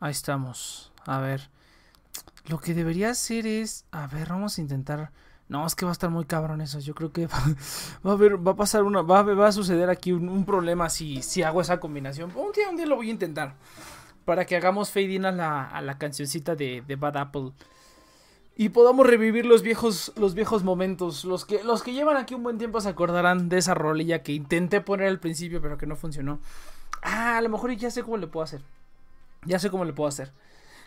Ahí estamos. A ver. Lo que debería hacer es. A ver, vamos a intentar. No, es que va a estar muy cabrón eso. Yo creo que va, a haber, va a pasar una. Va, a- suceder aquí un, problema si, hago esa combinación. Un día, un día lo voy a intentar. Para que hagamos fade in a la, cancioncita de, de Bad Apple. Y podamos revivir los viejos, los viejos momentos. Los que, los que llevan aquí un buen tiempo se acordarán de esa rolilla que intenté poner al principio, pero que no funcionó. Ah, a lo mejor ya sé cómo le puedo hacer. Ya sé cómo le puedo hacer.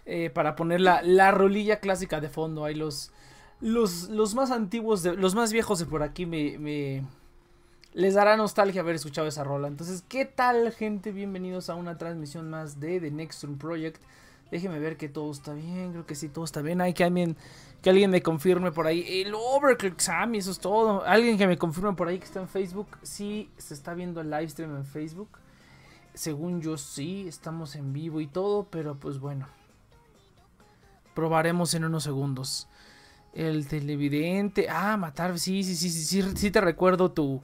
Eh, para poner la, la rolilla clásica de fondo. Ahí los, los, los más antiguos, de, los más viejos de por aquí me, me- Les dará nostalgia haber escuchado esa rola. Entonces, ¿qué tal, gente? Bienvenidos a una transmisión más de The Next Room Project. Déjeme ver que todo está bien. Creo que sí, todo está bien. Hay que alguien, que alguien me confirme por ahí. El Overclock Sammy, eso es todo. Alguien que me confirme por ahí que está en Facebook. Sí, se está viendo el live stream en Facebook. Según yo sí, estamos en vivo y todo, pero pues bueno. Probaremos en unos segundos. El televidente. Ah, matar. Sí, sí, sí, sí, sí, sí te recuerdo tu,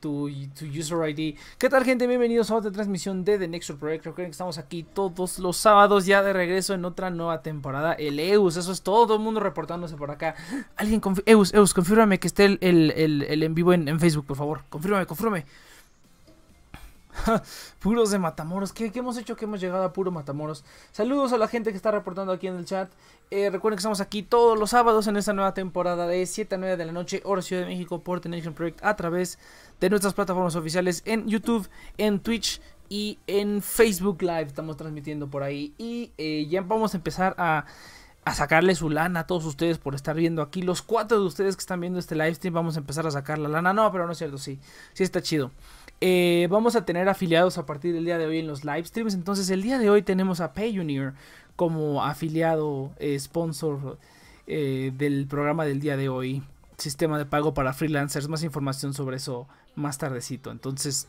tu, user ID. ¿Qué tal, gente? Bienvenidos a otra transmisión de The Next Project. Recuerden que estamos aquí todos los sábados ya de regreso en otra nueva temporada. El Eus, eso es todo, el mundo reportándose por acá. Alguien, Eus, Eus, confírmame que esté el, en vivo en, en Facebook, por favor. Confírmame, confírmame. Puros de Matamoros. ¿Qué, hemos hecho que hemos llegado a puro Matamoros? Saludos a la gente que está reportando aquí en el chat. Eh, recuerden que estamos aquí todos los sábados en esta nueva temporada de 7 a 9 de la noche, hora Ciudad de México, por The Nation Project, a través de nuestras plataformas oficiales en YouTube, en Twitch y en Facebook Live. Estamos transmitiendo por ahí. Y eh, ya vamos a empezar a, a sacarle su lana a todos ustedes por estar viendo aquí. Los cuatro de ustedes que están viendo este live stream, vamos a empezar a sacar la lana. No, pero no es cierto, sí. Sí está chido. Eh, vamos a tener afiliados a partir del día de hoy en los live streams. Entonces, el día de hoy tenemos a Payoneer como afiliado, eh, sponsor eh, del programa del día de hoy. Sistema de pago para freelancers. Más información sobre eso más tardecito. Entonces,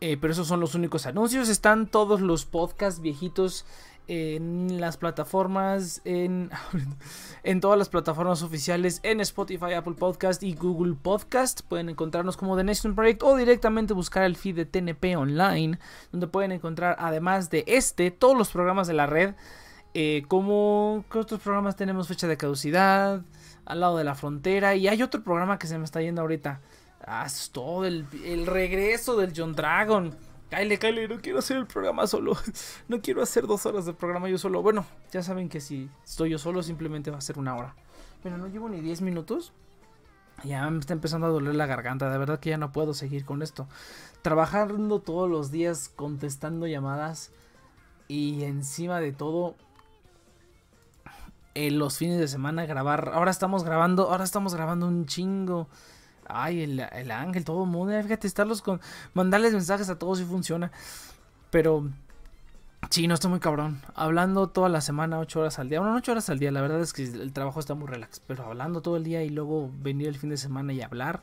pero esos son los únicos anuncios. Están todos los podcasts viejitos en las plataformas, en, en todas las plataformas oficiales, en Spotify, Apple Podcast y Google Podcast. Pueden encontrarnos como The Nation Project o directamente buscar el feed de TNP Online, donde pueden encontrar, además de este, todos los programas de la red. Eh, como ¿qué otros programas tenemos fecha de caducidad, al lado de la frontera. Y hay otro programa que se me está yendo ahorita. Ah, es todo el, el regreso del John Dragon Kyle, Kyle, no quiero hacer el programa solo. No quiero hacer dos horas de programa yo solo. Bueno, ya saben que si estoy yo solo, simplemente va a ser una hora. Pero no llevo ni 10 minutos. Ya me está empezando a doler la garganta. De verdad que ya no puedo seguir con esto. Trabajando todos los días, contestando llamadas. Y encima de todo, en los fines de semana grabar. Ahora estamos grabando, ahora estamos grabando un chingo. Ay, el, el ángel, todo el mundo. Fíjate, estarlos con. Mandarles mensajes a todos si funciona. Pero. Sí, no estoy muy cabrón. Hablando toda la semana, 8 horas al día. Bueno, no 8 horas al día, la verdad es que el trabajo está muy relax. Pero hablando todo el día y luego venir el fin de semana y hablar.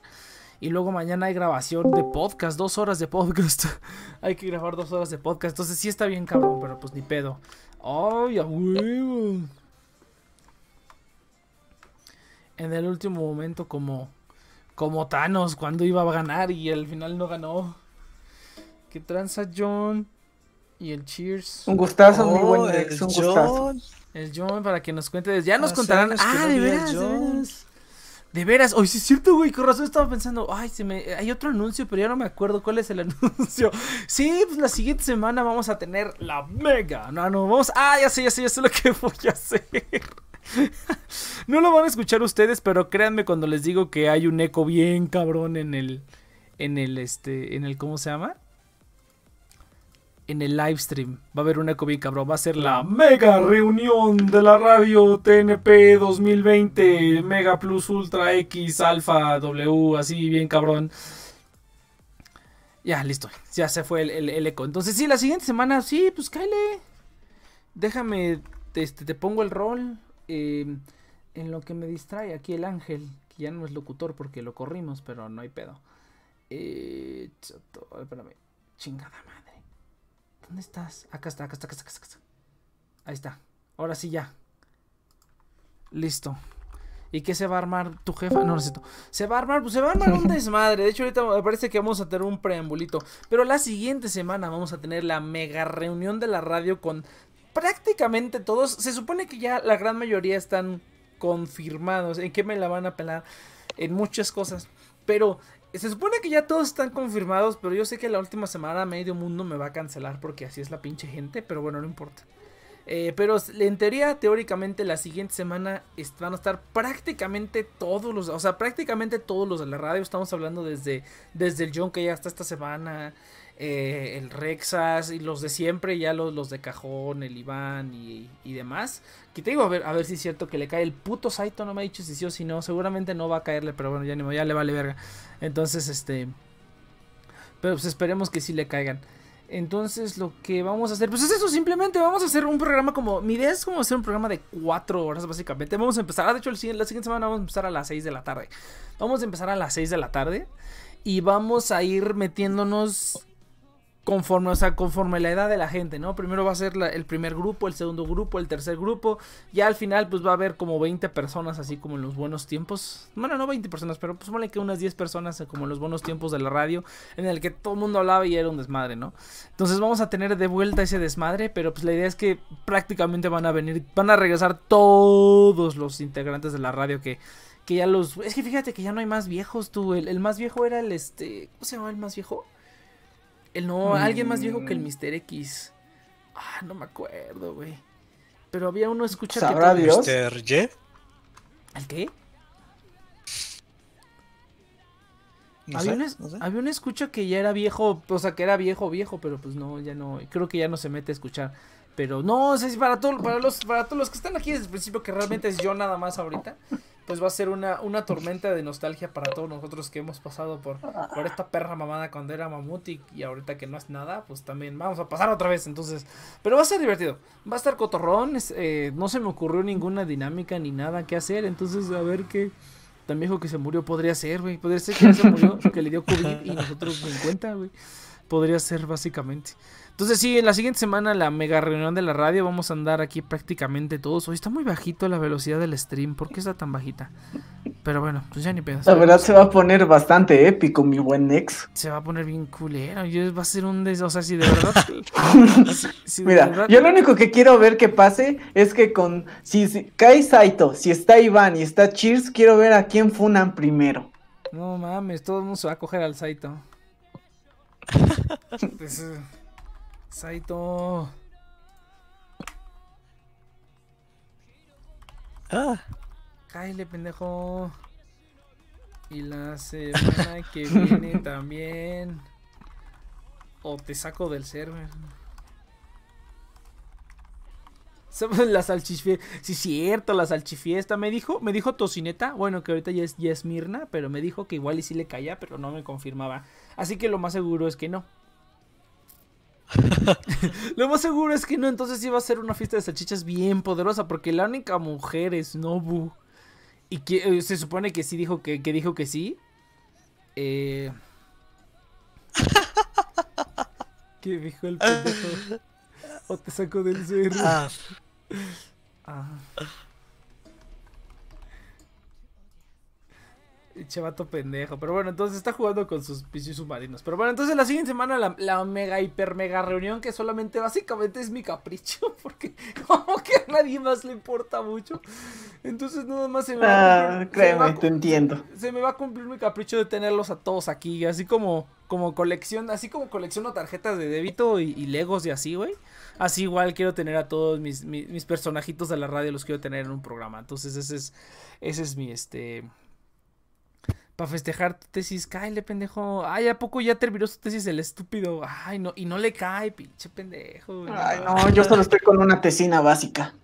Y luego mañana hay grabación de podcast, dos horas de podcast. hay que grabar dos horas de podcast. Entonces sí está bien cabrón, pero pues ni pedo. Ay, a huevo. En el último momento, como como Thanos cuando iba a ganar y al final no ganó. ¿Qué tranza John? Y el Cheers. Un gustazo, muy buen oh, Dex, un gustazo. El John para que nos cuente. Ya nos contarán. Ah, de veras, de veras. De veras, hoy sí es cierto, güey. Con razón estaba pensando. Ay, se me. Hay otro anuncio, pero ya no me acuerdo cuál es el anuncio. Sí, pues la siguiente semana vamos a tener la mega. No, no, vamos. Ah, ya sé, ya sé, ya sé lo que voy a hacer. no lo van a escuchar ustedes, pero créanme cuando les digo que hay un eco bien cabrón en el. En el este. En el. ¿Cómo se llama? En el live stream. Va a haber un eco bien cabrón. Va a ser la mega reunión de la radio TNP 2020. Mega Plus Ultra X Alpha W. Así bien cabrón. Ya, listo. Ya se fue el, eco. Entonces, sí, la siguiente semana, sí, pues cáele. Déjame. Este, te pongo el rol. Em, en lo que me distrae aquí el ángel, que ya no es locutor porque lo corrimos, pero no hay pedo. Eh, espérame. Chingada madre. ¿Dónde estás? Acá está, acá está, acá está, acá está. Ahí está. Ahora sí ya. Listo. ¿Y qué se va a armar tu jefa? No necesito. Se va a armar, pues se va a armar un desmadre. De hecho, ahorita me parece que vamos a tener un preambulito. Pero la siguiente semana vamos a tener la mega reunión de la radio con prácticamente todos, se supone que ya la gran mayoría están confirmados. ¿En qué me la van a pelar? En muchas cosas. Pero se supone que ya todos están confirmados, pero yo sé que la última semana medio mundo me va a cancelar porque así es la pinche gente, pero bueno, no importa. Eh, pero en teoría, teóricamente, la siguiente semana van a estar prácticamente todos los, o sea, prácticamente todos los de la radio. Estamos hablando desde, desde el John que ya está esta semana, eh, el Rexas y los de siempre, ya los, los de cajón, el Iván y, demás. Que a ver, a ver si es cierto que le cae el puto Saito, no me ha dicho si sí o si no, seguramente no va a caerle, pero bueno, ya, ni, ya le vale verga. Entonces, este... Pero pues esperemos que sí le caigan. Entonces lo que vamos a hacer, pues es eso, simplemente vamos a hacer un programa como, mi idea es como hacer un programa de cuatro horas básicamente. Vamos a empezar, de hecho la siguiente semana vamos a empezar a las 6 de la tarde. Vamos a empezar a las 6 de la tarde y vamos a ir metiéndonos conforme, o sea, conforme la edad de la gente, ¿no? Primero va a ser el primer grupo, el segundo grupo, el tercer grupo. Ya al final, pues va a haber como 20 personas, así como en los buenos tiempos. Bueno, no 20 personas, pero pues vale que unas 10 personas, como en los buenos tiempos de la radio, en el que todo el mundo hablaba y era un desmadre, ¿no? Entonces vamos a tener de vuelta ese desmadre, pero pues la idea es que prácticamente van a venir, van a regresar todos los integrantes de la radio que que ya los. Es que fíjate que ya no hay más viejos, tú. El, el más viejo era el este. ¿Cómo se llama el más viejo? El no, alguien más viejo que el mm. Mr. X. Ah, no me acuerdo, güey. Pero había uno escucha ¿Sabrá que Dios? Mr. Y. ¿El qué? había, un, había un escucha que ya era viejo, o sea, que era viejo, viejo, pero pues no, ya no, creo que ya no se mete a escuchar. Pero no, o sea, para, todo, para, los, para todos los que están aquí desde el principio, que realmente es yo nada más ahorita. Pues va a ser una, una tormenta de nostalgia para todos nosotros que hemos pasado por, por esta perra mamada cuando era mamut y, ahorita que no es nada, pues también vamos a pasar otra vez, entonces, pero va a ser divertido, va a estar cotorrón, eh, no se me ocurrió ninguna dinámica ni nada que hacer, entonces a ver qué tan viejo que se murió podría ser, güey, podría ser que se murió, que le dio COVID y nosotros en cuenta, güey, podría ser básicamente. Entonces sí, en la siguiente semana la mega reunión de la radio vamos a andar aquí prácticamente todos. Hoy está muy bajito la velocidad del stream. ¿Por qué está tan bajita? Pero bueno, pues ya ni pedo. La verdad se va a poner bastante épico, mi buen Nex. Se va a poner bien culero. va a ser un des... O sea, si de verdad... Mira, yo lo único que quiero ver que pase es que con... Si, si cae Saito, si está Iván y está Cheers, quiero ver a quién funan primero. No mames, todo el mundo se va a coger al Saito. pues, eh, Saito. Ah. Cállate, pendejo. Y la semana que viene también. O te saco del server. La salchifiesta. Sí, cierto, la salchifiesta. Me dijo, me dijo Tocineta. Bueno, que ahorita ya es, ya es Mirna. Pero me dijo que igual y sí le caía, pero no me confirmaba. Así que lo más seguro es que no. Lo más seguro es que no, entonces iba a ser una fiesta de salchichas bien poderosa, porque la única mujer es Nobu. Y que eh, se supone que sí dijo que, dijo que sí. Eh... ¿Qué dijo el pendejo? O te saco del cerro. Ah. ah. Chavato pendejo. Pero bueno, entonces está jugando con sus piscis submarinos. Pero bueno, entonces la siguiente semana la, mega hiper mega reunión que solamente básicamente es mi capricho. Porque como que a nadie más le importa mucho. Entonces nada más se me va a cumplir, créeme, te entiendo. Se me va a cumplir mi capricho de tenerlos a todos aquí. Así como, como colección, así como colecciono tarjetas de débito y, legos y así, güey. Así igual quiero tener a todos mis, mis, mis personajitos de la radio, los quiero tener en un programa. Entonces ese es, ese es mi este para festejar tu tesis, cáele, pendejo. Ay, ¿a poco ya terminó su tesis el estúpido? Ay, no, y no le cae, pinche pendejo. Ay, no, yo solo estoy con una tesina básica.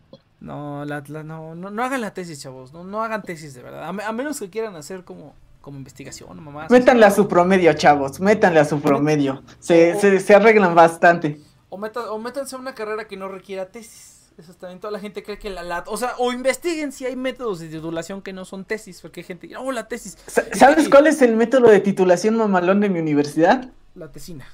No, la, no, no, no, hagan la tesis, chavos. No, no hagan tesis, de verdad. A, menos que quieran hacer como, como investigación, mamá. Métanle a su promedio, chavos. Métanle a su promedio. Se, se, se arreglan bastante. O, o métanse a una carrera que no requiera tesis. Eso también toda la gente cree que la, la, o sea, o investiguen si hay métodos de titulación que no son tesis, porque hay gente, oh, la tesis. ¿Sabes cuál es el método de titulación mamalón de mi universidad? La tesina.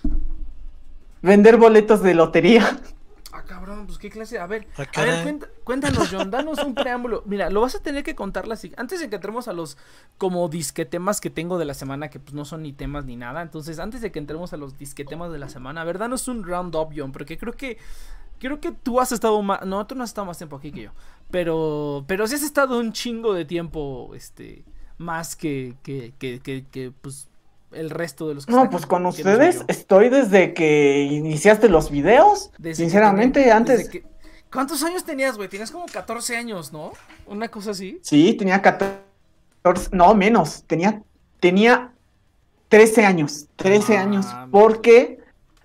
Vender boletos de lotería. Ah, cabrón, pues qué clase. A ver, ah, a ver, cuéntanos, John, danos un preámbulo. Mira, lo vas a tener que contar así. Antes de que entremos a los como disquetemas que tengo de la semana, que pues no son ni temas ni nada. Entonces, antes de que entremos a los disquetemas de la semana, a ver, danos un round up, John, porque creo que creo que tú has estado más. No, tú no has estado más tiempo aquí que yo. Pero. Pero sí has estado un chingo de tiempo. Este. Más que. Que. Que. que, pues. El resto de los que No, pues con ustedes estoy desde que iniciaste los videos. Sinceramente, antes. ¿Cuántos años tenías, güey? Tenías como 14 años, ¿no? Una cosa así. Sí, tenía 14. No, menos. Tenía. Tenía 13 años. 13 años. Porque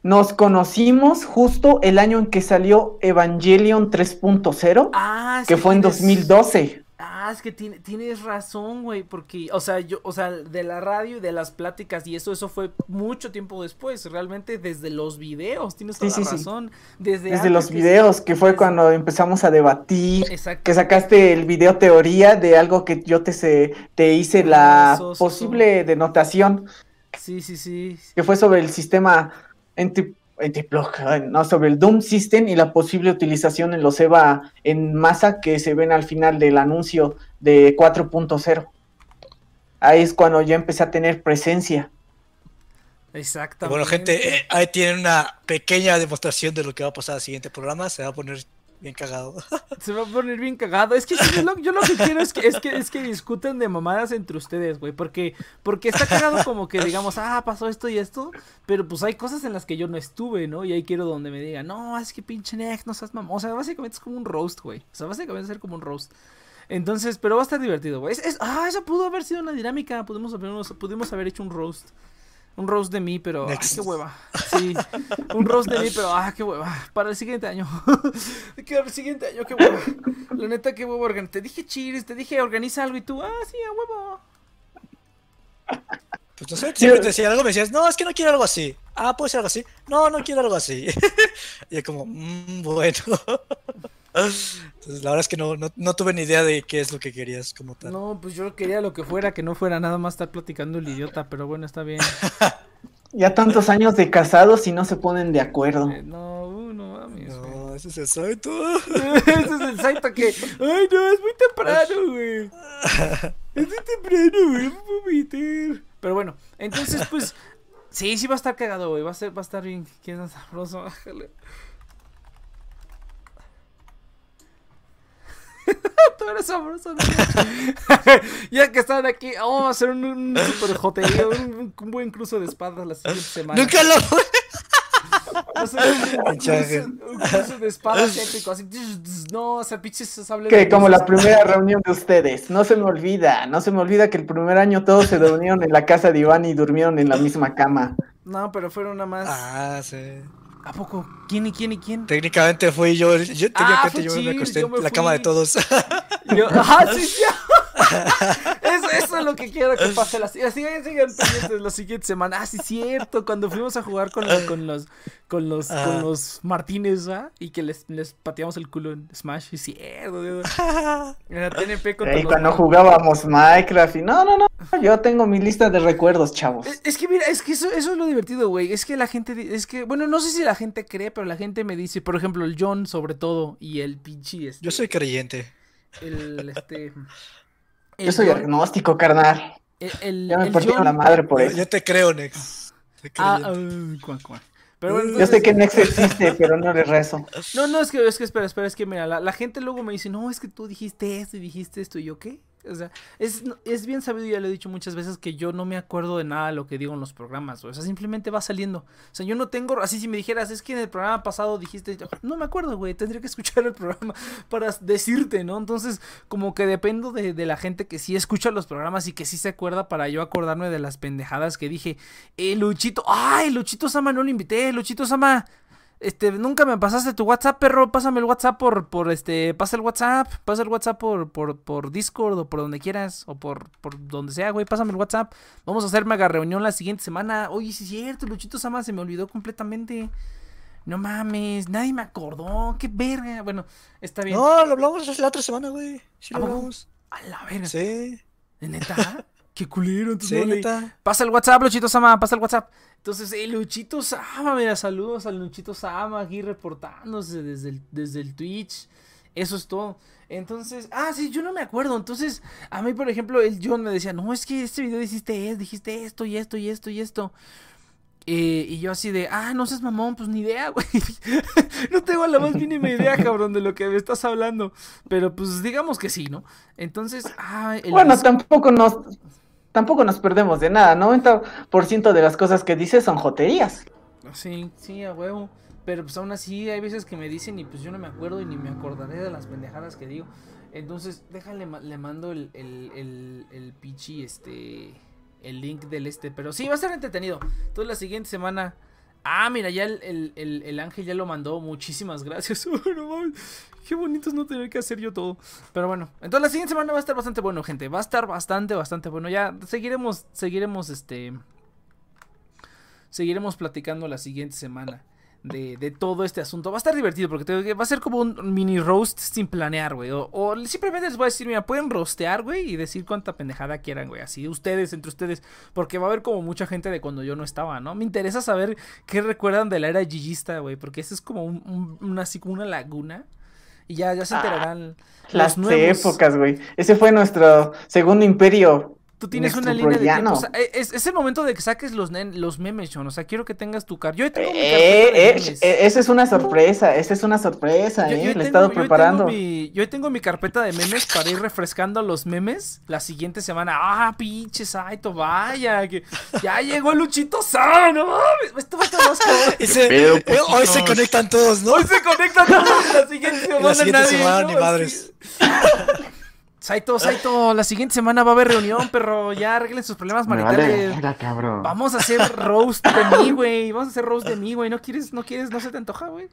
nos conocimos justo el año en que salió Evangelion 3.0, ah, que fue en 2012. Ah, es que tienes razón, güey, porque, o sea, yo, o sea, de la radio y de las pláticas y eso, eso fue mucho tiempo después, realmente desde los videos, tienes toda la razón. Desde, desde los videos, que fue cuando empezamos a debatir, que sacaste el video teoría de algo que yo te, se, te hice la posible denotación. Sí, sí, sí. Que fue sobre el sistema no, sobre el Doom System y la posible utilización en los EVA en masa que se ven al final del anuncio de 4.0. Ahí es cuando ya empecé a tener presencia. Exactamente. Bueno, gente, eh, ahí tienen una pequeña demostración de lo que va a pasar al siguiente programa. Se va a poner bien cagado. Se va a poner bien cagado. Es que yo, lo, que quiero es que, es que, es que discuten de mamadas entre ustedes, güey. Porque, porque está cagado como que digamos, ah, pasó esto y esto. Pero pues hay cosas en las que yo no estuve, ¿no? Y ahí quiero donde me digan, no, es que pinche Nex, no seas mamá. O sea, básicamente es como un roast, güey. O sea, básicamente es como un roast. Entonces, pero va a estar divertido, güey. ah, eso pudo haber sido una dinámica. Pudimos pudimos haber hecho un roast. Un roast de mí, pero. ¡Ah, qué hueva! Sí, un roast de mí, pero. ¡Ah, qué hueva! Para el siguiente año. ¿Qué el siguiente año? ¡Qué hueva! La neta, qué hueva. Te dije chiles, te dije organiza algo y tú. ¡Ah, sí, a huevo! Pues no sé, siempre te decía algo, me decías, no, es que no quiero algo así. Ah, puede ser algo así. No, no quiero algo así. y como, mmm, bueno. Entonces, la verdad es que no, no, no, tuve ni idea de qué es lo que querías como tal. No, pues yo quería lo que fuera, que no fuera nada más estar platicando el idiota, pero bueno, está bien. ya tantos años de casados y no se ponen de acuerdo. Eh, no, uh, no mames. No, ese es el Saito. ese es el Saito que. Ay, no, es muy temprano, güey. es muy temprano, güey. No puedo meter. Pero bueno, entonces, pues. Sí, sí va a estar cagado, güey. Va a, ser, va a estar bien. ¿Quién es sabroso? Tú eres sabroso. ya que están aquí, vamos a hacer un, un super joterío, un, un, buen cruce de espadas la siguiente semana. Nunca lo un cruce de espadas épico, así. No, o sea, pinches sable. Que como la primera reunión de ustedes. No se me olvida, no se me olvida que el primer año todos se reunieron en la casa de Iván y durmieron en la misma cama. No, pero fueron nada más. Ah, sí. ¿A poco? ¿Quién y quién y quién? Técnicamente fui yo. Yo, ah, yo me acosté en la cama de todos. Yo, ajá, sí, sí. Eso, eso, es lo que quiero que pase. Las, sigan, sigan pendientes la siguiente semana. Ah, sí, cierto. Cuando fuimos a jugar con, con los con los, con los Martínez, ¿va? Y que les, les pateamos el culo en Smash. Sí, cierto. En la TNP con y cuando jugábamos Minecraft. Y no, no, no. Yo tengo mi lista de recuerdos, chavos. Es, es que mira, es que eso, eso es lo divertido, güey. Es que la gente. Es que, bueno, no sé si la gente cree, pero la gente me dice, por ejemplo, el John, sobre todo, y el pinche. Este, Yo soy creyente. El, este. Yo soy agnóstico, carnal. El, ya me partí la madre por eso. Yo te creo, Nex. ah, uh, cuan, cuan. Pero bueno, Yo sé que Nex existe, pero no le rezo. No, no, es que, es que espera, espera, es que mira, la, la gente luego me dice, no, es que tú dijiste esto y dijiste esto, y yo, ¿qué? O sea, es, es bien sabido, ya lo he dicho muchas veces, que yo no me acuerdo de nada de lo que digo en los programas. O sea, simplemente va saliendo. O sea, yo no tengo. Así, si me dijeras, es que en el programa pasado dijiste. No me acuerdo, güey. Tendría que escuchar el programa para decirte, ¿no? Entonces, como que dependo de, de, la gente que sí escucha los programas y que sí se acuerda para yo acordarme de las pendejadas que dije. Eh, Luchito. ¡Ay, Luchito Sama no lo invité! Luchito Sama. Este, nunca me pasaste tu WhatsApp, perro. Pásame el WhatsApp por, por este, pasa el WhatsApp, pasa el WhatsApp por, por, por Discord o por donde quieras, o por, por donde sea, güey. Pásame el WhatsApp. Vamos a hacer mega reunión la siguiente semana. Oye, sí es cierto, Luchito Sama se me olvidó completamente. No mames, nadie me acordó. Qué verga. Bueno, está bien. No, lo hablamos la otra semana, güey. Sí, lo hablamos. A la verga. Sí. ¿De neta? Qué culero. Entonces, sí, neta. Pasa el WhatsApp, Luchito Sama, pasa el WhatsApp. Entonces, el Luchito Sama, mira, saludos al Luchito Sama aquí reportándose desde el, desde el Twitch. Eso es todo. Entonces, ah, sí, yo no me acuerdo. Entonces, a mí, por ejemplo, el John me decía, no, es que este video dijiste esto, dijiste esto y esto y esto y esto. Eh, y yo así de, ah, no seas mamón, pues ni idea, güey. no tengo la más mínima idea, cabrón, de lo que me estás hablando. Pero pues digamos que sí, ¿no? Entonces, ah, el Bueno, tampoco nos, tampoco nos perdemos de nada. 90% de las cosas que dices son joterías. Sí, sí, a huevo. Pero pues aún así hay veces que me dicen y pues yo no me acuerdo y ni me acordaré de las pendejadas que digo. Entonces, déjale, le mando el, el, el, el pichi, este, el link del este. Pero sí, va a ser entretenido. Entonces la siguiente semana... Ah, mira, ya el, el, el ángel ya lo mandó. Muchísimas gracias. Qué bonito es no tener que hacer yo todo. Pero bueno, entonces la siguiente semana va a estar bastante bueno, gente. Va a estar bastante, bastante bueno. Ya seguiremos, seguiremos, este... Seguiremos platicando la siguiente semana de, de, todo este asunto. Va a estar divertido porque te, va a ser como un mini roast sin planear, güey. O, o, simplemente les voy a decir, mira, pueden rostear, güey, y decir cuánta pendejada quieran, güey. Así, ustedes, entre ustedes. Porque va a haber como mucha gente de cuando yo no estaba, ¿no? Me interesa saber qué recuerdan de la era gigista, güey. Porque ese es como un, un, una, así como una laguna. Y ya, ya se enterarán. Ah, las nuevos... épocas, güey. Ese fue nuestro segundo imperio. Tú tienes una línea de tiempo. O sea, es, es, el momento de que saques los, los memes, John. O sea, quiero que tengas tu car. Yo tengo mi eh, eh, eh, Esa es una sorpresa. Esa es una sorpresa, yo, eh. Yo Le he estado preparando. Yo tengo, mi, yo tengo mi carpeta de memes para ir refrescando los memes la siguiente semana. Ah, pinche Saito, vaya. Que ya llegó Luchito Sano. Esto va a estar Hoy se conectan todos, ¿no? Hoy se conectan todos. La siguiente semana, la siguiente semana, ni madres. Saito, Saito, la siguiente semana va a haber reunión, perro. Ya arreglen sus problemas Me vale maritales. cabrón. Vamos a hacer roast de mí, güey. Vamos a hacer roast de mí, güey. ¿No quieres, no quieres, no se te antoja, güey?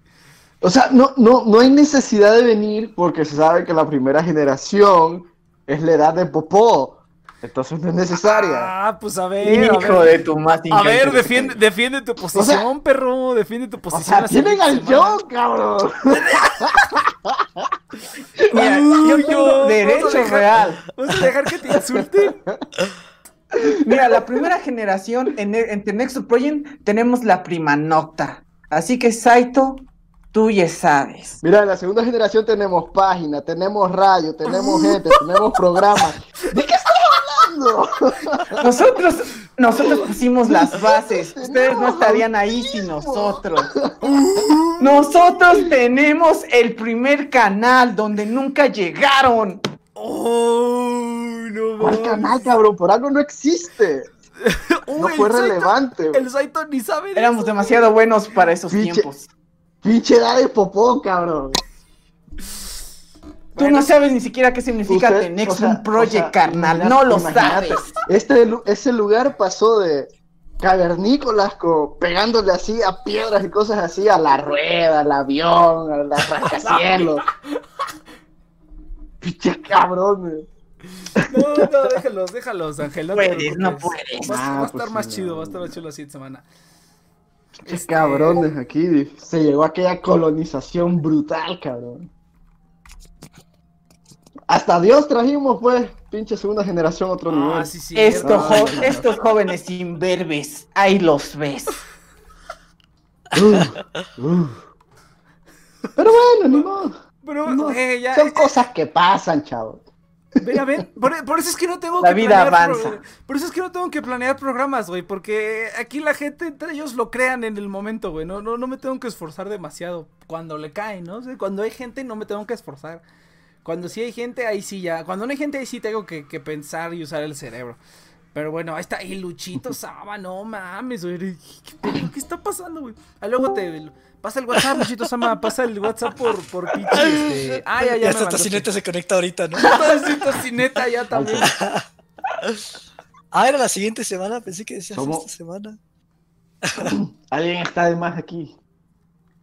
O sea, no, no, no hay necesidad de venir porque se sabe que la primera generación es la edad de popó. Entonces no es necesaria. Ah, pues a ver, a Hijo ver. de tu más A ver, defiende, defiende tu posición, perro. Defiende tu o posición. sea, la tienen al. John, cabrón. Mira, Uy, yo tengo derecho dejar- real. ¿Vas a dejar que te insulten? Mira, la primera generación en, en The Next Project tenemos la prima nocta. Así que, Saito, tú ya sabes. Mira, en la segunda generación tenemos página, tenemos radio, tenemos gente, tenemos programas. Nosotros, nosotros pusimos las bases. Ustedes no estarían ahí sin nosotros. Nosotros tenemos el primer canal donde nunca llegaron. Oh, no ¿Cuál canal, cabrón? Por algo no existe. No el fue Saito- relevante. El Saito ni sabe de Éramos eso. demasiado buenos para esos Pinche- tiempos. Pinche edad de popó, cabrón. Tú no sabes ni siquiera qué significa Usted, The Next o sea, One Project, o sea, carnal. No lo imagínate, sabes. Este, ese lugar pasó de cavernícolas co- pegándole así a piedras y cosas así a la rueda, al avión, a la rascacielos. Pinche cabrón. No, no, déjalos, déjalos, Ángel. No, Puedes, no puedes. Va, a- Ah, va a estar pues más sí, chido, va a estar más chido la siguiente semana. Pinches Este, cabrones aquí. Se llegó aquella colonización brutal, cabrón. Hasta Dios trajimos, pues. Pinche segunda generación, otro Ah, nivel. sí, sí. Esto es- jo- estos jóvenes imberbes, ahí los ves. Pero bueno, ni modo. Pero, No, eh, ya, Son eh, cosas que pasan, chavos. Mira, ven, por, por eso es que no tengo La que vida planear avanza. pro- por eso es que no tengo que planear programas, güey, porque aquí la gente entre ellos lo crean en el momento, güey. No, no, no me tengo que esforzar demasiado cuando le caen, ¿no? O sea, cuando hay gente no me tengo que esforzar. Cuando sí hay gente, ahí sí ya. Cuando no hay gente, ahí sí tengo que, que pensar y usar el cerebro. Pero bueno, ahí está. Y Luchito Sama, no mames, güey. ¿Qué, está pasando, güey? Ah, luego te. Pasa el WhatsApp, Luchito Sama. Pasa el WhatsApp por, por pinche. Este... Ah, ya, ya. Hasta. Tocineta se conecta ahorita, ¿no? Tocineta ya también. Ah, era la siguiente semana, pensé que decías esta semana. Alguien está de más aquí.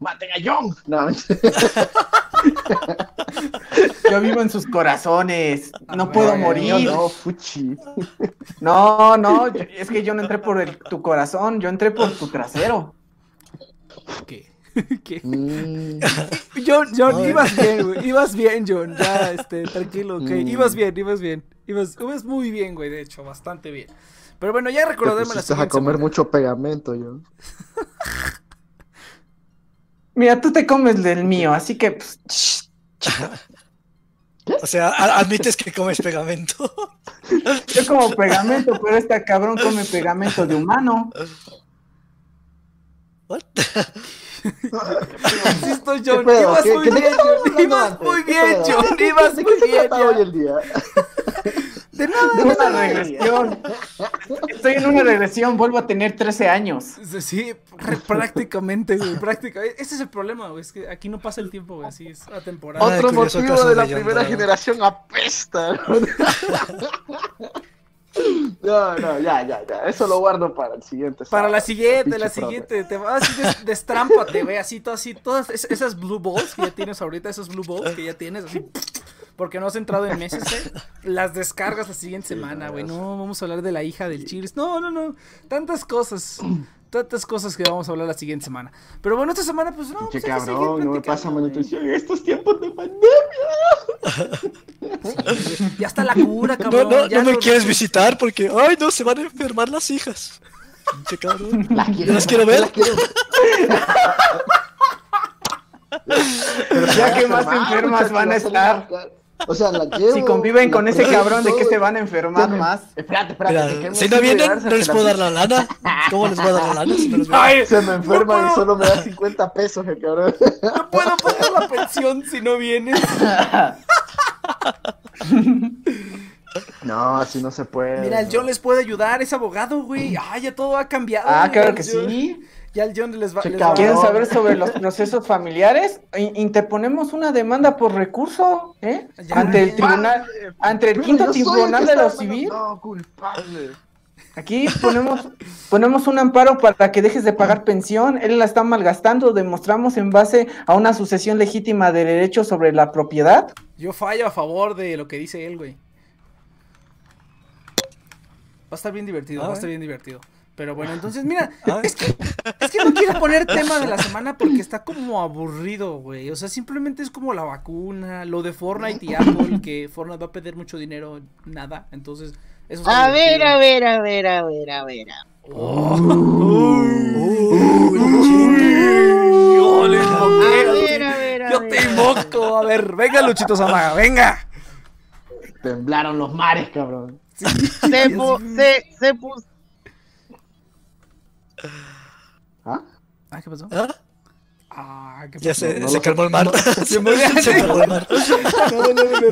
¡Maten a John! No, Yo vivo en sus corazones, no Ah, puedo morir. No, fuchi. No, no, es que yo no entré por el- tu corazón, yo entré por tu trasero. ¿Qué? ¿Qué? Mm, John, John, ibas bien, güey. Ibas bien, John. Ya, este, tranquilo, ok. Mm. Ibas bien, ibas bien. Ibas, ibas muy bien, güey, de hecho, bastante bien. Pero bueno, ya recordarme la a comer semana. mucho pegamento, John. Mira, tú te comes del mío, así que pues, O sea, admites que comes pegamento. yo como pegamento, pero este cabrón come pegamento de humano. What? Insisto, John, ¿Qué- Ibas muy ¿Qué bien? John. ¿De qué- Ibas ¿De muy bien, hoy el día? De nada, de una nada. regresión. Estoy en una regresión, vuelvo a tener 13 años. Sí, pr- prácticamente, güey, prácticamente. Ese es el problema, güey, es que aquí no pasa el tiempo, güey, así es atemporal. Otro motivo de la de primera generación apesta. No, no, ya, ya, ya. Eso lo guardo para el siguiente. Para la siguiente, la siguiente, te vas así, des- destrámpate, güey, así, todo así, todas es- esas blue balls que ya tienes ahorita, esos blue balls que ya tienes, así, porque no has entrado en meses, ¿eh? Las descargas la siguiente semana, güey, no, vamos a hablar de la hija del Chiris, no, no, no, tantas cosas, tantas cosas que vamos a hablar la siguiente semana. Pero bueno, esta semana, pues no, Pinche pues, cabrón, no me pasa güey. malnutrición en estos tiempos de pandemia. Ya está la cura, No, cabrón. no, ya no me lo- quieres visitar porque, ay, no, se van a enfermar las hijas. Pinche cabrón. Las quiero, las quiero ver. las quiero Pero se Ya que más enfermas van a estar. O sea, la. Si conviven con ese cabrón, ¿de qué se van a enfermar más? Espérate, espérate. Si no vienen, no les puedo dar la lana. ¿Cómo les voy a dar la lana si no los veo? Ay, Se me enferma no y solo me da 50 pesos el cabrón. No puedo pagar la pensión si no vienes. No, así no se puede. Mira, el. John les puede ayudar, es abogado, güey. Ay, ya todo ha cambiado. Ah, claro que John- sí. Ya el John les va, Che, les cabrón. va- ¿Quieren saber sobre los procesos familiares? In- interponemos una demanda por recurso, ¿eh? Ya, ante el ya. tribunal, ante el Pero quinto el tribunal de lo civil. No, culpable. Aquí ponemos, ponemos un amparo para que dejes de pagar pensión. Él la está malgastando. Demostramos en base a una sucesión legítima de derechos sobre la propiedad. Yo fallo a favor de lo que dice él, güey. Va a estar bien divertido, va a estar bien divertido. Pero bueno, entonces, mira, es que, es que no quiero poner tema de la semana porque está como aburrido, güey. O sea, simplemente es como la vacuna, lo de Fortnite y Apple, que Fortnite va a perder mucho dinero, nada. Entonces, eso está A ver, a ver, a ver, a ver, a ver. a- ver, a ver, a Yo ver. te invoco. A ver, venga, Luchito Zamaga, venga. Temblaron los mares, cabrón. Se, pu- se, se puso. ¿Ah? Ah, ¿qué pasó? ¿Ah? Ah, ¿qué Ya pasó? se, no se calmó el mar. Se murió. se calmó el mar.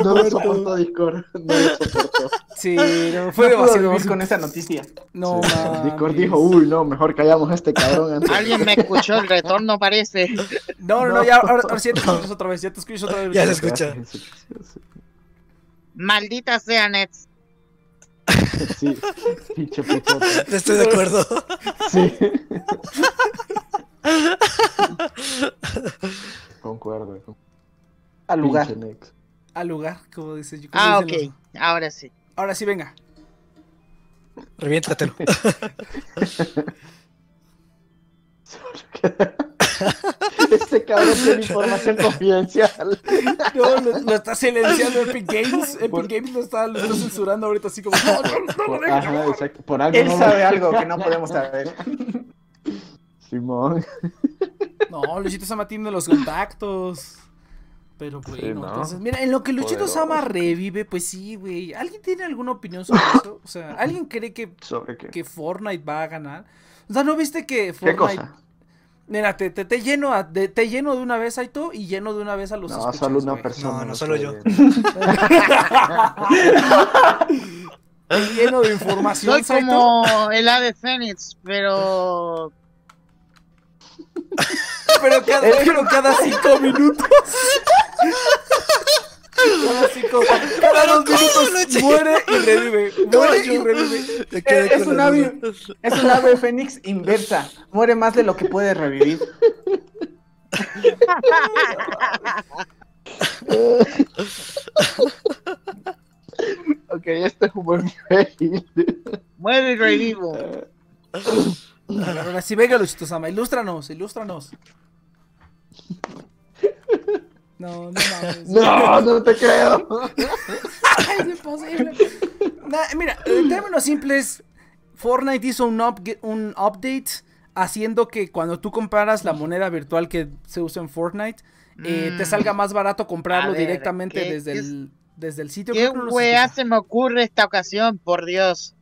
No lo soportó Discord. No lo soportó. Sí, no, fue no demasiado. vivir con esa noticia. No, Sí. mames. Discord dijo, uy, no, mejor callamos a este cabrón antes. Alguien me escuchó, el retorno parece. No, no, no, No. ya, ahora, ahora sí ya te escuchas otra vez, ya te escuchas otra vez. Ya se escucha. Maldita sea Nets. Sí, pinche putote. Estoy de acuerdo. Sí. Concuerdo. Al lugar. Al lugar, como dice como Ah, ok. los- Ahora sí. Ahora sí, venga. Reviéntatelo. Este cabrón tiene información confidencial. No, lo, lo está silenciando Epic Games. Epic Por- Games lo está, lo está censurando ahorita así como. No, no, Por, no, no, ajá, no. exacto. Por algo Él no lo- sabe algo que no podemos saber. Simón. No, Luchito Sama tiene los contactos. Pero bueno, Sí, ¿no? entonces, mira, en lo que Luchito Poderoso. Sama revive, pues sí, güey. ¿Alguien tiene alguna opinión sobre eso? O sea, ¿alguien cree que, ¿Sobre qué? que Fortnite va a ganar? O sea, ¿no viste que ¿Qué Fortnite cosa? Mira, te, te, te lleno a- de, te lleno de una vez, Aito, y lleno de una vez a los No, escuchas, solo una güey. persona. No, no, solo yo. Te lleno de información, Soy Saito. como el ave Fénix, pero. Pero cada, pero cada cinco minutos. Cada cinco, cada dos minutos muere y revive. Muere y revive. Es un ave, es un ave fénix inversa. Muere más de lo que puede revivir. Ok, este es un buen nivel. Muero y revivo. Ahora sí, venga, Luchito Sama, ilústranos, ilústranos. No, no mames. No, no te creo. es imposible. Nah, mira, en términos simples, Fortnite hizo un, upge- un update haciendo que cuando tú comparas la moneda virtual que se usa en Fortnite, eh, te Mm. salga más barato comprarlo ver, directamente ¿qué- desde, qué el, desde el sitio. ¿Qué no se me ocurre esta ocasión? Por Dios.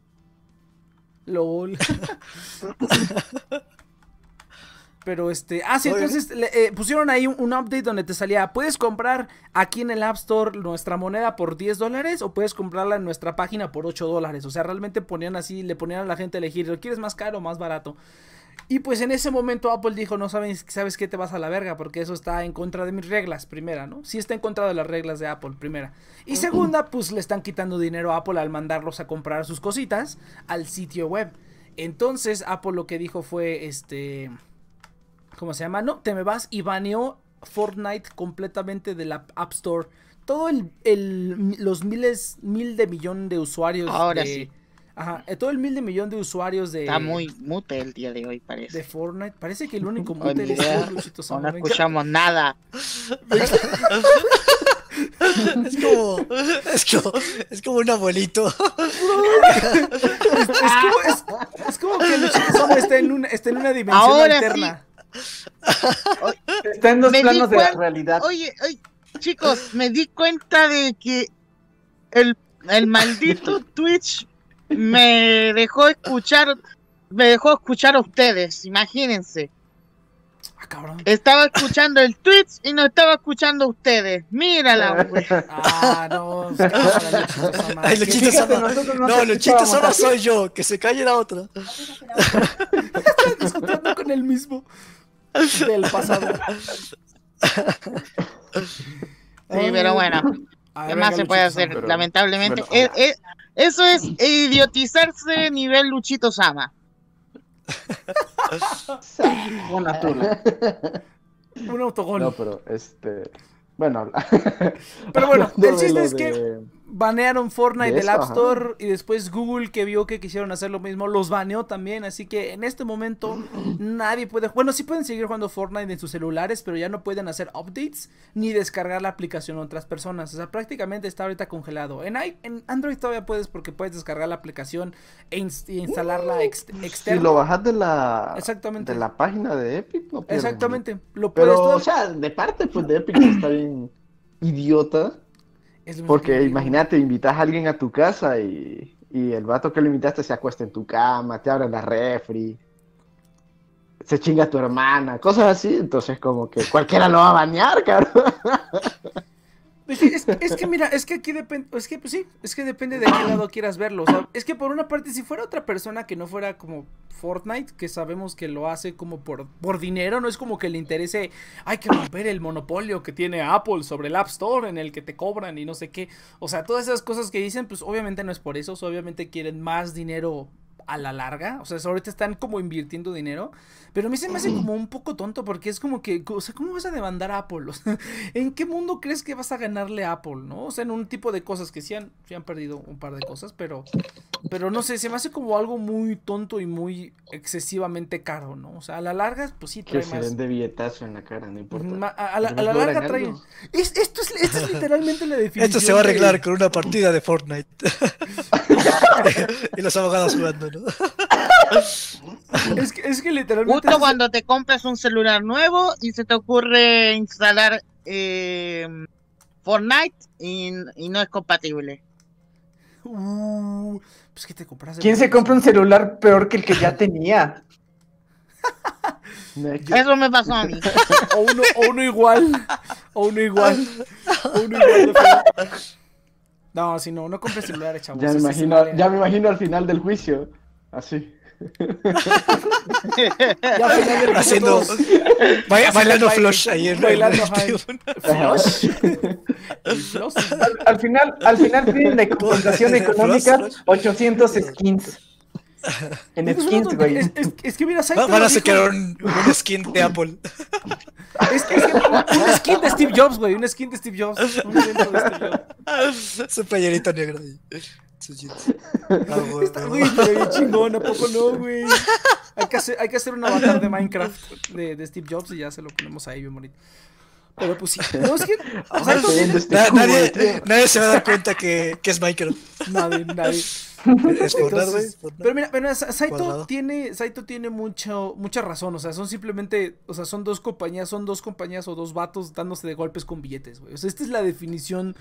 LOL. Pero este, ah, sí, entonces le- eh, pusieron ahí un, un update donde te salía, puedes comprar aquí en el App Store nuestra moneda por 10 dólares o puedes comprarla en nuestra página por 8 dólares. O sea, realmente ponían así, le ponían a la gente a elegir, ¿lo quieres más caro o más barato? Y pues en ese momento Apple dijo, no sabes, sabes qué te vas a la verga, porque eso está en contra de mis reglas, primera, ¿no? Sí está en contra de las reglas de Apple, primera. Y segunda, pues le están quitando dinero a Apple al mandarlos a comprar sus cositas al sitio web. Entonces Apple lo que dijo fue, este, ¿cómo se llama? No, te me vas y baneó Fortnite completamente de la App Store. Todo el, el- los miles, mil de millón de usuarios. Ahora de- sí. Ajá, eh, todo el mil de millón de usuarios de, Está muy mute el día de hoy, de parece. Fortnite. Parece que el único mute tú, Luchito No, Sama, no escuchamos nada. Es como, es como, es como un abuelito. Es como, es, es como que Luchito Sama está en una, está en una dimensión Ahora alterna. Está en dos Me planos de la realidad. Oye, oye, chicos, me di cuenta de que el, el maldito Twitch me dejó escuchar, me dejó escuchar a ustedes, imagínense. Ah, cabrón. Estaba escuchando el Twitch y no estaba escuchando a ustedes. Mírala, güey. Ah, no. Ay, Luchito Sama. no No, Luchito Sama soy yo. Que se calle la otra. Están discutiendo con el mismo del pasado. Sí, pero bueno. ¿Qué más se puede hacer? Pero- Lamentablemente. bueno, Eh, eh, eso es idiotizarse nivel Luchito Sama. Una tula. Un autogol. No, pero este. Bueno, Pero bueno, el chiste es que banearon Fortnite De del App ajá. Store y después Google que vio que quisieron hacer lo mismo los baneó también, así que en este momento nadie puede, bueno, sí pueden seguir jugando Fortnite en sus celulares, pero ya no pueden hacer updates ni descargar la aplicación a otras personas, o sea, prácticamente está ahorita congelado. En, i- en Android todavía puedes porque puedes descargar la aplicación e e instalarla ex- Si externa. lo bajas de la. Exactamente. De la página de Epic, no pierdes Exactamente, lo puedes Pero, todo- o sea, de parte pues de Epic está bien idiota. Es Porque imagínate, invitas a alguien a tu casa y, y el vato que lo invitaste se acuesta en tu cama, te abre la refri, se chinga a tu hermana, cosas así. Entonces, como que cualquiera lo va a bañar, cabrón. Pues es que mira, es que aquí depende, es que pues sí, es que depende de qué lado quieras verlo. O sea, es que por una parte, si fuera otra persona que no fuera como Fortnite, que sabemos que lo hace como por, por dinero, no es como que le interese, hay que romper el monopolio que tiene Apple sobre el App Store en el que te cobran y no sé qué. O sea, todas esas cosas que dicen, pues obviamente no es por eso, obviamente quieren más dinero a la larga, o sea, ahorita están como invirtiendo dinero, pero a mí se me hace como un poco tonto porque es como que, o sea, ¿cómo vas a demandar a Apple? O sea, ¿En qué mundo crees que vas a ganarle a Apple, no? O sea, en un tipo de cosas que sí han, sí han perdido un par de cosas, pero, pero no sé, se me hace como algo muy tonto y muy excesivamente caro, ¿no? O sea, a la larga, pues sí Que trae se más. den de billetazo en la cara, no importa. Ma- A, a la, a Pero la logran larga trae. algo. Es, esto, es, esto es literalmente la definición. Esto se va a de- arreglar con una partida de Fortnite. y los abogados jugando, Es que, es que literalmente. Justo es- cuando te compras un celular nuevo y se te ocurre instalar eh, Fortnite y, y no es compatible. Uh, pues que te compras. el ¿Quién se compra un celular peor que el que ya tenía? Eso me pasó a mí. O uno, o uno igual. O uno igual. O uno igual de. No, si no, no compres celulares, chavos. Ya me imagino, ya me imagino al final del juicio. Así. Ya al final del Haciendo. Ba- bailando flush ahí en bailando. Flush. Al, al final, al final piden de compensación económica Flash, flash. 800 skins. En Es skins, güey. Es, es- es que mira, Saito Van a sacar un, un skin de Apple. Es que, es que un skin de Steve Jobs, güey. Un skin de Steve Jobs. Un evento de Steve Jobs. Su playerito negro ahí. Ah, bueno, Está, güey, pero bien chingón, ¿a poco no, güey? Hay que hacer, hay que hacer un avatar de Minecraft de, de Steve Jobs y ya se lo ponemos ahí bien bonito. Pero pues sí. No, es que. O sea, este nadie, nadie se va a dar cuenta que, que es Minecraft. nadie, nadie. Es. Entonces, Fortnite. pero mira, pero Sa- Saito Cuadrado. tiene, Saito tiene mucho, mucha razón, o sea, son simplemente, o sea, son dos compañías, son dos compañías o dos vatos dándose de golpes con billetes, güey. O sea, esta es la definición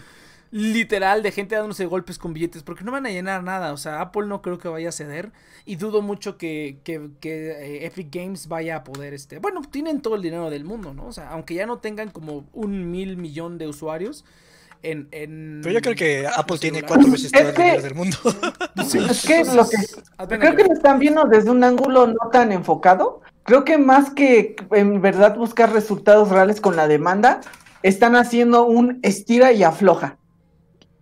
literal de gente dándose golpes con billetes, porque no van a llenar nada, o sea, Apple no creo que vaya a ceder y dudo mucho que, que, que, eh, Epic Games vaya a poder, este, bueno, tienen todo el dinero del mundo, ¿no? O sea, aunque ya no tengan como un mil millón de usuarios. En, en Pero yo creo que Apple tiene cuatro veces todo el dinero del mundo. Es que lo que creo que lo están viendo desde un ángulo no tan enfocado. Creo que más que en verdad buscar resultados reales con la demanda, están haciendo un estira y afloja.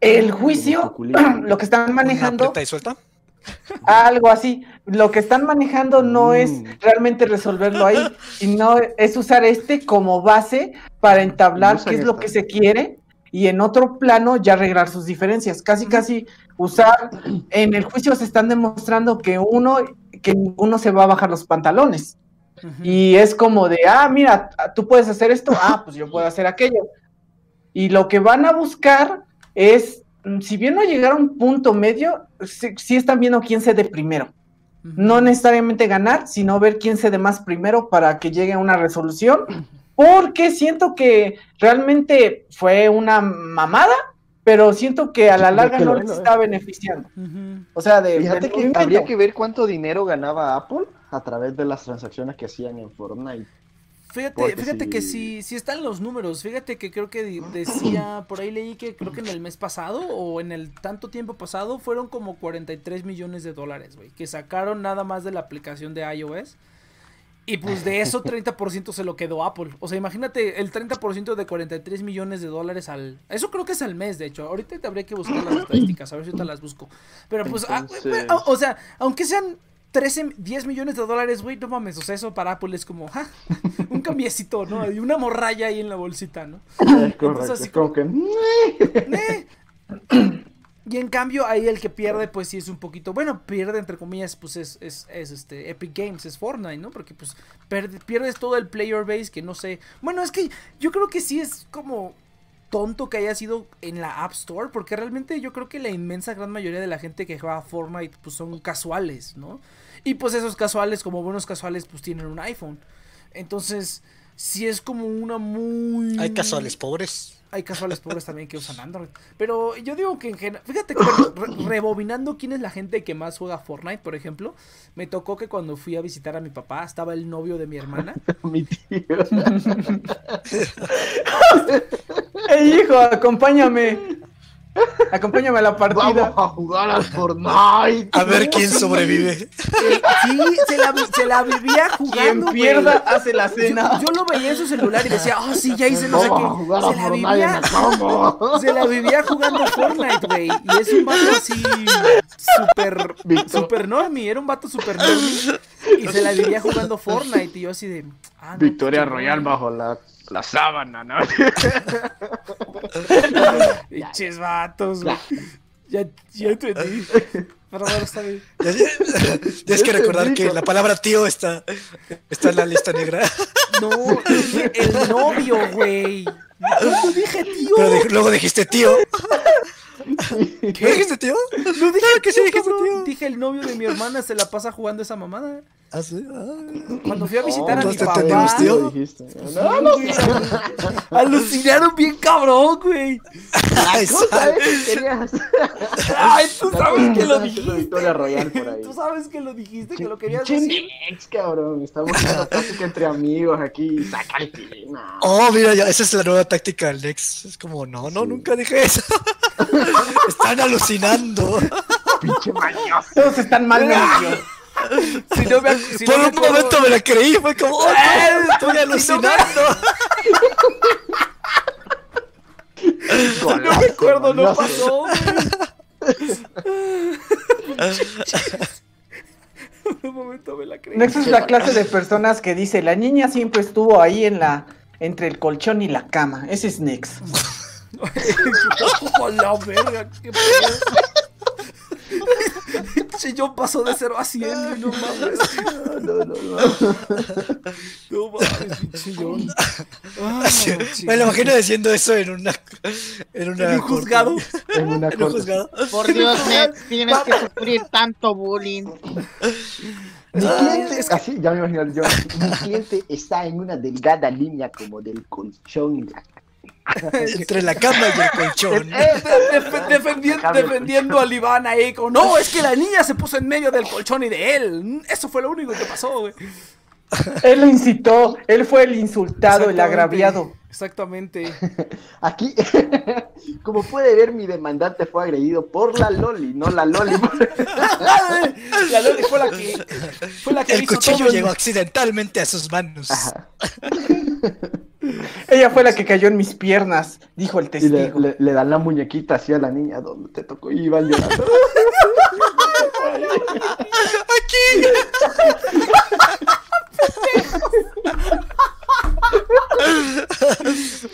El juicio, lo que están manejando, y suelta. algo así, lo que están manejando no es Mm. realmente resolverlo ahí, sino es usar este como base para entablar qué es lo que se quiere y en otro plano ya arreglar sus diferencias. Casi, casi usar, en el juicio se están demostrando que uno, que ninguno se va a bajar los pantalones. Y es como de, ah, mira, tú puedes hacer esto, ah, pues yo puedo hacer aquello. Y lo que van a buscar es, mm, si bien no llegar a un punto medio, sí, sí están viendo quién se dé primero. No necesariamente ganar, sino ver quién se dé más primero para que llegue a una resolución. Porque siento que realmente fue una mamada, pero siento que a la larga no les está beneficiando. O sea, de, Fíjate que habría que ver cuánto dinero ganaba Apple a través de las transacciones que hacían en Fortnite. Fíjate, Porque fíjate que sí. sí, están los números. Fíjate que creo que di- decía, por ahí leí que creo que en el mes pasado o en el tanto tiempo pasado fueron como 43 millones de dólares, güey, que sacaron nada más de la aplicación de iOS. Y pues de eso 30% se lo quedó Apple. O sea, imagínate el 30% de 43 millones de dólares al... Eso creo que es al mes, de hecho. Ahorita te habría que buscar las estadísticas, a ver si te las busco. Pero pues, ah, ah, o sea, aunque sean 13, 10 millones de dólares, güey, no mames. O sea, eso para Apple es como, ja, un cambiecito, ¿no? Y una morralla ahí en la bolsita, ¿no? Es correcto. así Es como que. Eh. Y en cambio, ahí el que pierde, pues sí es un poquito. Bueno, pierde entre comillas, pues es, es, es, este Epic Games, es Fortnite, ¿no? Porque pues perde- pierdes todo el player base que no sé. Bueno, es que yo creo que sí es como tonto que haya sido en la App Store, porque realmente yo creo que la inmensa gran mayoría de la gente que juega Fortnite pues son casuales, ¿no? Y pues esos casuales, como buenos casuales, pues tienen un iPhone. Entonces, sí es como una muy... Hay casuales pobres. Hay casuales pobres también que usan Android. Pero yo digo que en general. Fíjate que re- rebobinando quién es la gente que más juega Fortnite, por ejemplo. Me tocó que cuando fui a visitar a mi papá estaba el novio de mi hermana. Mi tío. ¡Ey, hijo, acompáñame! Acompáñame a la partida. Vamos a jugar al Fortnite. A ver quién sobrevive. Eh, sí, se la, vi- se la vivía Quien jugando. güey. pierda hace la cena. Yo, yo lo veía en su celular y decía, oh, sí, ya hice no sé Vamos a qué. jugar a Se la vivía. Se la vivía jugando Fortnite, güey. Y es un vato así súper super normie. Era un vato super normie. Y se la vivía jugando Fortnite. Y yo así de. ah, no, Victoria Royal bajo la, la sábana, ¿no? Pinches vatos, güey. Ya, ya entendí. Pero bueno, está bien. Ya- Tienes que recordar que la palabra tío está, está en la lista negra. No, dije el novio, güey. No dije tío. Pero de- luego dijiste tío. ¿No dijiste tío? No dije Claro que sí tío, dijiste cabrón. tío. Dije el novio de mi hermana se la pasa jugando esa mamada. Ah. Cuando fui a visitar a mi papá. dijiste. No, no, Alucinaron bien cabrón, güey. Ay, ¿Cómo sabes que querías? Ay, tú sabes que lo Una dijiste. Victoria Royal por ahí. Tú sabes que lo dijiste, que lo querías decir. Nex, cabrón. Estamos jugando plática entre amigos aquí. Saca el pino. Oh, mira, ya, esa es la nueva táctica del Nex. Es como, no, no, Sí. nunca dije eso. Están alucinando. Pinche mañoso. Todos están mal. Si no me, si Por no un momento me la creí, fue como, oh, no, estoy alucinando. no me acuerdo, no pasó. Por un momento me la creí. Es la clase de personas que dice, la niña siempre estuvo ahí en la entre el colchón y la cama. Ese es Nex. La verga, qué pedo. Che, yo paso de 0 a 100, güey, no mames. No, no, no. No mames, pinche. Ah. Me lo imagino diciendo eso en una. En, una En un juzgado. En una En un juzgado. Por Dios, tienes que sufrir tanto bullying. Mi cliente, es que- así, ya me imagino yo. Mi cliente está en una delgada línea como del colchón y la Entre la cama y el colchón. Def- defendi- defendiendo al Iván ahí como, no, es que la niña se puso en medio del colchón y de él. Eso fue lo único que pasó, güey. Él lo incitó, él fue el insultado, el agraviado. Exactamente. Aquí, como puede ver, mi demandante fue agredido por la Loli, no la Loli. La Loli fue la que fue la que El hizo cuchillo todo el- llegó accidentalmente a sus manos. Ajá. Ella fue la que cayó en mis piernas, dijo el Y le, testigo. le- le dan la muñequita así a la niña donde te tocó y iban llorando.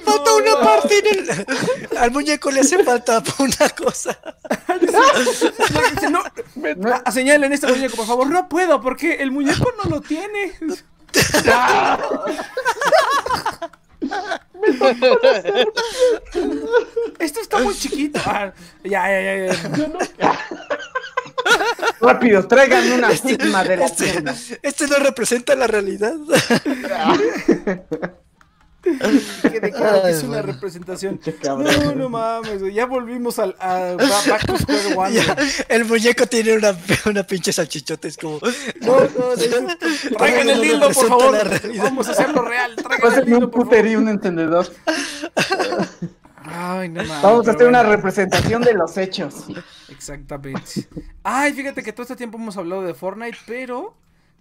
Falta una parte en el. Al muñeco le hace falta una cosa. No, a- señalen este muñeco, por favor. No puedo porque el muñeco no lo tiene. Esto está muy chiquito. Ah, ya, ya, ya, ya. Rápido, traigan una sigma de la Este, pierna. este no representa la realidad. ¿De qué, de claro que es una bueno. representación. No, no mames, ya volvimos al a Back to Square One. Ya, el muñeco tiene una, una pinche salchichota, es como. No, no, de- traigan el dildo, por favor. Vamos a hacerlo real. Traigan el dildo, un por puter y favor. un encendedor. Ay, no mames. Vamos a hacer una representación de los hechos. Exactamente. Ay, fíjate que todo este tiempo hemos hablado de Fortnite, pero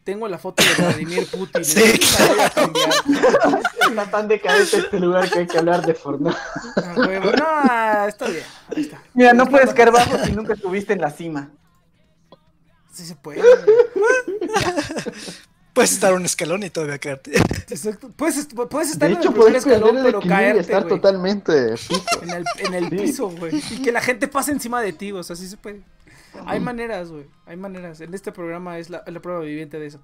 tengo la foto de Vladimir Putin. Sí. Está tan decadente este lugar que hay que hablar de Fortnite. No, está bien. Ahí está. Mira, no puedes caer bajo si nunca estuviste en la cima. Sí se puede. Puedes estar un escalón y todavía caerte. Exacto. Puedes, est- puedes estar De en el hecho, primer puedes perder escalón, el pero equilibrio y caerte, estar totalmente. En el, en el Sí. piso, güey. Y que la gente pase encima de ti, o sea, sí se puede. Hay maneras, güey. Hay maneras. En este programa es la, la prueba viviente de eso.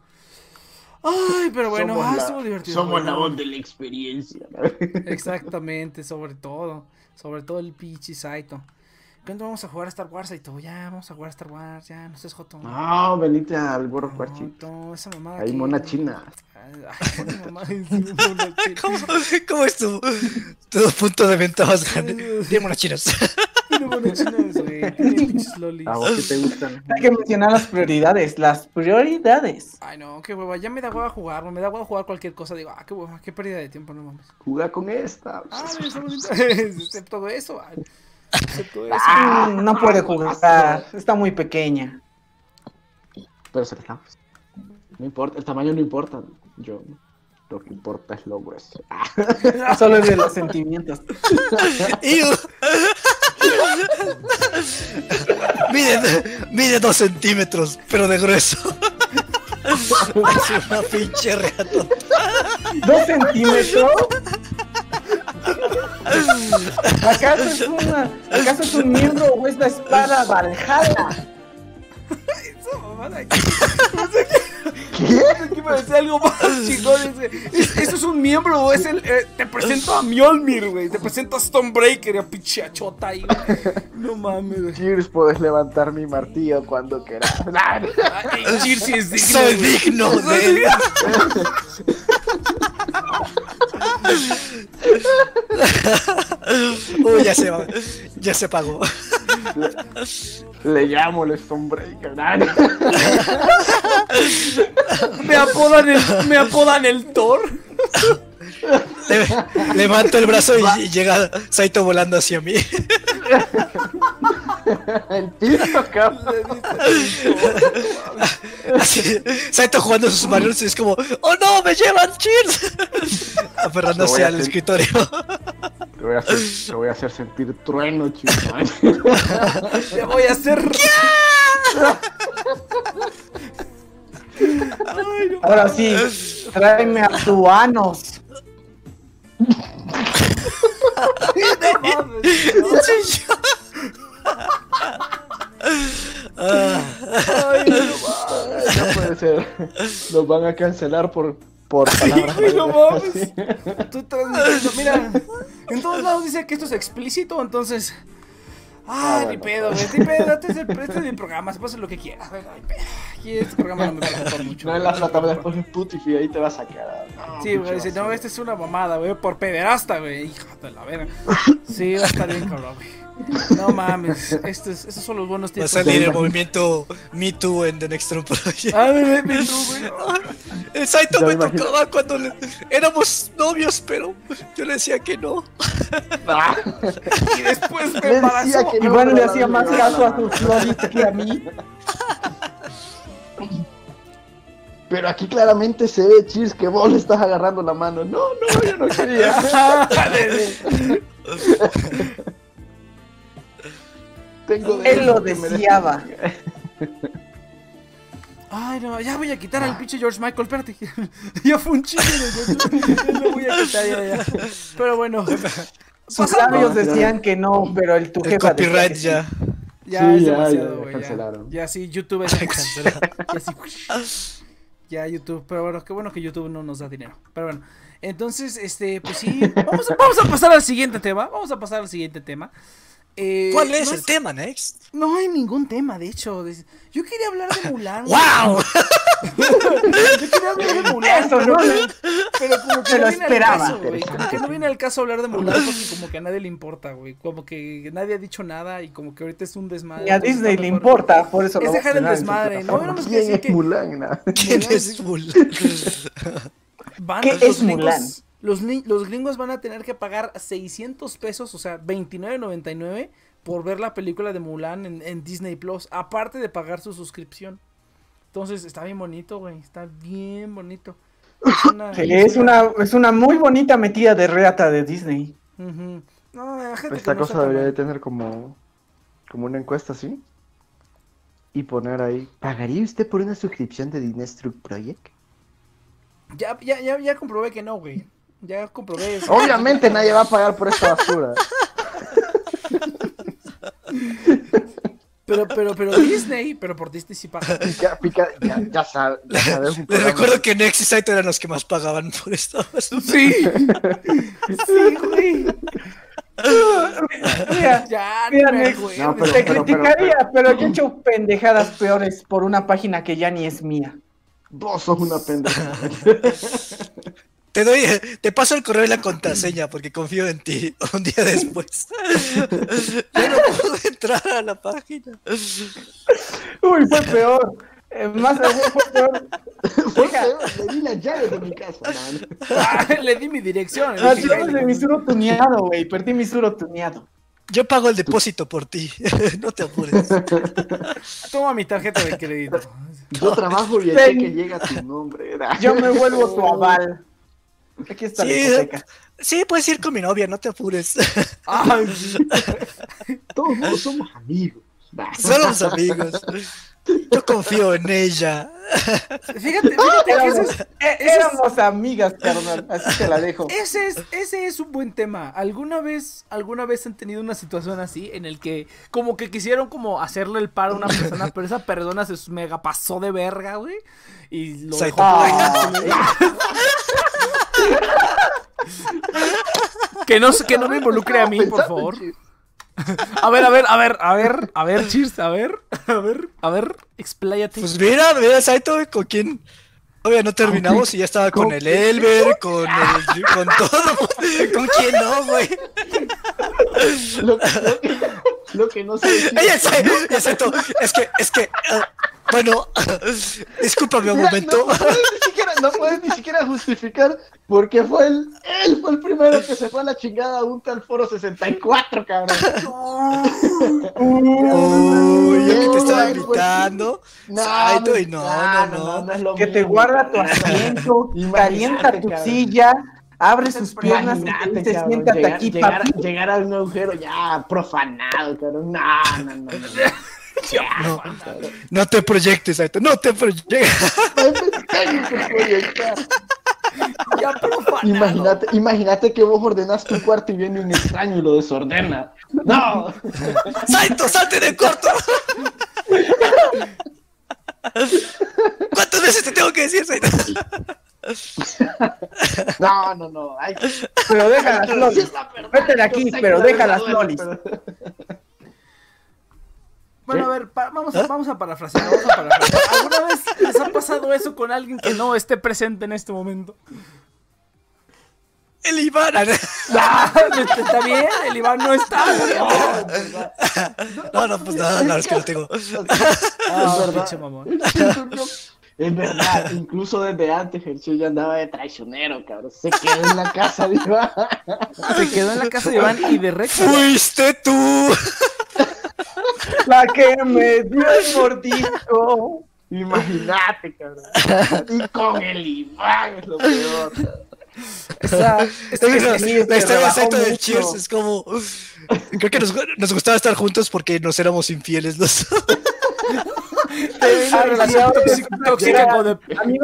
Ay, pero bueno, Somos ah, la- estuvo divertido. Somos la voz de la experiencia. Exactamente, sobre todo. Sobre todo el pinche Saito. ¿Cuándo vamos a jugar a Star Wars, Saito? Ya, vamos a jugar a Star Wars, ya, no seas joto. No, venite al No, cuarchito. no, esa mamada Ahí que- mona china. Ay, china. ¿Cómo, cómo es tu, tu punto de venta más grande? Tiene unas chinas. Tiene monas chinas, güey. Tiene pinches lolis. A vos que te gustan. Hay que mencionar las prioridades. Las prioridades. Ay, no, qué hueva. Ya me da hueva jugar, me da hueva jugar cualquier cosa. Digo, ah, qué hueva, qué pérdida de tiempo, no mames. Juega con esta. Ah. Excepto eso, eso. Mm, no puede jugar. Está muy pequeña. Pero se la damos. No importa, el tamaño no importa. Yo. Lo que importa es lo grueso. Ah, Solo es de los sentimientos. Mide, mide dos centímetros, pero de grueso. es una pinche reata. ¿Dos centímetros? ¿Acaso es, una, ¿Acaso es un miembro o es la espada Valhalla? Esa mamada. ¿Qué? que me decía algo más chingón. Dice, ¿es- ¿Eso es un miembro o es el. eh, te presento a Mjolnir, güey. Te presento a Stonebreaker y a pinche achota ahí, güey. No mames, güey. Cheers, puedes levantar mi martillo cuando quieras. Ay, Chirsi es digno, Soy güey. digno Soy Uy, ya se va. Ya se pagó. Le llamo el Stonebreaker. Me apodan el, me apodan el Thor. Le- levanto el brazo y, y llega Saito volando hacia mí. El piso, cabrón. Así, Saito jugando sus marionetas y es como, ¡Oh no! ¡Me llevan! ¡Cheers! Aferrándose al hacer. escritorio. Te voy a hacer, te voy a hacer sentir trueno, chico. Te voy a hacer. Ahora sí, tráeme a tu Anos. Mames. No puede ser. Nos van a cancelar por, por palabras. Ay, no mames. Tú transmitiendo, mira. En todos lados dice que esto es explícito, entonces. Ah, Ah, ni bueno, pedo, güey. Ni pedo. Este es, el, este es mi programa. Se puede hacer lo que pedo. Aquí este programa no me va a gustar mucho. No en la plataforma después en Spotify, ahí te va a sacar. No, Sí, güey, dice, no, esta es una mamada, güey, por pederasta, güey. Hija de la verga. Sí, va a estar bien, cabrón, güey. No mames, estos, estos son los buenos Va a tiempos. salir el movimiento Me Too en The Next Trump Project. Ah, me, me, me, tú, güey. El Saito me imagino. tocaba cuando le- éramos novios, pero yo le decía que no. Ah, Y después me Le decía embarazó. que no, Igual le hacía más caso a sus lolis que a mí. Pero aquí claramente se ve, Cheers, que vos le estás agarrando la mano. No, no, yo no quería. Tengo Él lo deseaba. Ay, no, ya voy a quitar al pinche George Michael, espérate. ya fue un chiste. Ya lo voy a quitar, ya, ya. Pero bueno. Sus labios decían que no, pero el tu El jefa decía copyright que sí. ya. Ya Sí, es ya, demasiado, güey. Ya, cancelaron. ya sí, YouTube es Cancelado. Ya sí. Ya YouTube, pero bueno, qué bueno que YouTube no nos da dinero. Pero bueno, entonces, este, pues sí, vamos a, vamos a pasar al siguiente tema. Vamos a pasar al siguiente tema. Eh, ¿Cuál es no el tema, Next? No hay ningún tema, de hecho. Yo quería hablar de Mulan. güey. ¡Wow! Yo quería hablar de Mulan. Eso, pero, ¿no? pero como que lo no viene al esperaba. caso, güey. Como que no viene al caso hablar de Mulan porque como que a nadie le importa, güey. Como que nadie ha dicho nada y como que ahorita es un desmadre. Ni a Disney le importa, por eso Es lo dejar el desmadre, ¿no? que ¿Quién decir es que Mulan? No. ¿Quién es. Mulan? ¿Qué es Mulan? Los, los gringos van a tener que pagar 600 pesos, o sea, 29.99 por ver la película de Mulan en, en Disney Plus, aparte de pagar su suscripción. Entonces, está bien bonito, güey, está bien bonito. Es una, Sí, es una, es una muy bonita metida de reata de Disney. No, Esta no cosa debería de tener como, como una encuesta así. Y poner ahí. ¿Pagaría usted por una suscripción de Dinestruck Project? Ya, ya, ya, ya comprobé que no, güey. Ya comprobé eso. Obviamente nadie va a pagar por esta basura. Pero, pero, pero Disney, pero por Disney sí paga. Pica, pica, ya, ya, sabe- ya sabes Les recuerdo que Next y Saito eran los que más pagaban por esto. Sí. Sí, güey. Mira, Ya, Mira, no me Nex, acuerdo. No, pero- te pero- criticaría, pero, yo he hecho pendejadas peores por una página que ya ni es mía. Vos sos una pendeja. Te doy, te paso el correo y la contraseña porque confío en ti un día después. Yo no puedo entrar a la página. Uy, fue peor. Eh, más fue, fue peor. Fue Deja. peor, Le di las llaves de mi casa, man. Ah, Le di mi dirección. Las dije, llaves "Ay, de mi suro tuneado, güey. Perdí mi suro tuneado. Yo pago el depósito por ti. No te apures. Toma mi tarjeta de crédito. Yo trabajo y el cheque llega a tu nombre. Yo me vuelvo tu aval. Aquí está la Sí. hipoteca. Sí, puedes ir con mi novia, no te apures. Ay. Todos somos amigos. Somos amigos. Yo confío en ella. Fíjate, fíjate que ese Éramos, es, eh, éramos amigas, carnal. Así te la dejo. ese es, ese es un buen tema. ¿Alguna vez, alguna vez han tenido una situación así en el que como que quisieron como hacerle el paro a una persona, pero esa persona se mega pasó de verga, güey? Y lo dejó Ah, Que no, se- que no me involucre a mí, por favor. A ver, a ver, a ver, a ver, a ver, Cheers, a ver, a ver, a ver, expláyate. Pues mira, mira, Saito, con quién. Todavía no terminamos y ya estaba con ¿Con el? Elber, con el, con todo. ¿Con quién no, güey? Lo, que, no sé es que, es que, ah, bueno, discúlpame un momento. No, puedes ni siquiera, no puedes ni siquiera justificar porque fue él, él fue el primero que se fue a la chingada a un tal foro 64, cabrón. Uy, yo que te estaba Ay, pues, invitando. No, no, no, no. no tu asiento, Imagínate, calienta tu cabrón. silla, abre sus piernas y te siéntate llegar, aquí, llegar, papi. llegar a un agujero ya profanado, cabrón. No, no, no. no. Ya, No. cabrón. No te proyectes, Saito, no te proyectes. Ya profanado. Imagínate, imagínate que vos ordenas tu cuarto y viene un extraño y lo desordena. No. Saito, salte de corto. ¿Cuántas veces te tengo que decir, Saito? No, no, no. Ay, Pero deja las lolis. Vete de aquí, pero deja las lolis. Bueno, a ver, pa- vamos, a, vamos a parafrasear, vamos a parafrasear. ¿Alguna vez les ha pasado eso con alguien que no esté presente en este momento? El Iván. Ah, Está bien, el Iván no está. No, no, pues nada, verdad es que no tengo. Ah, mamón. Es verdad, incluso desde antes el Chuy ya andaba de traicionero, cabrón. Se quedó en la casa de Iván. Se quedó en la casa de Iván y de Rex. Fuiste tú. La que me dio el mordisco. Imagínate, cabrón. Y con el Iván es lo peor. cabrón. Esa, esta- La, sí, la te historia de rebajó Saito de mucho. Cheers es como. Creo que nos, nos gustaba estar juntos porque nos éramos infieles los Una relación tóxica,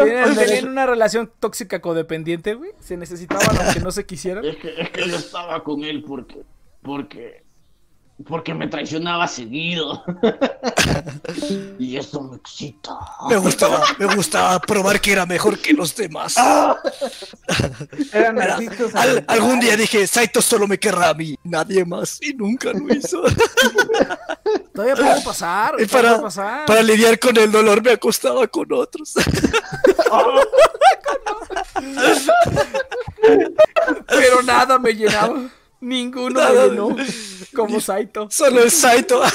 derecho. una relación tóxica codependiente, güey. Se necesitaban aunque no se quisieran. Es que, es que yo estaba con él porque, porque Porque me traicionaba seguido. y eso me excita. Me gustaba, me gustaba probar que era mejor que los demás. Eran Era- al- algún día dije, Saito solo me querrá a mí, nadie más, y nunca lo hizo. Todavía puede pasar. Y todavía para, pasar. para lidiar con el dolor me acostaba con otros. Pero nada me llenaba. Ninguno Nada. me llenó. Como Saito. Solo el Saito.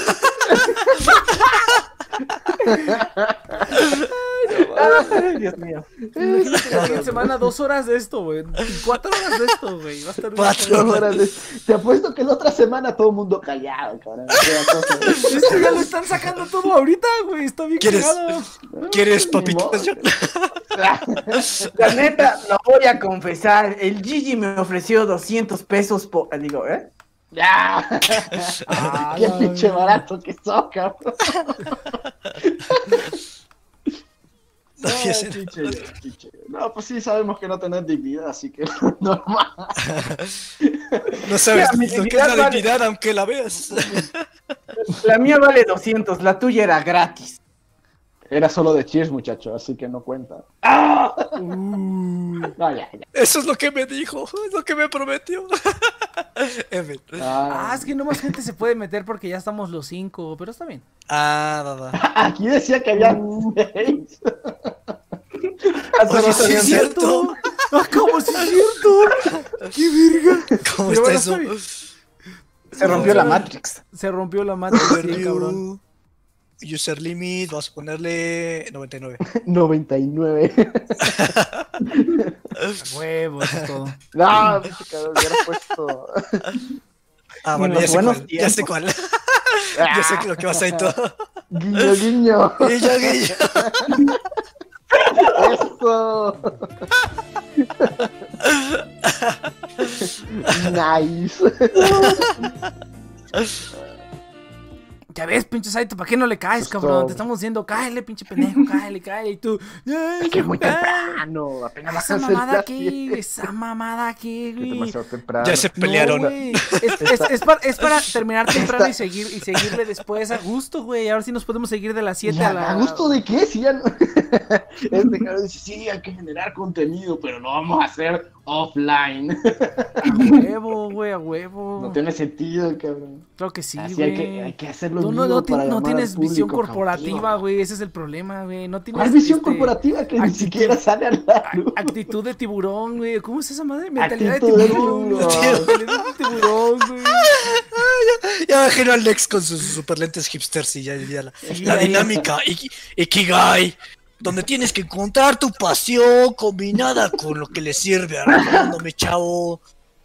Ay, Dios mío. Imagínate la siguiente semana dos horas de esto, güey. Cuatro horas de esto, güey. Va a estar bien Cuatro. cabrón. Órale. Te apuesto que la otra semana todo el mundo callado, cabrón. Esto ya lo están sacando todo ahorita, güey. Está bien ¿Quieres- cagado. ¿Quieres papitas? La neta, lo voy a confesar. El Gigi me ofreció 200 pesos por. Digo, ¿eh? Ya. Ah, Qué pinche barato que sos, cabrón. No, pinche, pinche. No, pues sí, sabemos que no tenés dignidad, así que normal. No sabes lo que es la dignidad vale- dignidad aunque la veas. La mía vale 200, la tuya era gratis. Era solo de Cheers, muchacho, así que no cuenta. ¡Ah! No, ya, ya. Eso es lo que me dijo, es lo que me prometió. Ah, Ah, es que no más gente se puede meter porque ya estamos los cinco, pero está bien. Ah, va. aquí decía que había seis. Oye, rato sí es cierto. ¡Ah, cómo sí es cierto! ¡Qué verga! ¿Cómo Pero está bueno, eso? Se rompió la Matrix. Se rompió la matriz, bien cabrón. User limit, vamos a ponerle 99. 99. Huevos, todo. No, cabrón, hubiera puesto. Ah, En bueno, ya sé cuál. Ya sé cuál. Ya sé lo que vas a ir todo. Guiño, guiño. Guillo, guillo. Eso. nice. Ya ves, pinche Saito, ¿para qué no le caes, Justo. cabrón? Te estamos diciendo, cáele, pinche pendejo, cáele, cáele. Y tú, "Ay, Que es muy temprano. Apenas Esa mamada aquí, esa mamada aquí, Que es güey. demasiado temprano. Ya se No, pelearon. güey. es, es- es para, es para terminar temprano y seguir y seguirle después a gusto, güey. A ver si nos podemos seguir de las 7 Ya, a la. ¿A gusto de qué? Si ya no... Este cabrón dice, sí, hay que generar contenido, pero lo vamos a hacer offline. A huevo, güey, a huevo. No tiene sentido, cabrón. Claro que sí, Así güey. hay que, hay que hacerlo Tú no, no, ti- no al tienes visión corporativa, güey. Ese es el problema, güey. No tienes. ¿Cuál visión este, corporativa que ni siquiera sale a la luz? Actitud de tiburón, güey. ¿Cómo es esa madre? Mentalidad de Actitud de tiburón. tiburón. Mentalidad de tiburón, güey. Ya imagino al Lex con sus super lentes hipsters y ya, ya la, Sí, la dinámica Iki- Ikigai, donde tienes que encontrar tu pasión combinada con lo que le sirve a chavo.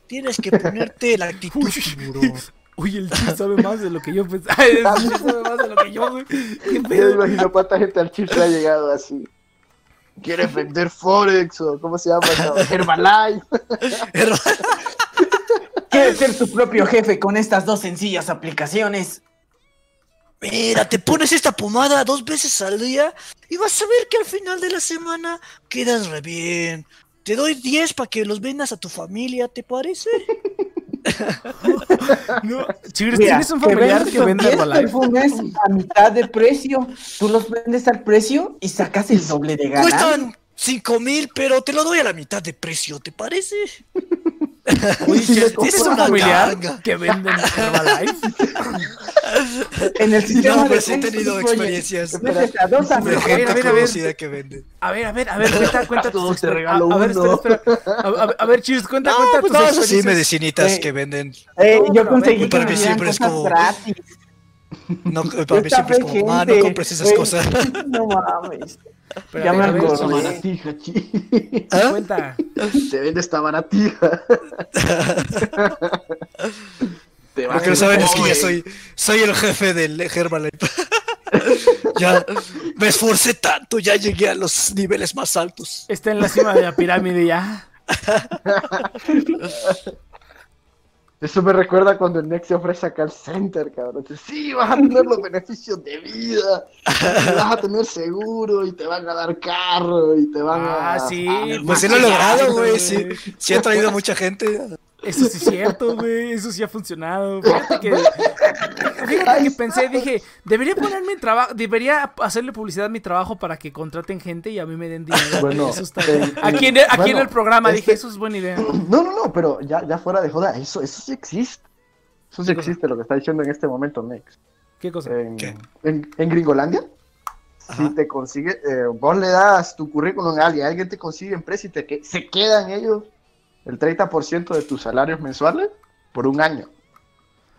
Tienes que ponerte la actitud tiburón. Oye, el chip sabe más de lo que yo pensaba. El chip sabe más de lo que yo, güey. ¿Qué Yo me pedo? imagino cuánta gente al chip se ha llegado así. ¿Quieres vender Forex o cómo se llama? eso? Herbalife. ¿Quieres ser tu propio jefe con estas dos sencillas aplicaciones? Mira, te pones esta pomada dos veces al día y vas a ver que al final de la semana quedas re bien. Te doy 10 para que los vendas a tu familia, ¿te parece? No. Chigres, Mira, ¿tienes un familiar vendes que venda 10 Herbalife? perfumes a mitad de precio. Tú los vendes al precio y sacas el doble de ganancia. Cuestan 5 mil, pero te lo doy a la mitad de precio, ¿te parece? Me ¿tienes un familiar ganga. que vende Herbalife? En el sistema No, de pues he tenido experiencias a ver, gente a ver, a ver. conocida que vende. A ver, a ver, a ver, cuenta, cuenta tus todos te regalo a, a ver, espera, uno. espera. A, a- a ver, Chigres, cuenta, No, cuenta pues tus no, sí, medicinitas Eh, que venden. Eh, yo conseguí que para mí siempre es cosas como- gratis. No, para mí siempre es como, ah, no gente, compres esas cosas. No mames. Pero ya me ver, a ver, acordé. Esta Chigres, baratija. ¿Ah? Cuenta. Te vende esta baratija. Lo que no saben es que ya pobre. soy, soy el jefe del Herbalife. ya me esforcé tanto, ya llegué a los niveles más altos. Está en la cima de la pirámide ya. Eso me recuerda cuando el Next se ofrece a call center, cabrón. Sí, vas a tener los beneficios de vida, vas a tener seguro y te van a dar carro y te van a... Ah, sí. a- Pues sí lo he logrado, güey. Sí, sí ha traído mucha gente. Eso sí es cierto, güey. Eso sí ha funcionado. Fíjate que. Fíjate que pensé, dije, debería ponerme en trabajo, debería hacerle publicidad a mi trabajo para que contraten gente y a mí me den dinero. Bueno, eso está en- Aquí, en, aquí el programa dije, este- eso es buena idea. No, no, no, pero ya, ya fuera de joda, eso, eso sí existe. Eso sí existe, lo que está diciendo en este momento Nex. ¿Qué cosa? En, ¿Qué? en, en Gringolandia, si te consigue, eh, vos le das tu currículum a alguien, alguien te consigue empresa y te que, se quedan ellos el 30% de tus salarios mensuales por un año.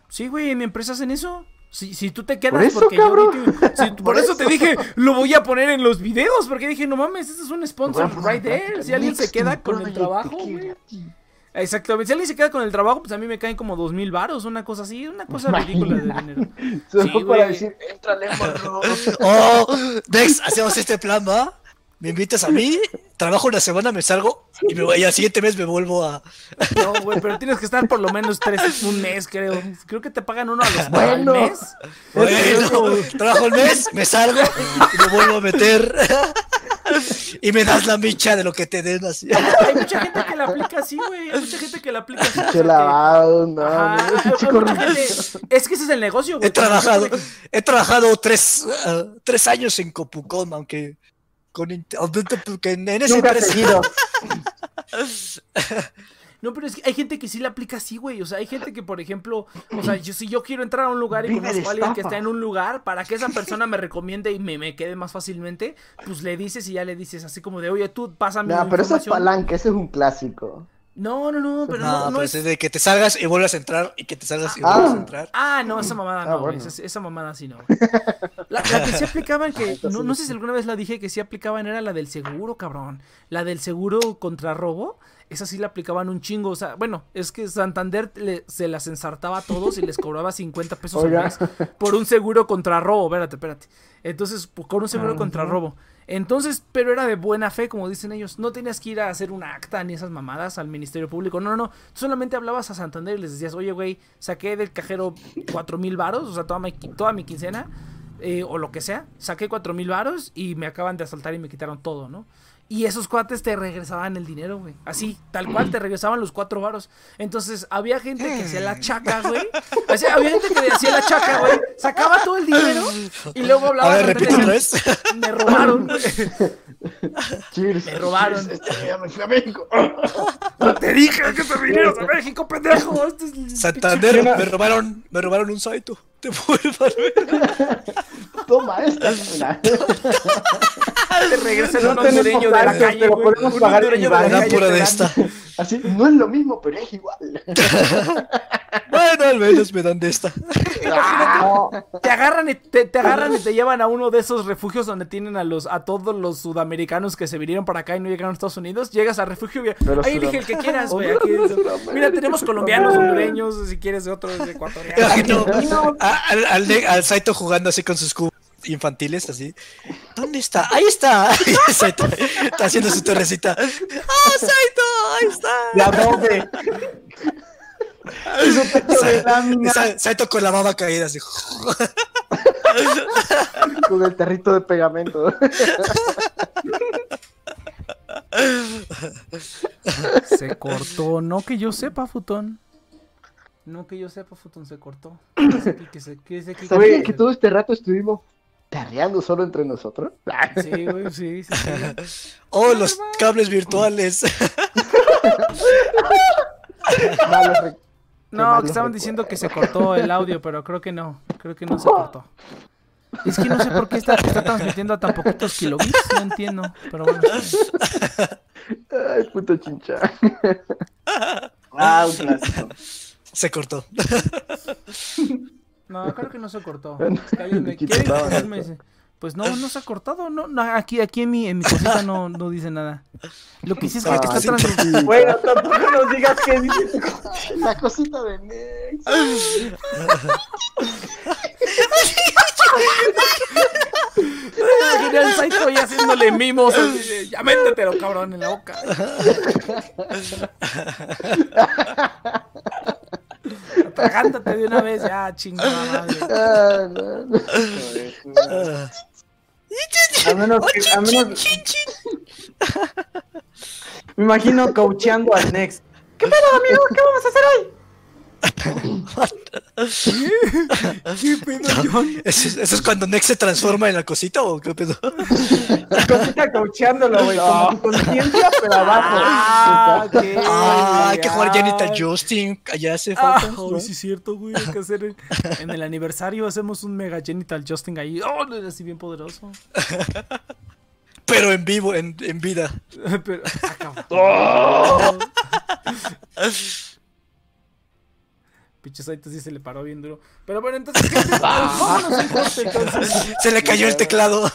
Sí, güey, en mi empresa hacen eso. Si, si tú te quedas Por eso, porque yo cabrón. si- por, Por eso, te dije, lo voy a poner en los videos, porque dije, no mames, este es un sponsor right there. Si alguien se queda con el trabajo, güey. Exactamente, si alguien se queda con el trabajo, pues a mí me caen como dos mil varos, una cosa así, una cosa ridícula de dinero. Solo Sí, para decir, entrale. Oh, Dex, hacemos este plan, ¿va? Me invitas a mí, trabajo una semana, me salgo y, me voy, y al siguiente mes me vuelvo a. No, güey, pero tienes que estar por lo menos tres, un mes, creo. Creo que te pagan uno a los Bueno. al mes. Bueno, trabajo el mes, me salgo y me vuelvo a meter. Y me das la micha de lo que te den así. Hay mucha gente que la aplica así, güey. Hay mucha gente que la aplica así. Qué que- lavado, no, Ajá, gente- Es que ese es el negocio, güey. He trabajado, he trabajado tres, ah, tres años en Copucom, aunque con int- que en esa Nunca seguido. No, pero es que hay gente que sí la aplica así, güey. O sea, hay gente que, por ejemplo, o sea, yo, si yo quiero entrar a un lugar y conozco a alguien que está en un lugar, para que esa persona me recomiende y me, me quede más fácilmente, pues le dices y ya le dices así como de, oye, tú pásame No, pero eso es palanca, ese es un clásico. No, no, no, pero No, no, no pero es... es de que te salgas y vuelvas a entrar y que te salgas y Ah. vuelvas a entrar. Ah, no, esa mamada Ah, no, bueno. esa, esa mamada sí no. La, la que sí aplicaban, que no, no sé si alguna vez la dije que sí aplicaban, era la del seguro, cabrón. La del seguro contra robo, esa sí la aplicaban un chingo. O sea, bueno, es que Santander le- se las ensartaba a todos y les cobraba 50 pesos al Oiga. mes por un seguro contra robo. Espérate, espérate. Entonces, pues, con un seguro contra robo. Entonces, pero era de buena fe, como dicen ellos. No tenías que ir a hacer un acta ni esas mamadas al Ministerio Público. No, no, no. Tú solamente hablabas a Santander y les decías, oye, güey, saqué del cajero cuatro mil varos, o sea, toda mi, toda mi quincena, eh, o lo que sea. Saqué cuatro mil varos y me acaban de asaltar y me quitaron todo, ¿no? Y esos cuates te regresaban el dinero, güey. Así, tal cual, te regresaban los cuatro varos. Entonces, había gente que hacía la chaca, güey. O sea, había gente que hacía la chaca, güey. Sacaba todo el dinero y luego hablaba A ver, otra vez. Me robaron. Cheers. Me robaron. Cheers, Este día me fui a México. Te dije que te vinieras a México, pendejo. Este es el Santander, me robaron, me robaron un saito. Te vuelvo a ver. Toma esta. te regresa No tenemos hondureño de la calle, pero podemos Un pagar de la calle pura de esta. Así, no es lo mismo, pero es igual. Bueno, al menos me dan de esta. No, Te agarran y te, te agarran y te llevan a uno de esos refugios donde tienen a los a todos los sudamericanos que se vinieron para acá y no llegaron a Estados Unidos. Llegas al refugio y Pero ahí elige el que quieras, güey. Mira, tenemos colombianos, hondureños, si quieres de otros ecuatorianos. Al, al, ne- al Saito jugando así con sus cubos infantiles, así. ¿Dónde está? Ahí está. Saito está haciendo su torrecita. ¡Ah, Saito! Ahí está. de adobe. Saito con la baba caída, así. Con el territo de pegamento. Se cortó, no que yo sepa, Futón. No que yo sepa, Futón, se cortó. ¿Qué sé que- que se- qué sé que- ¿Sabían que todo este rato estuvimos perreando solo entre nosotros? Sí, güey, sí, sí, sí. Oh, los cables virtuales. Malos No, que estaban recuerdos. diciendo que se cortó el audio, pero creo que no. Creo que no se cortó. Es que no sé por qué está, está transmitiendo a tan poquitos kilobits, no entiendo. Pero bueno. Ay, puto chincha. Ah, un clásico. Se cortó. No, creo que no se cortó. Bueno, Es que. Dice, Pues no, no se ha cortado. No, no, aquí, aquí en mi, en mi cosita no, no dice nada. Lo que sí es que Ah, está sí. Bueno, tampoco nos digas que dices. La cosita de Nex. Imaginé al Saito ahí haciéndole mimos. así de, ya métetelo, cabrón, en la boca. Atragántate de una vez, ya, chingada madre. A menos que. A menos, me imagino coacheando al Next. ¿Qué pedo, amigo? ¿Qué vamos a hacer hoy? ¿Qué pedo, John? ¿Eso, es- eso es cuando Nex se transforma en la cosita o qué pedo? La cosita coacheándolo, güey. Como tu conciencia, pero abajo. Ah, ok, Ah, hay que jugar ah. Janita Justin. Allá hace Ah, falta. hoy sí es cierto, güey. Hay que hacer. En el aniversario hacemos un mega genital Justin ahí. Oh, así bien poderoso. Pero en vivo, en, en vida. Pero, ah. Pinche Saito sí se le paró bien duro. Pero bueno, entonces, gente, vámonos un corte, entonces. Se le cayó el teclado.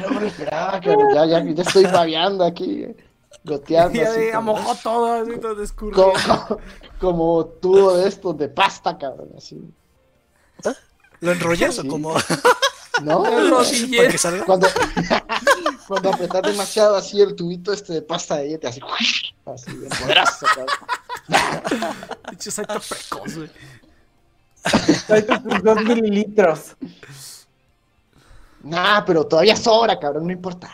No me lo esperaba, cabrón. Ya, ya, ya estoy babeando aquí. Goteando. Ya así como, mojó todo, así todo escurrido. como, como, como tubo de estos de pasta, cabrón. Así. ¿Lo enrollas Sí. o como? ¿No? Para que salga. Cuando, cuando apretas demasiado así el tubito este de pasta de diente, así. Así, bien poderoso. Pinche Saito precoz, güey. Dos mililitros. Nah, pero todavía sobra, cabrón, no importa.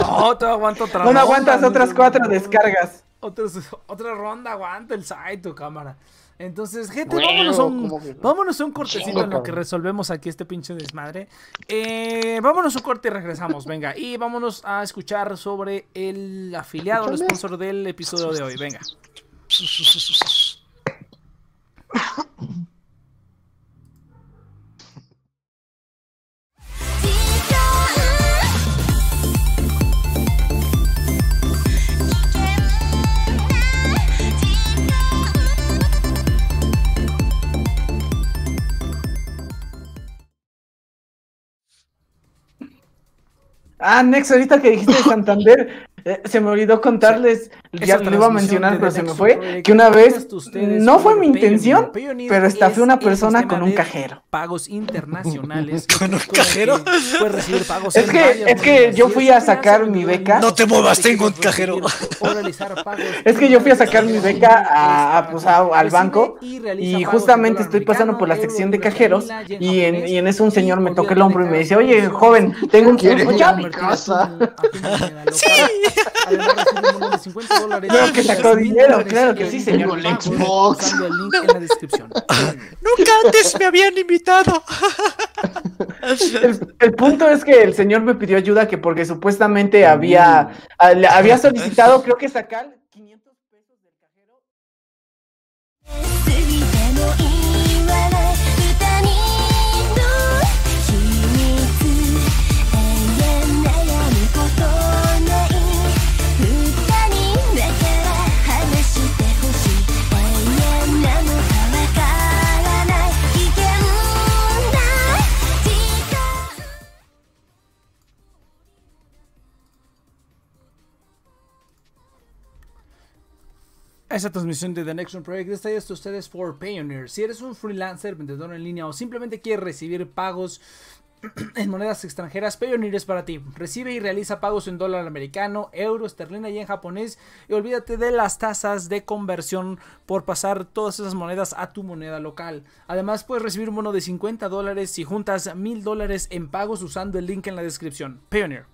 No, te aguanto otra No, no aguantas otras cuatro descargas. Otras- otra ronda, aguanta el Saito, cámara. Entonces, gente, Bueno, vámonos, a un, vámonos a un cortecito Chingo, en lo que resolvemos aquí este pinche desmadre. Eh, vámonos a un corte y regresamos, venga. Y vámonos a escuchar sobre el afiliado, el sponsor del episodio de hoy, venga. Ah, Nex, ahorita que dijiste de Santander, eh, se me olvidó contarles, ya Esa lo iba a mencionar, pero se me fue, que una vez, no fue mi intención, Payoneer pero estafé una persona con un cajero. Pagos internacionales. ¿Con un cajero? recibir pagos Es que- es que yo fui a sacar mi beca. No te muevas, tengo un cajero. Es que yo fui a sacar mi beca a- a, pues, a- al banco y justamente estoy pasando por la sección de cajeros y en, y en eso un señor me toca el hombro y me dice, oye, joven, tengo un... ¿Quieres Oye, ir a ya, mi casa? a Además, recibe un bono de 50 dólares. Claro que sacó 3,000 dinero, claro que sí, señor. Tengo el Xbox. link en la descripción. Nunca antes me habían invitado. El, el punto es que el señor me pidió ayuda que porque supuestamente había, le- había solicitado, creo que sacar Esa transmisión de The Next Project está hasta ustedes por Payoneer. Si eres un freelancer, vendedor en línea o simplemente quieres recibir pagos en monedas extranjeras, Payoneer es para ti. Recibe y realiza pagos en dólar americano, euro, esterlina y en japonés. Y olvídate de las tasas de conversión por pasar todas esas monedas a tu moneda local. Además, puedes recibir un bono de 50 dólares si juntas 1000 dólares en pagos usando el link en la descripción. Payoneer.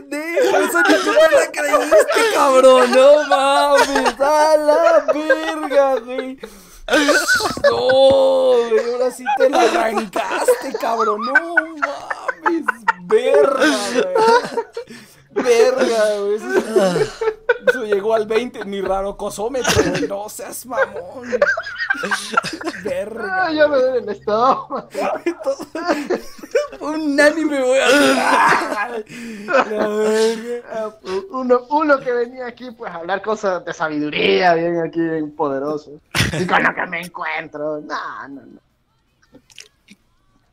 pendejo. Eso ni tú me la creíste, cabrón. No mames. A la verga, güey. No, güey. Ahora sí te la arrancaste, cabrón. No mames. Verga, güey. Verga, güey. Eso, llegó al 20, mi raro cosómetro, güey. No seas mamón. güey. Verga. Ah, ya me duele el estómago. Un anime. Ah, Uno, uno que venía aquí pues a hablar cosas de sabiduría, bien aquí, bien poderoso. Y con lo que me encuentro. No, no, no.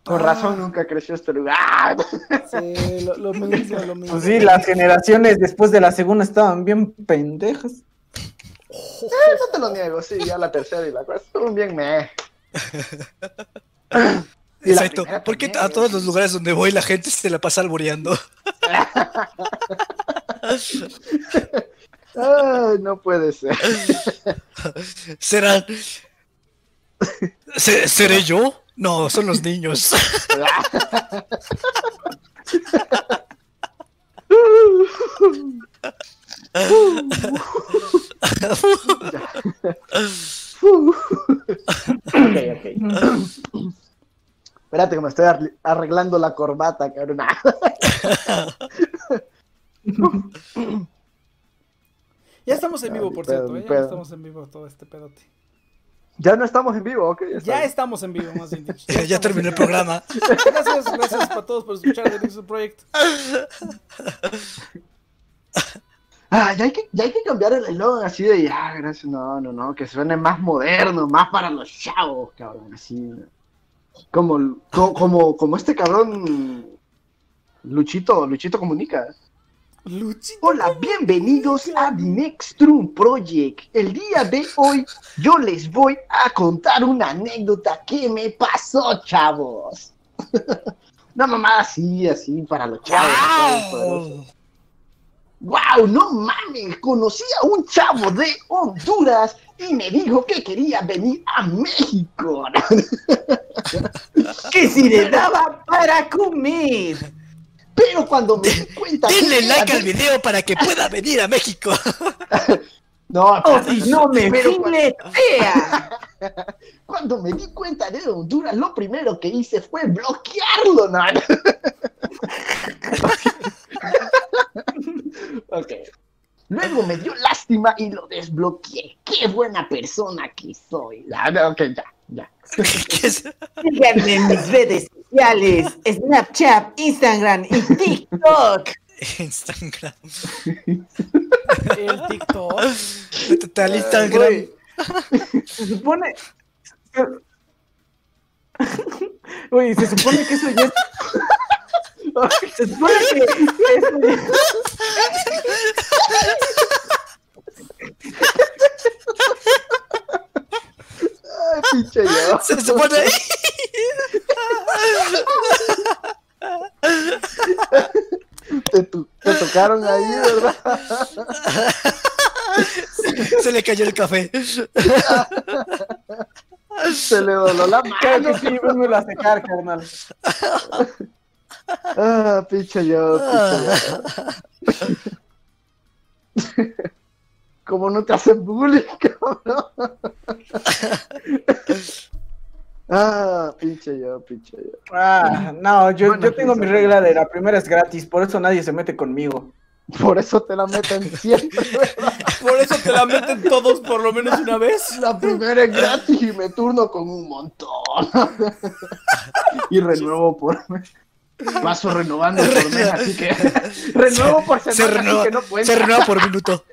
Con razón nunca creció este lugar. Sí, lo, lo mismo, lo mismo. Pues sí, las generaciones después de la segunda estaban bien pendejas. Eh, no te lo niego, sí, ya la tercera y la cuarta estuvieron bien me. Exacto. ¿Por qué a todos los lugares donde voy la gente se la pasa alboreando? Ay, no puede ser. ¿Serán. ¿Se- ¿Seré yo? No, son los niños. ok, ok. Espérate que me estoy arreglando la corbata, cabrón. Ya estamos en vivo, por cierto. ¿eh? Ya estamos en vivo todo este pedote. Ya no estamos en vivo, ok. Ya estamos en vivo, más bien dicho. Ya, ya terminó el programa. Gracias, gracias para todos por escuchar The Nexus Project. Ah, ya hay que, ya hay que cambiar el eslogan así de ya, gracias. No, no, no, que suene más moderno, más para los chavos, cabrón, así. Como, co- como, como este cabrón Luchito, Luchito comunica. Hola, bienvenidos a The Next Room Project. El día de hoy yo les voy a contar una anécdota que me pasó, chavos. Una mamada así, así para los chavos. ¡Wow! ¡No mames! Conocí a un chavo de Honduras y me dijo que quería venir a México. Que si le daba para comer. Pero cuando me di cuenta Denle like al video para que pueda venir a México. No, O si no me cuando, filetea. cuando me di cuenta de Honduras, lo primero que hice fue bloquearlo, ¿no? ok. Luego me dio lástima y lo desbloqueé. ¡Qué buena persona que soy! No, ok, ya, ya. ¿Qué es? Síganme en mis redes sociales: Snapchat, Instagram y TikTok. Instagram. El TikTok. Métete al Instagram. Güey, Se supone. Oye, se supone que eso ya. Se supone que eso ya- Ay, pinche yo. Se supone. Te, tu- te tocaron ahí, ¿verdad? Se le cayó el café. Se le doló la mano. que sí, vénmelo a secar, carnal. Ah, pinche yo, pinche yo. Como no te hacen bullying, cabrón. Ah, pinche yo, pinche yo. Ah, no, yo, Bueno, yo tengo mi regla de la primera es gratis, por eso nadie se mete conmigo. Por eso te la meten siempre. Por eso te la meten todos por lo menos una vez. La primera es gratis y me turno con un montón. y renuevo por mes. Paso renovando por mes, así que renuevo por semana, Se así que no se renueva por minuto.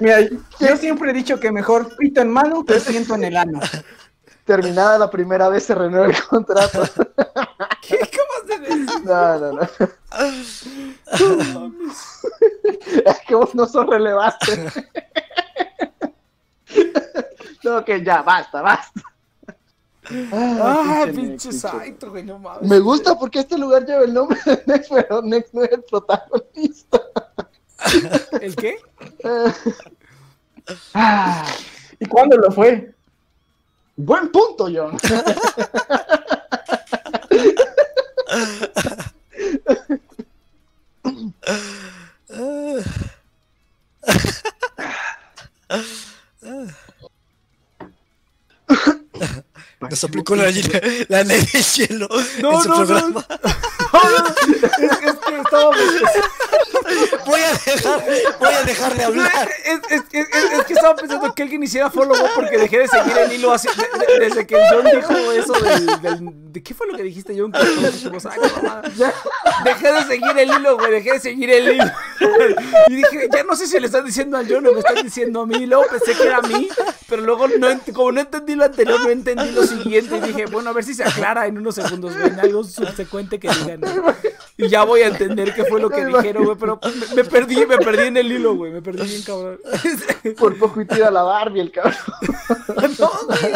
Mira, yo siempre he dicho que mejor pito en mano que siento en el ano. Terminada la primera vez se renueva el contrato. ¿Qué acabas de decir? No, no, no. Es que vos no sos relevante. No, que ya, basta, basta. Ah, pinche pinche Saito, güey, no mames. Me gusta porque este lugar lleva el nombre de Nex, pero Nex no es el protagonista. ¿El qué? ¿Y cuándo lo fue? Buen punto, John. Nos aplicó la, la, la, nieve hielo. No, en su no, programa. no. Es, es que estábamos. Voy a dejar, voy a dejar de hablar. Es, que estaba pensando que alguien hiciera follow porque dejé de seguir el hilo así, de- de- desde que John dijo eso del, del- ¿De qué fue lo que dijiste, John? Que dijimos, "Ay, qué mamada". Dejé de seguir el hilo, güey, dejé de seguir el hilo. Y dije, ya no sé si le están diciendo al John o me están diciendo a mí. Y luego pensé que era a mí, pero luego no como no entendí lo anterior, no entendí lo siguiente. Y dije, bueno, a ver si se aclara en unos segundos, güey, en algo subsecuente que digan. güey. Y ya voy a entender qué fue lo que dijeron, güey, pero me, me perdí, me perdí en el hilo, güey, me perdí bien cabrón. Por poco y tira la Barbie, el cabrón. No, güey,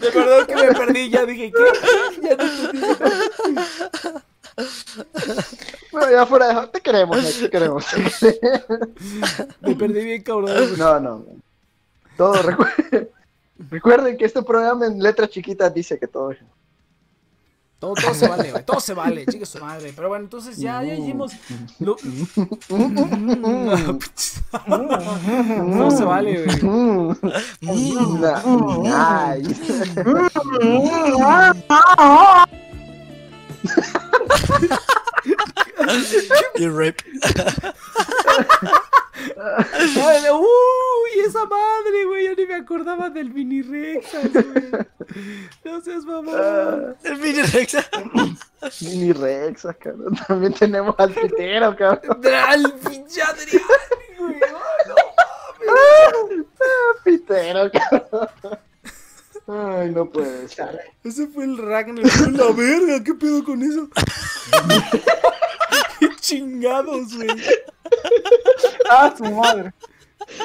de verdad que me perdí, ya dije, ¿qué? Ya no. Bueno, ya fuera de... Te queremos, te queremos. Me perdí bien cabrón. No, no. Todo, recu- recuerden que este programa en letras chiquitas dice que todo es... Todo, todo se vale, güey, todo se vale, chica su madre. Pero bueno, entonces ya, ya hicimos. lo- No se vale, güey. Nice. Uy, esa madre, güey. Ya ni me acordaba del mini Rexas, güey. No seas mamá. El mini Rexa. Mini Rexa, cabrón. También tenemos al pitero, cabrón. Al pinche Adrián, güey. Pitero, cabrón. Ay, no puede ser. Ese fue el Ragnar. La verga, ¿qué pedo con eso? Qué chingados, güey. Ah, su madre.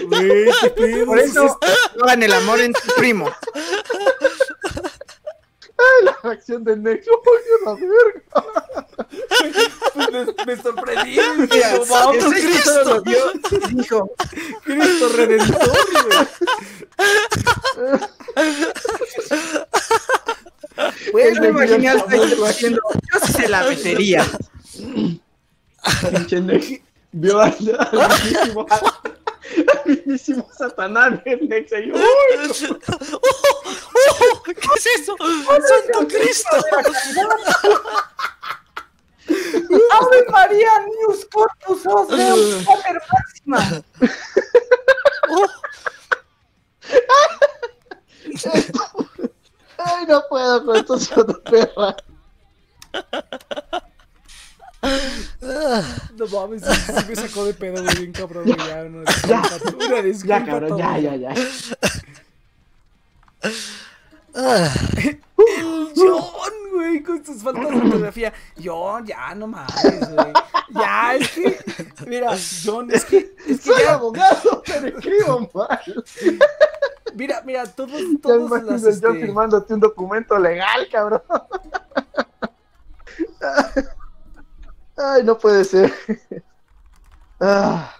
Güey, qué pedo. Por eso hagan el amor en tu primo. Ay, la reacción del Nexo. Oye, la verga. Pues me, me sorprendí. Mira, no ese Cristo lo vio y dijo, Cristo Redentor, güey. Me imaginé al diciendo, yo se la metería. Pinche Nexo. Vio al al mismísimo, al mismísimo Satanás del Nexo. Y, uy, ¡Oh! ¿Qué es eso? ¡Santo Cristo! ¡Ave María, News Corpus Os Deus, Pater Máxima! Ay, no puedo con estos hijos de perra. No mames, sí, me sacó de pedo, güey, bien cabrón, güey. Ya, disculpa, una disculpa, Ya, cabrón, ya, ya, ya. Ah, El John, güey, con sus faltas de ortografía. John, ya, no mames, güey. Ya, es que. Mira, John, es que. Es que Soy ya. abogado, pero escribo mal. Mira, mira, todos, Ya todos imagino las. yo Este, firmándote un documento legal, cabrón. Ay, no puede ser. Ah,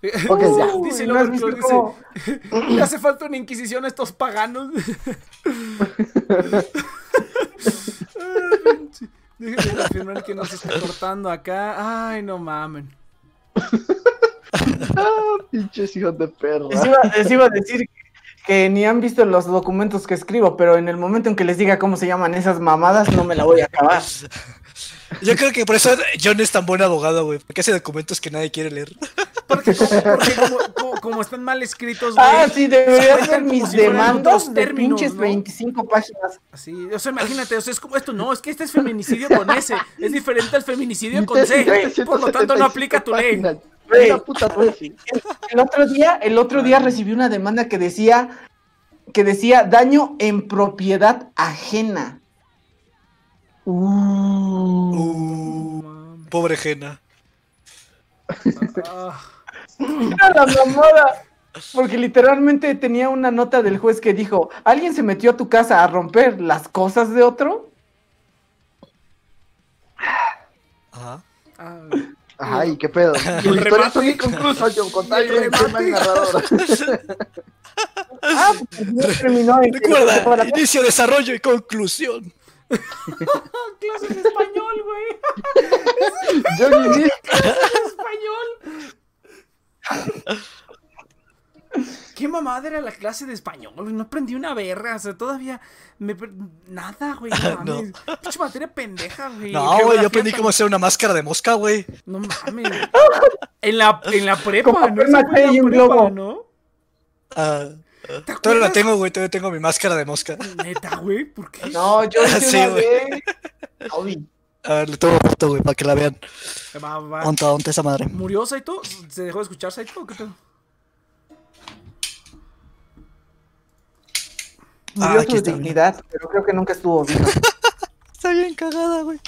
Ok, ya. Dice ¿no has Lover visto Claw, cómo- dice, Le hace falta una inquisición a estos paganos. Ay, pinche. Déjenme confirmar que no se está cortando acá. Ay, no mamen. ah, pinches hijos de perra. Les iba, les iba a decir que ni han visto los documentos que escribo, pero en el momento en que les diga cómo se llaman esas mamadas, no me la voy a acabar. Yo creo que por eso John es tan buen abogado, güey. Porque hace documentos que nadie quiere leer. Porque, como, porque como, como- como están mal escritos, güey. Ah, sí, debería cuentan ser mis si demandas de términos, pinches ¿no? 25 páginas. Así, o sea, imagínate, o sea, es como esto, no, es que este es feminicidio con S, es diferente al feminicidio Mi con C, por lo tanto no 175 aplica tu ley. puta. El otro día, el otro día recibí una demanda que decía que decía daño en propiedad ajena. Uh, Mames. pobre Jena. Ah, Era la mamada. Porque literalmente tenía una nota del juez que dijo, ¿alguien se metió a tu casa a romper las cosas de otro? Ajá. ah, Ay, qué pedo. Y el La historia es inconclusa, John. Con el tema narrador. Ah, pues no terminó Recuerda, inicio, desarrollo y conclusión. clases de español, güey, Johnny Depp. español. qué mamada era la clase de español, güey. No aprendí una verga, o sea, todavía me nada, güey. No. Pinche materia pendeja, güey. No, güey, yo aprendí cómo hacer una máscara de mosca, güey. No mames. En la, en la prepa, Como ¿no? Fue en la prepa, globo. ¿no? Ah, ¿Te todavía la tengo, güey, todavía tengo mi máscara de mosca. Neta, güey, ¿por qué? No, yo Sí, güey. A ver, le tomo foto, güey, para que la vean. Va, va. ¿Dónde está, dónde está esa madre? ¿Murió Saito? ¿Se dejó de escuchar Saito o qué pedo? Murió Ah, su dignidad, pero creo que nunca estuvo viva. Está bien cagada, güey.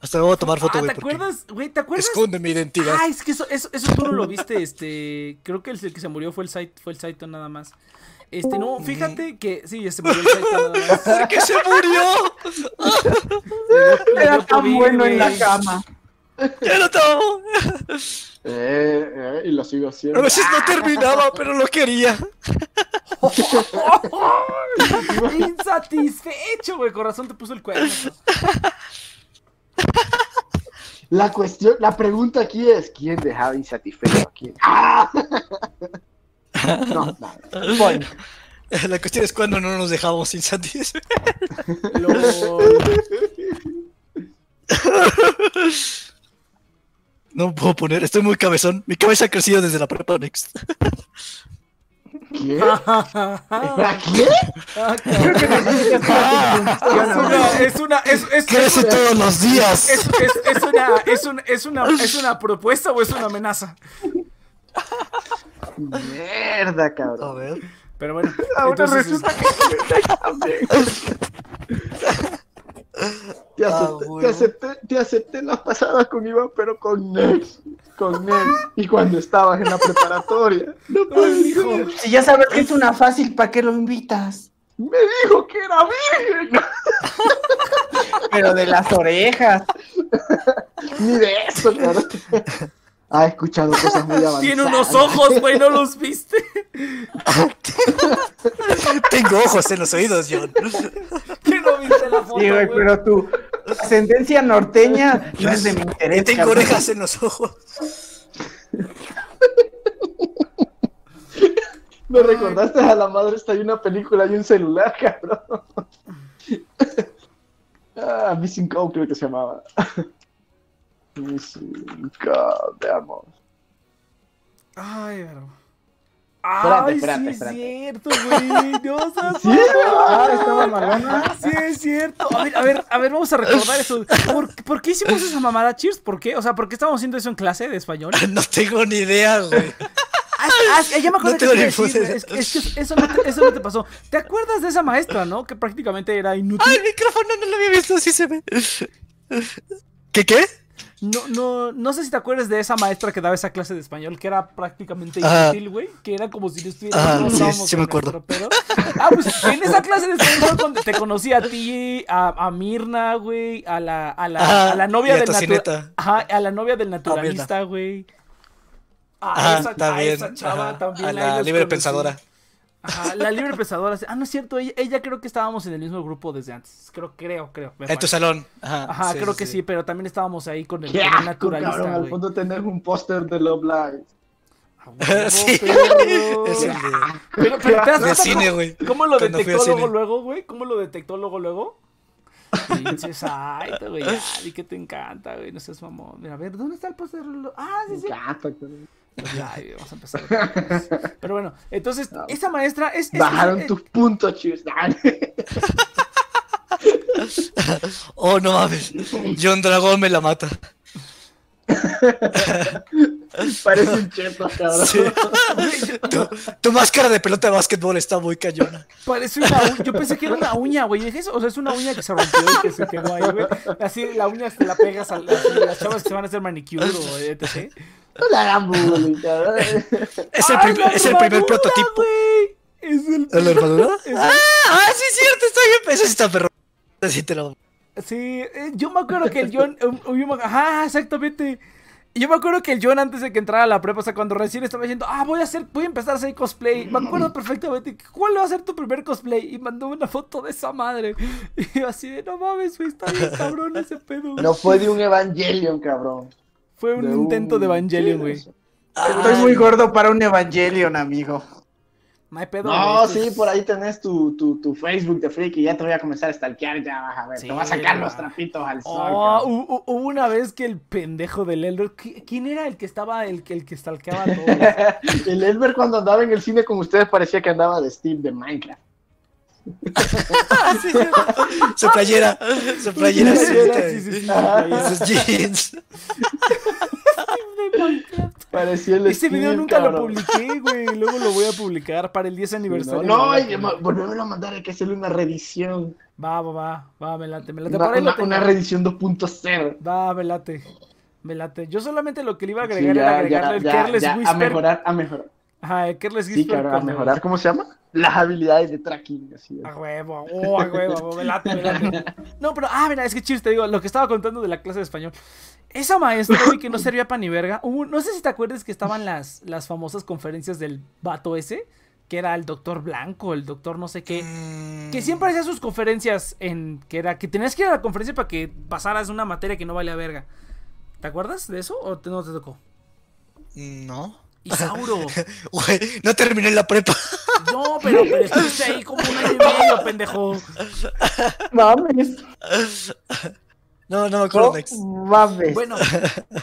Hasta voy a tomar foto, ah, güey. ¿te acuerdas? Güey, ¿te acuerdas? Esconde mi identidad. Ah, es que eso, eso, eso tú no lo viste, este... Creo que el, el que se murió fue el Saito, fue el Saito nada más. Este, no, fíjate que... Sí, ya se murió el Saito nada más. ¡Que se murió! Le dio Era tan COVID, bueno en la cama. ¡Ya lo tomo! Eh, eh, y lo sigo A haciendo. veces no terminaba, pero lo quería. Insatisfecho, güey. Con razón te puso el cuerno. La cuestión, la pregunta aquí es: ¿quién dejaba insatisfecho a quién? ¡Ah! No, nada. Point. La cuestión es cuando no nos dejábamos insatisfechos. No puedo poner, estoy muy cabezón. Mi cabeza ha crecido desde la prepa Next. ¿Quién? Ah, ¿A quién? Es una, es una, es, Crece todos los días. es, es, es una, es, un- es una, es una propuesta o es una amenaza. Mierda, A cabrón. ver. Pero bueno, Ahora entonces, resulta que Te Ah, acepté, bueno. te acepté, te acepté las pasadas con Iván, pero con Nex. Con Nex. Y cuando estabas en la preparatoria. No. Si ya sabes que es una fácil, ¿para qué lo invitas? Me dijo que era virgen. Pero de las orejas. Ni de eso, cabrón. Ha escuchado cosas muy avanzadas. tiene unos ojos, güey, ¿no los viste? Tengo ojos en los oídos, John. ¿Qué no viste la foto, Sí, güey, pero tu ascendencia norteña no es de mi interés. Y tengo cabrón. orejas en los ojos. Me recordaste a la madre está ahí una película y un celular, cabrón. Ah, Missing Code creo que se llamaba. Missing Code, veamos. Ay, pero... Espérate, Ay, espérate, sí espérate. es cierto, güey. No seas ¿Sí? Ah, estaba malona. Sí, es cierto. A ver, a ver, a ver, vamos a recordar eso. ¿Por, por qué hicimos esa mamada, Cheers? ¿Por qué? O sea, ¿por qué estábamos haciendo eso en clase de español? No tengo ni idea, güey. Ah, ah, ya me acuerdo No que tengo te decir, idea. es, es que eso no, te, eso no te pasó. ¿Te acuerdas de esa maestra, no? Que prácticamente era inútil. ¡Ay, el micrófono no lo había visto! Sí se ve. ¿Qué qué? No, no, no sé si te acuerdas de esa maestra que daba esa clase de español, que era prácticamente inútil, güey. Que era como si no estuviera. No sí, sí me acuerdo. nuestro pedo. Ah, pues en esa clase de español donde te conocí a ti, a, a Mirna, güey, a la, a la, Ajá, a la novia del naturalista. Ajá, a la novia del naturalista, güey. A esa, a esa chava ajá, también. a la libre conocí. pensadora. Ajá, la libre pensadora. Ah, no es cierto, ella, ella creo que estábamos en el mismo grupo desde antes. Creo, creo, creo. En tu salón. Ajá, Ajá, creo que sí, pero también estábamos ahí con el, ¡Qué con el asco, naturalista, cabrón! Al fondo tenés un póster de Love Live. Huevo, Sí, perro. es el de, Pero, pero ¿te das de cuenta cine, cómo- güey. ¿Cómo lo Cuando detectó luego, cine. luego, güey? ¿Cómo lo detectó luego, luego? Pinches Saito, güey. Ya, di que te encanta, güey. No seas mamón. Mira, a ver, ¿dónde está el póster? Ah, sí, Me sí. encanta. Ay, vamos a empezar. Pero bueno, entonces, esa maestra es. es- Bajaron es- tus puntos, chicos. Oh, no mames. John Dragón me la mata. Parece un cheto, cabrón. Sí. Tu, tu máscara de pelota de básquetbol está muy cañona. Parece una uña. Yo pensé que era una uña, güey. Dije eso. O sea, es una uña que se rompió y que se quedó ahí, güey. Así, la uña te la pegas a así, las chavas que se van a hacer manicure o etc. No le hagan bullying, cabrón. Es el, ¡Ay, primer, la es el primer armadura, prototipo. Es el. ¿Es la armadura? Es el- Ah, ah, sí, es cierto, está bien. Eso sí está perro. Así te lo. Sí, eh, yo me acuerdo que el John. yo me- Ajá, exactamente. Yo me acuerdo que el John antes de que entrara a la prepa, o sea, cuando recién estaba diciendo, ah, voy a hacer, voy a empezar a hacer cosplay. Me acuerdo perfectamente, ¿cuál va a ser tu primer cosplay? Y mandó una foto de esa madre. Y yo así de, no mames, güey, está bien cabrón ese pedo. güey". No fue de un Evangelion, cabrón. Fue un De intento de Evangelion, güey. Estoy muy gordo para un Evangelion, amigo. No hay pedo. No, güey. sí, por ahí tenés tu, tu, tu Facebook de Freak y ya te voy a comenzar a stalkear, ya vas a ver. Sí, te vas a sacar los trapitos al sol. Oh, cabrón. hu- hu- hubo una vez que el pendejo del Elder. ¿qui- ¿Quién era el que estaba, el que, el que stalkeaba a todos? El Elber cuando andaba en el cine con ustedes parecía que andaba de Steve de Minecraft. Su playera, su playera. Sí, sí, sí, sí, sí, sí, Sus jeans. Parecía el Ese video nunca lo publiqué, güey. Luego lo voy a publicar para el 10 aniversario. No, no, volvémoslo a mandar, hay que hacerle una reedición. Va, va, va, va, me late, me late. Una, una- reedición 2.0. Va, me late. Me late. Yo solamente lo que le iba a Sí, agregar era ya, agregarle ya, el ya, Careless ya, a Whisper. mejorar, a mejorar. Ajá, el Careless Sí, Whisper. cabrón, a con el- mejorar, ¿cómo se llama? Las habilidades de tracking. Así A huevo, oh, a huevo, me late, me late. No, pero, ah, mira, es que chiste, te digo, lo que estaba contando de la clase de español. Esa maestra, güey, que no servía para ni verga. no sé si te acuerdas que estaban las, las famosas conferencias del vato ese, que era el doctor Blanco, el doctor no sé qué. Mm, Que siempre hacía sus conferencias en. que era. que tenías que ir a la conferencia para que pasaras una materia que no valía verga. ¿Te acuerdas de eso o te- no te tocó? No. Isauro. Güey, no terminé la prepa. No, pero, pero estuviste ahí como un año y medio, pendejo. Mames. No, no me acuerdo. No mames. Bueno,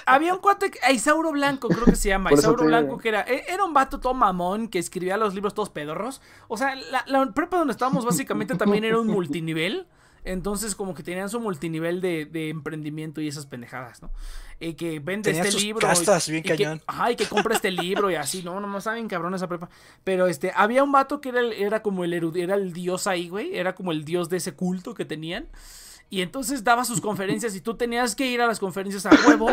había un cuate, a Isauro Blanco, creo que se llama. Por Isauro. Blanco, que era, e- era un vato todo mamón que escribía los libros todos pedorros. O sea, la, la prepa donde estábamos básicamente también era un multinivel. Entonces, como que tenían su multinivel de, de emprendimiento y esas pendejadas, ¿no? Y que vende este sus libro. y- castas bien y que- ajá, y que compra este libro y así, no, no, no saben cabrón esa prepa. Pero este, había un vato que era, el- era como el era el dios ahí, güey. Era como el dios de ese culto que tenían. Y entonces daba sus conferencias y tú tenías que ir a las conferencias a huevo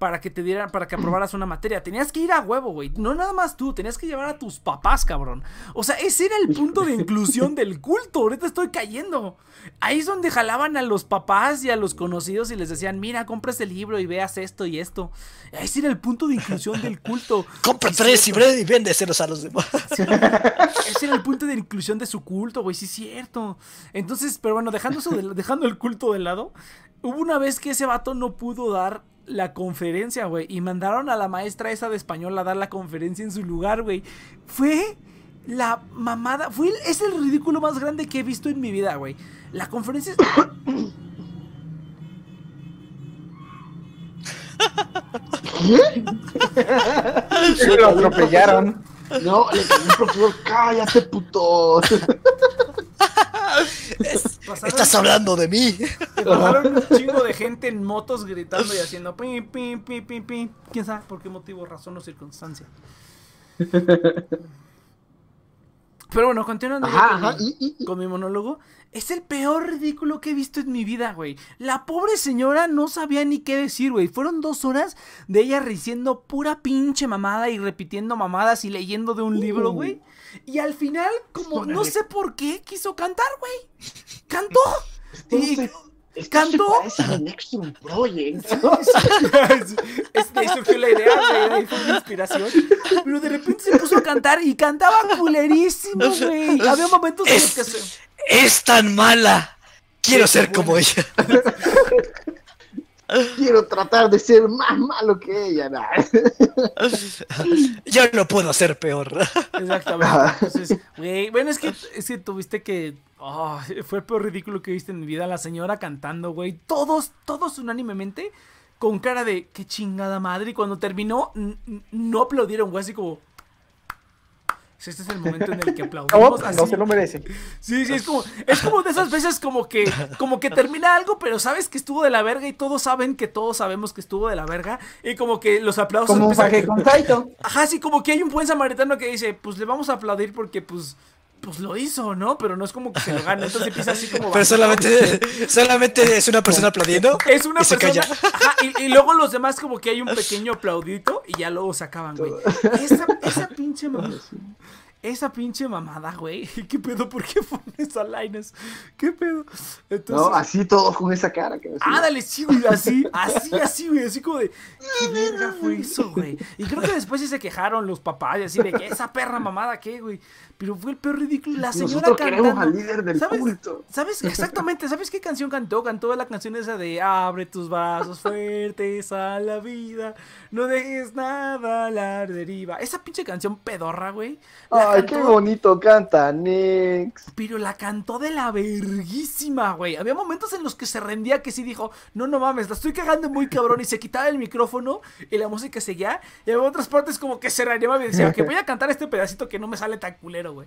para que te dieran, para que aprobaras una materia. Tenías que ir a huevo, güey. No nada más tú, tenías que llevar a tus papás, cabrón. O sea, ese era el punto de inclusión del culto. Ahorita estoy cayendo. Ahí es donde jalaban a los papás y a los conocidos y les decían, mira, compra este libro y veas esto y esto. Ese era el punto de inclusión del culto. Compra tres y y véndeselos a los demás. Ese era el punto de inclusión de su culto, güey, sí es cierto. Entonces, pero bueno, dejando, eso de- dejando el culto de lado, hubo una vez que ese vato no pudo dar la conferencia, güey, y mandaron a la maestra esa de español a dar la conferencia en su lugar, güey. Fue la mamada, fue el- es el ridículo más grande que he visto en mi vida, güey. La conferencia... lo atropellaron. No, le cayó el profesor, cállate, puto. pasaron- Estás hablando de mí. Pasaron un chingo de gente en motos gritando y haciendo pim, pim, pim, pim, pim. ¿Quién sabe por qué motivo, razón o circunstancia? Pero bueno, continuando Ajá, con, ajá, mi, con monólogo. Es el peor ridículo que he visto en mi vida, güey. La pobre señora no sabía ni qué decir, güey. Fueron dos horas de ella diciendo pura pinche mamada y repitiendo mamadas y leyendo de un libro, güey. Y al final, como no sé por qué, quiso cantar, güey. Cantó. Y, ¿Cantó? Nextrum Project. Surgió la idea, de fue una inspiración. Pero de repente se puso a cantar y cantaba culerísimo, güey. Había momentos en los que se... Es tan mala. Quiero ser como ella. Quiero tratar de ser más malo que ella. nah. Yo lo puedo hacer peor. Exactamente. Entonces, güey, bueno, es que, es que tuviste que... fue el peor ridículo que viste en mi vida. La señora cantando, güey. Todos, todos unánimemente con cara de qué chingada madre. Y cuando terminó, no aplaudieron, güey, así como... Este es el momento en el que No, aplaudimos. no así. se lo merece. Sí, sí, es como, es como de esas veces como que, como que termina algo, pero sabes que estuvo de la verga y todos saben que todos sabemos que estuvo de la verga. Y como que los aplausos Como un con Saito. Ajá, sí, como que hay un buen samaritano que dice, pues le vamos a aplaudir porque pues, pues lo hizo, ¿no? Pero no es como que se lo gane. Entonces empieza así como. Pero solamente, solamente es una persona aplaudiendo. Es una y se persona. calla. Ajá, y, y luego los demás, como que hay un pequeño aplaudito y ya luego se acaban, güey. Esa, esa pinche mamada. Esa pinche mamada, güey. ¿Qué pedo? ¿Por qué pones a Linus? ¿Qué pedo? Entonces. No, así todos con esa cara. Que Ah, dale, sí, güey, así, así, así, güey, así como de, ¿qué verga fue eso, güey? Y creo que después sí se quejaron los papás y así de que esa perra mamada, ¿qué, güey? Pero fue el peor ridículo, la señora Nosotros queremos cantando. al líder del ¿Sabes? culto. ¿Sabes? Exactamente, ¿sabes qué canción cantó? Cantó la canción esa de Abre tus brazos fuertes a la vida, no dejes nada a la deriva. Esa pinche canción pedorra, güey. La Ay, qué bonito canta Nix. pero la cantó de la verguísima, güey. Había momentos en los que se rendía que sí dijo, no, no mames, la estoy cagando muy cabrón y se quitaba el micrófono y la música seguía. Y había otras partes como que se reanimaba y decía, que voy a cantar este pedacito que no me sale tan culero, güey.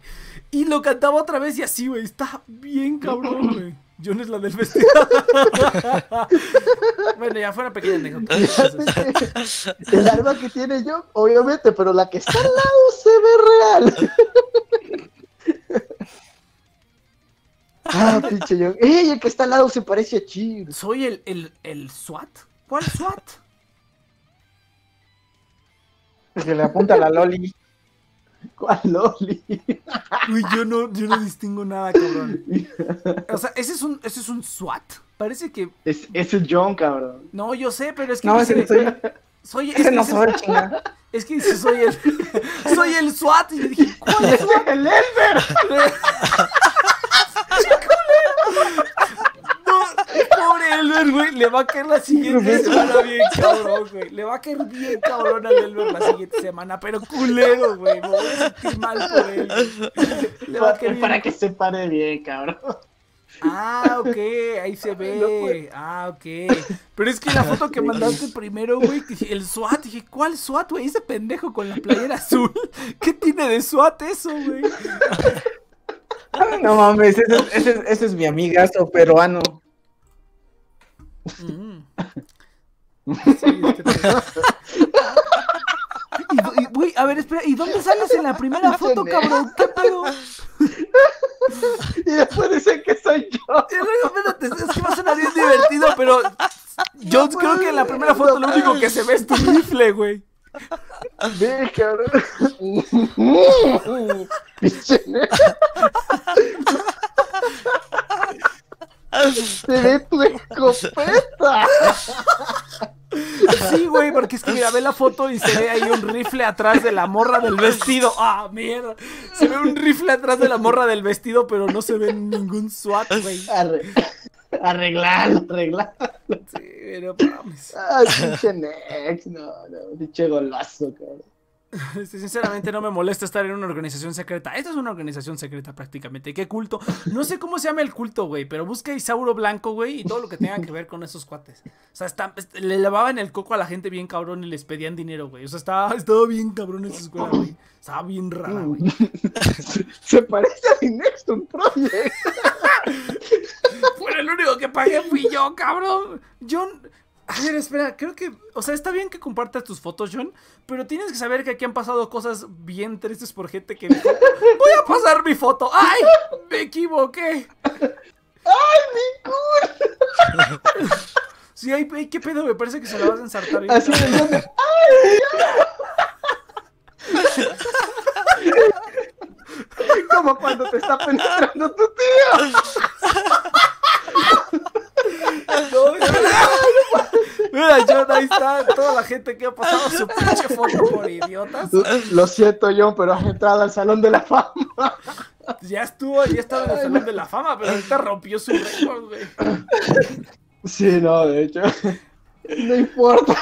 Y lo cantaba otra vez y así, güey. Está bien cabrón, güey. John es la del vestido. bueno, ya fue una pequeña anécdota. Entonces, El arma que tiene yo, obviamente, pero la que está al lado se ve real. ah, pinche yo. ¡Ey! El que está al lado se parece a Chir. ¿Soy el, el, el SWAT? ¿Cuál SWAT? Que le apunta a la Loli. ¿Cuál Loli? Uy, yo no, yo no distingo nada, cabrón. O sea, ese es un, ese es un SWAT. Parece que. Es, es el John, cabrón. No, yo sé, pero es que. No, dice- ese soy. soy, es, Ese que no soy, chinga. es que dice, soy el. soy el SWAT. Y yo dije, ¿cuál SWAT? ¡El pobre Elber, güey. Le va a caer la siguiente semana bien cabrón, güey. Le va a caer bien cabrón al Elber la siguiente semana. Pero culero, güey. Me voy a sentir mal por él. güey. Le va a caer bien Para que se pare bien, cabrón. Ah, ok, ahí se ve. Ah, ok. Pero es que la foto que mandaste primero, güey, el SWAT, dije, ¿cuál SWAT, güey? Ese pendejo con la playera azul. ¿Qué tiene de SWAT eso, güey? No mames, ese, es- ese, es- ese es mi amigazo peruano. Mm. Sí, es que te- Y y, Güey, a ver, espera, ¿y dónde sales en la primera foto, cabrón? ¿Qué pedo? Y después dicen que soy yo. Y luego, espérate, es que va a sonar bien divertido, pero yo creo que en la primera foto lo único que se ve es tu rifle, güey. Ve, cabrón. Se ve tu escopeta. Sí, güey, porque es que mira, ve la foto y se ve ahí un rifle atrás de la morra del vestido. Ah, mierda. Se ve un rifle atrás de la morra del vestido, pero no se ve ningún SWAT, güey. Arre- Arreglarlo, arreglarlo. Sí, pero mames. Ay, pinche Nex. No, no, pinche golazo, cabrón. Sinceramente no me molesta estar en una organización secreta. Esta es una organización secreta prácticamente. ¿Qué culto? No sé cómo se llama el culto, güey, pero busca Isauro Blanco, güey, y todo lo que tenga que ver con esos cuates. O sea, está- est- le lavaban el coco a la gente bien cabrón y les pedían dinero, güey. O sea, estaba, estaba bien cabrón esa escuela, güey. Estaba bien rara, güey. Se parece a mi Next Project. Fue el único que pagué fui yo, cabrón. John. A ver, espera, creo que. O sea, está bien que compartas tus fotos, John. Pero tienes que saber que aquí han pasado cosas bien tristes por gente que dijo: Voy a pasar mi foto. ¡Ay! Me equivoqué. ¡Ay, mi culo! Sí, ay, ay, qué pedo, me parece que se la vas a ensartar. bien, Así cabrón. de donde- ¡Ay! Como cuando te está penetrando tu tío. No, Mira, John, ahí está toda la gente que ha pasado su pinche foto por idiotas. Lo siento, John, pero has entrado al Salón de la Fama. Ya estuvo, ya estaba en el Salón de la Fama, pero ahorita rompió su récord, güey. Sí, no, de hecho. No importa.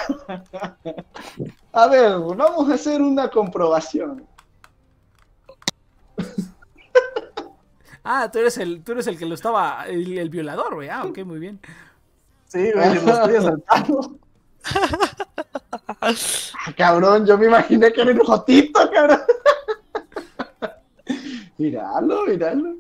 A ver, vamos a hacer una comprobación. Ah, tú eres el, tú eres el que lo estaba, el, el violador, güey. Ah, ok, muy bien. Sí, güey, yo lo estoy asaltando. Ah, cabrón, yo me imaginé que era un jotito, cabrón. Míralo, míralo.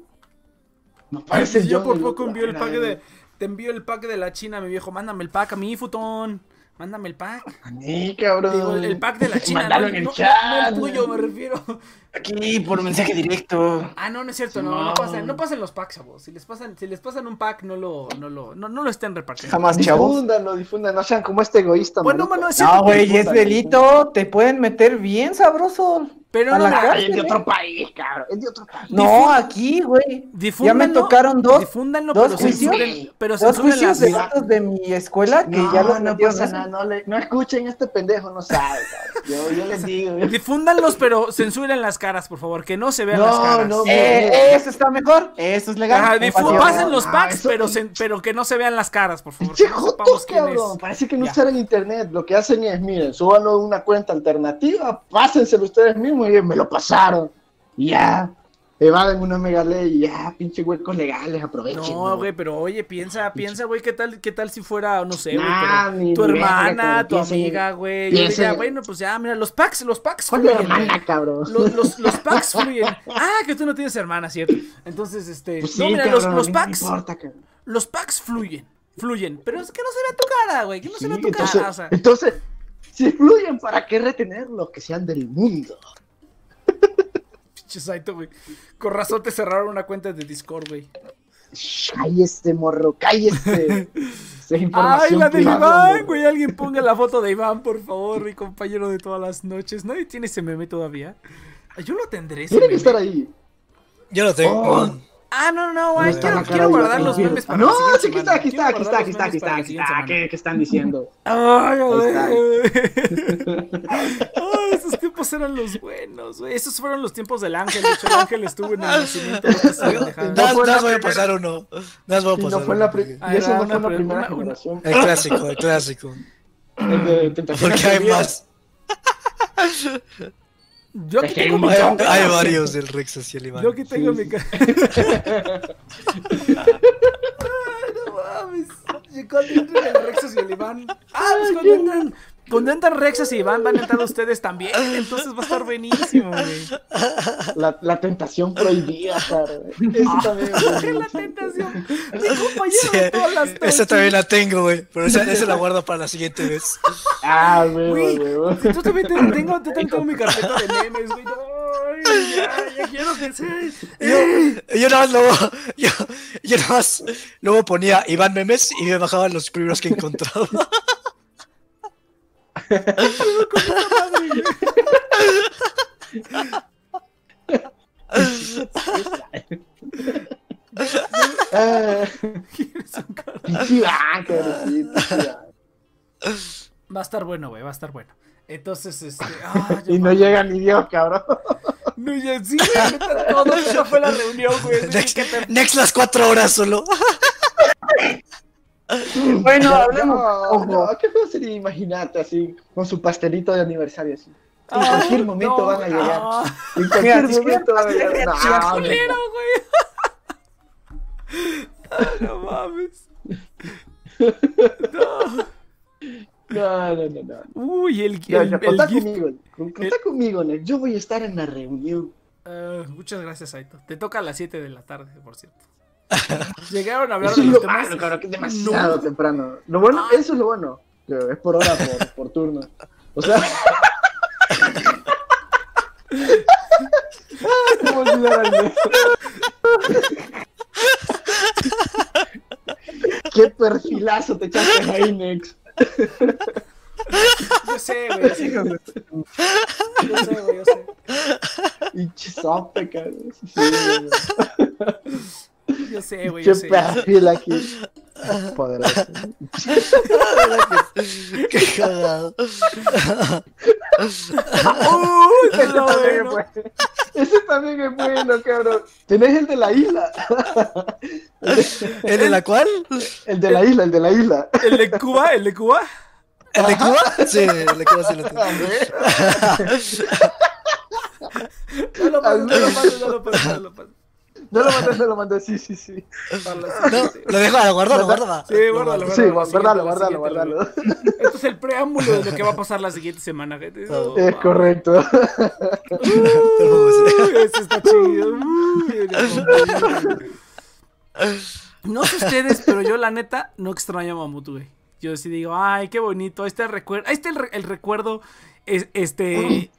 No parece yo John por poco envío el pack de, te envío el pack de la China, mi viejo. Mándame el pack a mí, futón. Mándame el pack. Sí, cabrón. Digo, el, pack de la China. Mándalo no, en el no- chat. no el tuyo, me refiero. Aquí por mensaje directo. Ah, no, no es cierto, no, no pasen, no pasen los packs, chavos. Si les pasan, si les pasan un pack, no lo, no lo, no, no lo estén repartiendo. Jamás, chavos. Difúndanlo, difúndanlo. No sean como este egoísta. Bueno, marico. mano, es cierto. No, güey, es delito. Te pueden meter bien sabroso. Pero no, la es de ¿eh? otro país, cabrón. Es de otro país. No, aquí, güey. Ya me Difúndanlo, tocaron dos, Difúndanlo, dos pero juicios. censuren, pero dos juicios las... de datos de mi escuela que no, ya los no pasa nada. No, le- no escuchen este pendejo, no sabe. Yo, yo les digo. Difúndanlos, pero censuren las caras, por favor, que no se vean No, las caras. no, Eh, eso está mejor. Eso es legal. Ajá, difu- pasen los packs, pero, pero que no se vean las caras, por favor. Es. cabrón. Parece que no Ya. usaran internet. Lo que hacen es, miren, súbanlo a una cuenta alternativa, pásenselo ustedes mismos me lo pasaron. Y ya, evaden una mega ley y ya, pinche huecos legales, aprovechen. No, güey, pero oye, piensa, piensa, güey, ¿qué tal, qué tal si fuera, no sé, güey, Nah, tu hermana, tu amiga, güey? Yo diría, en- bueno, pues ya, mira, los packs, los packs ¿Cuál es fluyen, hermana, cabrón? Los, los, los packs fluyen. Ah, que tú no tienes hermana, ¿cierto? Entonces, este. Pues no, sí, mira, cabrón, los, los no packs. importa, cabrón. Los packs fluyen. Fluyen. Pero es que no se vea tu cara, güey. Que no se Sí, vea tu entonces, cara. O sea. entonces, si fluyen, ¿para qué retenerlos? Que sean del mundo. Pinche Saito, güey. Con razón te cerraron una cuenta de Discord, güey. Cállese, morro, cállese. Ay, la de privada, Iván, güey. Alguien ponga la foto de Iván, por favor, mi compañero de todas las noches. ¿Nadie tiene ese meme todavía? Yo lo tendré Tiene que estar ahí. Yo lo tengo. Oh. Ah, no, no, güey. ¿Dónde está Quiero, quiero guardar los memes para No, sí, aquí está, aquí está, aquí está, aquí está, aquí está, aquí está. ¿Qué, qué están diciendo? Ay, güey. Ay, esos tiempos eran los buenos, güey. Esos fueron los tiempos del ángel. De hecho, el ángel estuvo en el nacimiento. la voy a pasar uno. Nada voy a Y pasar no fue la y eso no fue la primera generación. El clásico, el clásico. El de Tentaciones Porque hay más. Yo que tengo mi Hay, varios del Rex social Iván. Yo aquí tengo Sí, mi. Ay, no mames. Y cuando entren el Rexas y el Iván. Ah, pues cuando entran. Cuando entran Rexas y Iván van a entrar ustedes también. Entonces va a estar buenísimo, güey. La, la tentación prohibida, cara. Eso también es la tentación. Mi compañero Sí, de todas las esa también la tengo, güey. Pero esa, esa la guardo para la siguiente vez. Ah, güey, Güey. Yo también tengo, tengo, yo tengo mi carpeta de memes, güey. Ay, ya, ya quiero que sea. Yo, yo nada más luego, yo, yo nada más luego ponía Iván Memes y me bajaban los primeros que encontraba. Va a estar bueno, güey, va a estar bueno. Entonces, este. ah, Y no llega ni Dios, cabrón. No, ya sí, todo eso fue la reunión, güey. Next, ¿Qué te- next las cuatro horas solo. Bueno, No, hablemos. no, no, qué feo sería imaginarte así, con su pastelito de aniversario así. En cualquier momento van a llegar. En cualquier Mira, momento van a llegar. No, güey. No mames. No. no, no, no. no. Uy, el, el, el contá gift. conmigo, con- contá conmigo. Yo voy a estar en la reunión. Ah, muchas gracias, Aito. Te toca a las 7 de la tarde, por cierto. Llegaron a hablar Eso de los lo temas. malo, cabrón, que es demasiado No. temprano. Lo bueno, Ah. eso es lo bueno. es por hora, por, por turno. O sea. ¿Cómo? ¿Qué perfilazo te echaste ahí, Nex? Yo sé, güey. Yo sé, yo sé, güey. Yo sé. Pinche sope, cabrón. Sí, güey. Yo sé, güey. Qué Yo sé. perfil aquí. Poderoso. Qué cagado. Uy, qué Ese también es bueno. Ese también es bueno, cabrón. Tenés el de la isla. ¿El de la cual? El de la isla, el de la isla. ¿El de Cuba? ¿El de Cuba? ¿El de Cuba? Sí, el de Cuba sí lo tengo. No lo pases, no lo pases, no lo pases, no lo pases. No lo mandé, no lo mandé. Sí, sí, sí. No, lo dejo, lo guardo, lo guardo. Sí, guárdalo, Sí, la guárdalo. siguiente, Esto es el preámbulo de lo que va a pasar la siguiente semana, gente. No, Es correcto. Uy, Eso está chido. Uy, No sé ustedes, pero yo la neta no extraño a Mamut, güey. Yo sí digo, ay, qué bonito. Ahí está el recuerdo. Ahí está el, re- el recuerdo. es- este.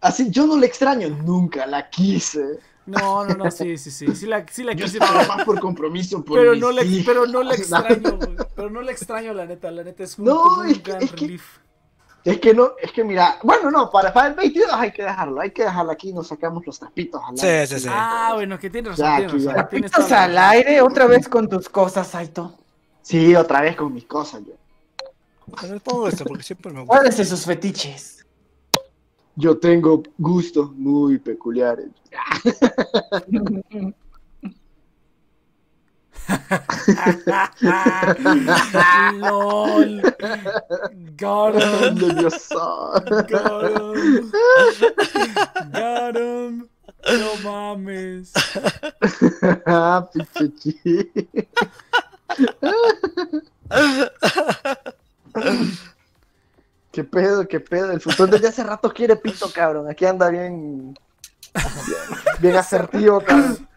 Así, yo no le extraño. Nunca la quise. No, no, no, sí, sí, sí. Sí la, sí la Yo quise, estaba pero, más por compromiso. Por pero mis no le, pero no le No. extraño, güey. Pero no le extraño, la neta. La neta es un, No, es que- gran es que- relief. Es que no, es que mira, bueno, no, para, para el 22 hay que dejarlo, hay que dejarlo aquí, nos sacamos los trapitos al Sí, aire. sí, sí. Ah, bueno, que tienes razón, tienes. Tienes la al aire otra vez con tus cosas, Saito. Sí, otra vez con mis cosas yo. Pero pongo esto porque siempre me gusta. ¿Cuáles de sus fetiches? Yo tengo gustos muy peculiares. LOL. Got him. Nervioso. Got him. Got him. No mames. Ah. ¿Qué pedo, qué pedo? El futuro desde hace rato quiere pito, cabrón. Aquí anda bien. Bien asertivo, cabrón.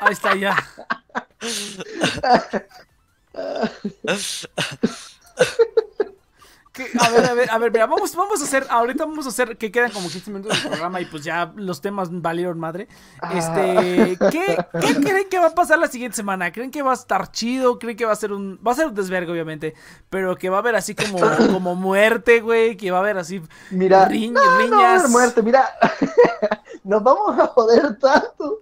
Ahí está ya. ¿Qué? A ver, a ver, a ver, mira, vamos, vamos a hacer, ahorita vamos a hacer que quedan como 15 minutos del programa y pues ya los temas valieron madre. Este, ¿qué, ¿qué creen que va a pasar la siguiente semana? ¿Creen que va a estar chido? ¿Creen que va a ser un, va a ser un desvergue obviamente, pero que va a haber así como, como muerte, güey, que va a haber así Mira, riñ- no, no va a riñas? haber muerte, mira. Nos vamos a joder tanto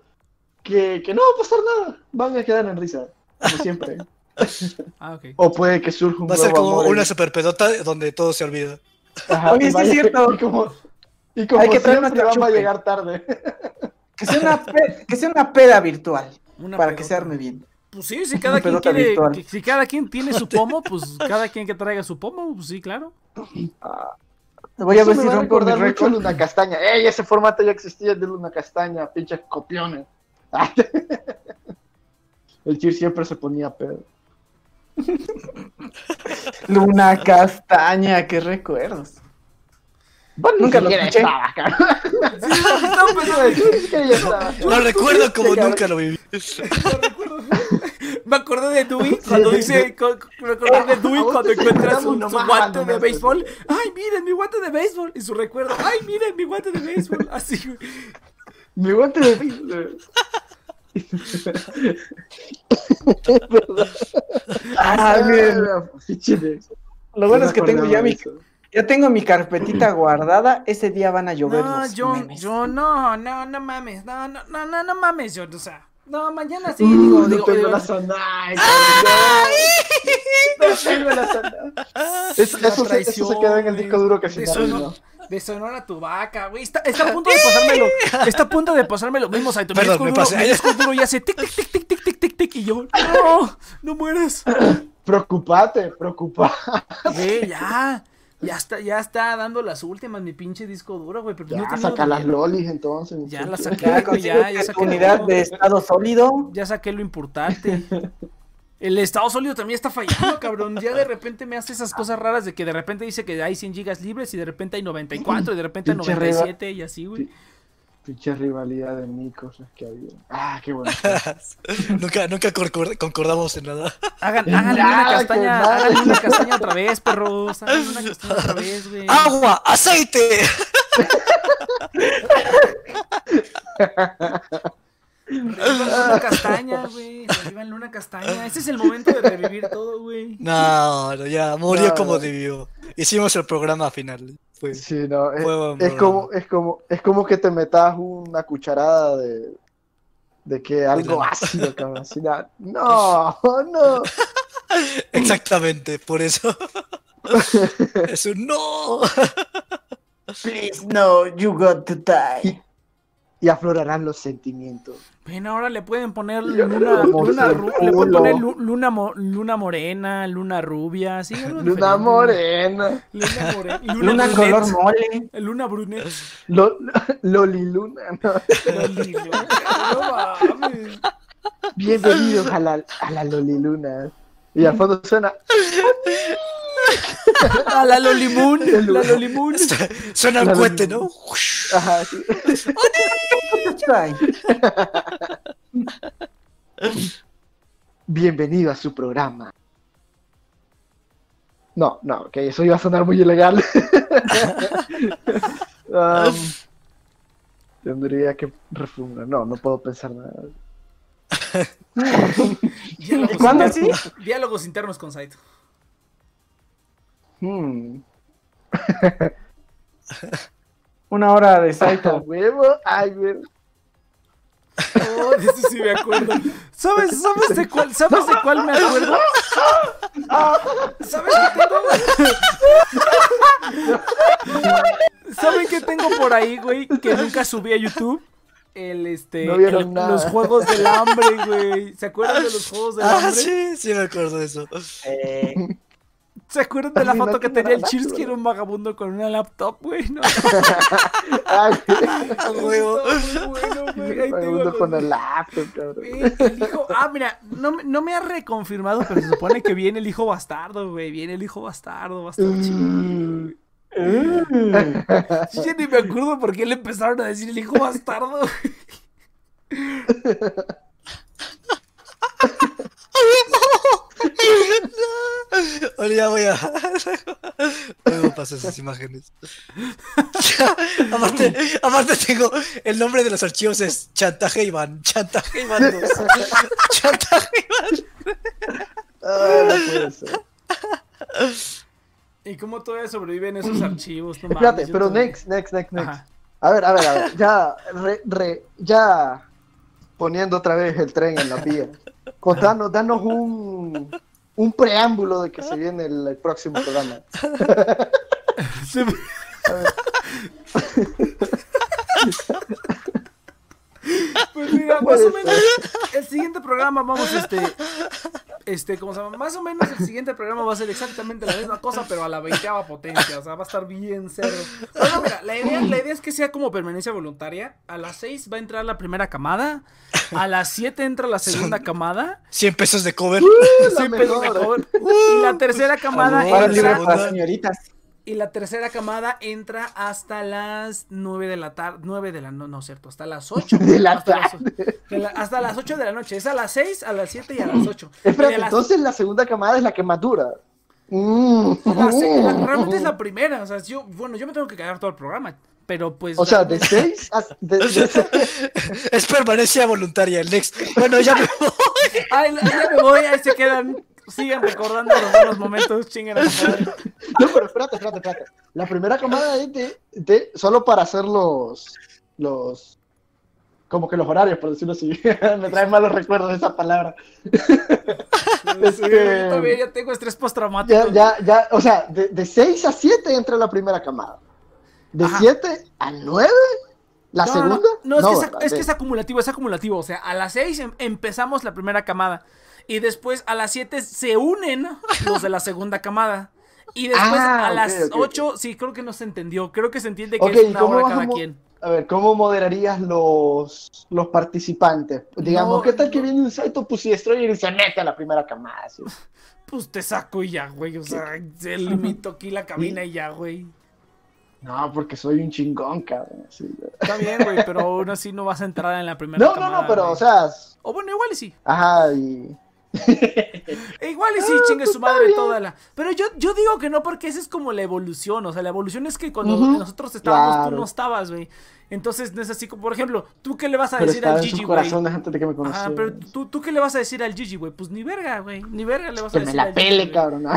que, que no va a pasar nada. Van a quedar en risa, como siempre. Ah. O puede que surja un Va a ser como amor una en- super pedota donde todo se olvida. Ajá, Oye, sí es cierto. Y como, y como Hay que traer siempre nuestro vamos a llegar tarde. Que sea una, pe- que sea una peda virtual. Una para que se arme bien. Pues sí, si cada Una quien quiere, que- si cada quien tiene su pomo, pues cada quien que traiga su pomo, pues sí, claro. Voy a Eso ver me si rompo mi récord. Luna Castaña. ¡Ey! Ese formato ya existía de Luna Castaña, pinches copiones. El Chir siempre se ponía pedo. Luna castaña, qué recuerdos. Bueno, Nunca lo escuché. estaba. Lo recuerdo como nunca lo viví. Me acordé de Dewey cuando dice, me acordé de Dewey A vos cuando encuentra su, su guante de béisbol. Ay, miren mi guante de béisbol. Y su recuerdo, ay, miren mi guante de béisbol. Así. Mi guante de béisbol. Ah, de- Lo bueno no es que tengo ya mi, ya tengo mi carpetita guardada. Ese día van a llover No, los yo, memes. yo, no, no, no mames. No, no, no, no, no mames, yo, o sea. No, mañana sí, Uh, digo, no digo, tengo digo, la Sonai, cabrón. No tengo la Sonai. Eso, La eso, se, eso se queda en el disco duro que se de me Sonora- arruinó. De Sonora tu vaca, güey. Está, está a punto de pasármelo. Está a punto de pasarme lo mismo, Saito. Mi Perdón, disco me duro, pasé. mi disco duro ya hace tic, tic, tic, tic, tic, tic, tic, tic. Y yo, no, no mueras. Preocupate, preocupate. Güey, ya. Ya está, ya está dando las últimas mi pinche disco duro, güey. Pero no Ya, tenido saca las lolis entonces. Ya las saqué, Ya güey, ya, ya saqué unidad de estado sólido. Ya saqué lo importante. El estado sólido también está fallando, cabrón. Ya de repente me hace esas cosas raras de que de repente dice que hay 100 gigas libres y de repente hay 94 y de repente hay Pinche 97 y así, güey. Pinche rivalidad de mí, cosas que había. Ah, qué bueno. nunca nunca concor- concordamos en nada. Hagan, háganle nada, una castaña, háganle una castaña otra vez, perros. Háganle una castaña otra vez, güey. ¡Agua! ¡Aceite! Una castaña, güey. Revívanle una castaña. Ese es el momento de revivir todo, güey. No, no, ya murió No, como no. debió. Hicimos el programa final. Fue- Sí, no, es, Fue como, es como, es como que te metas una cucharada de, de que algo ácido, cabrón. no, no. Exactamente, por eso. es un no. Please, no, you got to die. Y aflorarán los sentimientos. Ven, ahora le pueden poner luna, luna, le pueden poner lu- luna, mo- luna morena, luna rubia, sí, algo Luna morena. Luna morena. Luna color mole. Luna brunette. Lo, Loliluna. ¿no? No mames. Bienvenidos a la, a la Loliluna. Y al fondo suena. A la Lolimun, la Lolimun. Suena La- cohete, ¿no? Ajá, sí. Bienvenido a su programa. No, no, que eso iba a sonar muy ilegal. Um, tendría que refundar. No, no puedo pensar nada. Diálogos ¿Cuándo internos- sí? Diálogos internos con Saito. Hmm. Una hora de Saito. huevo, ay. Oh, de eso sí me acuerdo. ¿Sabes, sabes de cuál, sabes de cuál me acuerdo? ¿Sabes que tengo? ¿Saben qué tengo por ahí, güey? Que nunca subí a YouTube. El este No el- los juegos del hambre, güey. ¿Se acuerdan de los juegos del Ah, hambre? sí, sí me acuerdo de eso. Eh, ¿Se acuerdan de la Ay, no foto que tenía el Cheers que güey. era un vagabundo con una laptop, güey? No, Ay, A huevo. bueno, güey. Ahí Vagabundo con el laptop, cabrón. Güey, el hijo- ah, mira, no, me- no me ha reconfirmado, pero se supone que viene el hijo bastardo, güey. Viene el hijo bastardo, va a estar chido. Sí, ya ni me acuerdo por qué le empezaron a decir el hijo bastardo. Ahora ya voy a. Luego paso esas imágenes. aparte, aparte tengo el nombre de los archivos es Chantaje Iván. Chantaje Iván 2. Chantaje Iván. Ay, no puede ser. ¿Y cómo todavía sobreviven esos archivos? No Espérate, pero next, next, next, next. Ajá. A ver, a ver, a ver. Ya, re- re- ya poniendo otra vez el tren en la vía. Contanos, danos un, un preámbulo de que se viene el, el próximo programa. Pues mira, más o menos el siguiente programa vamos este este ¿cómo se llama? Más o menos el siguiente programa va a ser exactamente la misma cosa, pero a la veinteava potencia, o sea, va a estar bien cerdo. Bueno, mira, la idea, la idea es que sea como permanencia voluntaria. A las 6 va a entrar la primera camada, a las 7 entra la segunda camada, 100 pesos de cover. Sí, pero mejor. mejor. y la tercera camada Ahora libre entra, para las señoritas. Y la tercera camada entra hasta las 9 de la tarde, 9 de la no, no cierto, hasta las 8. De la hasta, las, tarde. de la- hasta las 8 de la noche, es a las 6, a las 7 y a las 8. Espérate, Y de las- entonces la segunda camada es la que más dura. Mm. la se- la- realmente es la primera, o sea, yo, bueno, yo me tengo que quedar todo el programa, pero pues... O sea, de 6 a... De, de- Es permanencia voluntaria el next. Bueno, ya me voy. Ay, la- ya me voy, ahí se quedan, sigan recordando los buenos momentos, chinguen a. No, pero espérate, espérate, espérate. La primera camada es de, de- solo para hacer los, los, como que los horarios, por decirlo así. Me traen malos recuerdos de esa palabra. Sí, yo también ya tengo estrés postraumático. Ya, ya, ya, o sea, de, de 6 a 7 entra la primera camada. De Ajá. 7 a 9, la No, segunda. No, no, es, que, es, es que es acumulativo, es acumulativo. O sea, a las 6 empezamos la primera camada. Y después a las 7 se unen los de la segunda camada. Y después Ah, a las ok, ok. 8, sí, creo que no se entendió. Creo que se entiende que Ok, es ¿y una hora cada quien. A ver, ¿cómo moderarías los, los participantes? Digamos, No, ¿qué tal que no. viene un Saito Pussy Destroyer y se mete a la primera camada? Pues te saco y ya, güey. O sea, se limito aquí la cabina y ya, güey. No, porque soy un chingón, cabrón. Está bien, güey, pero aún así no vas a entrar en la primera No, no, camada. no, pero, güey. o sea, O bueno, igual y sí. ajá, y... E igual y sí, Ah, chingue su madre toda la. Pero yo, yo digo que no, porque esa es como la evolución. O sea, la evolución es que cuando nosotros estábamos, tú no estabas, güey. Entonces no es así como, por ejemplo, ¿tú qué le vas a Pero decir al Gigi, güey? corazones antes de que me conociera. Ajá, pero tú, ¿tú qué le vas a decir al Gigi, güey? Pues ni verga, güey. Ni verga le vas a Que decir. me la Gigi, pele, cabrón.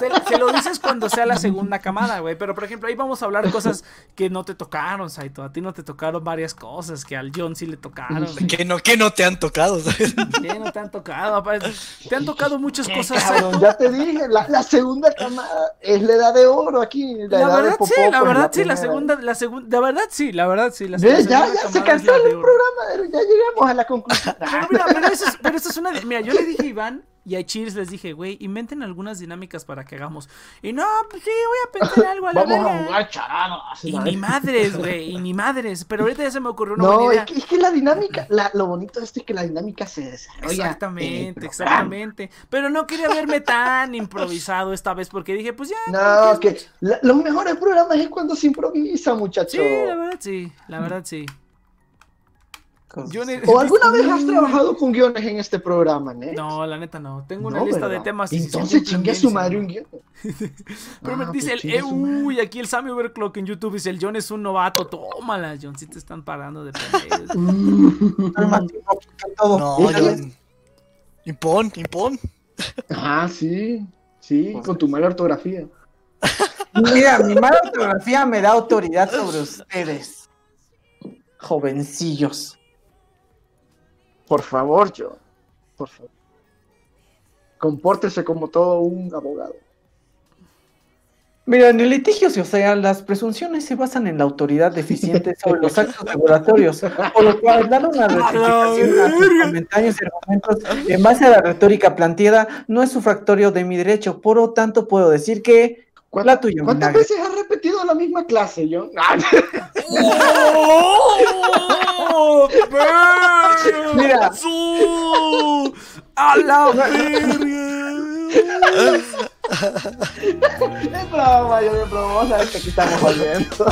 Se, se lo dices cuando sea la segunda camada, güey. Pero, por ejemplo, ahí vamos a hablar cosas que no te tocaron, Saito. A ti no te tocaron varias cosas que al John sí le tocaron. Que no, que no te han tocado, ¿sabes? ¿Qué no te han tocado? aparte, Te han tocado muchas cosas, Cabrón, Saito. ya te dije, la, la segunda camada es la edad de oro aquí. La, La edad de verdad popó, sí, la verdad sí, la segunda, la segunda, la verdad sí, la verdad sí, la, Ve, la ya, ya se de el programa, ya llegamos a la conclusión. Pero mira, pero eso es, pero eso es una, mira, yo le dije a Iván y a Cheers les dije, güey, inventen algunas dinámicas para que hagamos. Y no, pues sí, voy a pensar algo a la Vamos a verga. jugar charadas. Y ni madres, güey, y ni madres. Pero ahorita ya se me ocurrió una No, es que, es que la dinámica, la- lo bonito de esto es que la dinámica se desarrolla. el Exactamente, exactamente. Pero no quería verme tan improvisado esta vez porque dije, pues ya. No, como que los mejores programas es cuando se improvisa, muchacho. Sí, la verdad sí, la verdad sí. ¿O alguna vez has trabajado con guiones en este programa, ¿no? No, la neta no. Tengo una No, lista ¿verdad? de temas. Entonces cumplen chingue a su madre un guion. Pero me Ah, dice pues el, eh, uy, aquí el Sammy Overclock en YouTube dice, el John es un novato, tómala, John, si te están parando de pendejos. Todo. No, que- Impón, impón. Ah, sí, sí, con tu mala ortografía. Mira, mi mala ortografía me da autoridad sobre ustedes. Jovencillos. Por favor, yo. Por favor. Compórtese como todo un abogado. Mira, en el litigio, o sea, las presunciones se basan en la autoridad deficiente sobre los actos regulatorios, por lo cual dar una rectificación a sus comentarios y argumentos en base a la retórica planteada no es sufractorio de mi derecho, por lo tanto puedo decir que la tuya, ¿Cuántas vinagre. veces has repetido la misma clase, yo? ¡Verga! Mira. ¡Su! ¡A la verga! Es broma, yo es broma, vos sabés que aquí estamos jodiendo.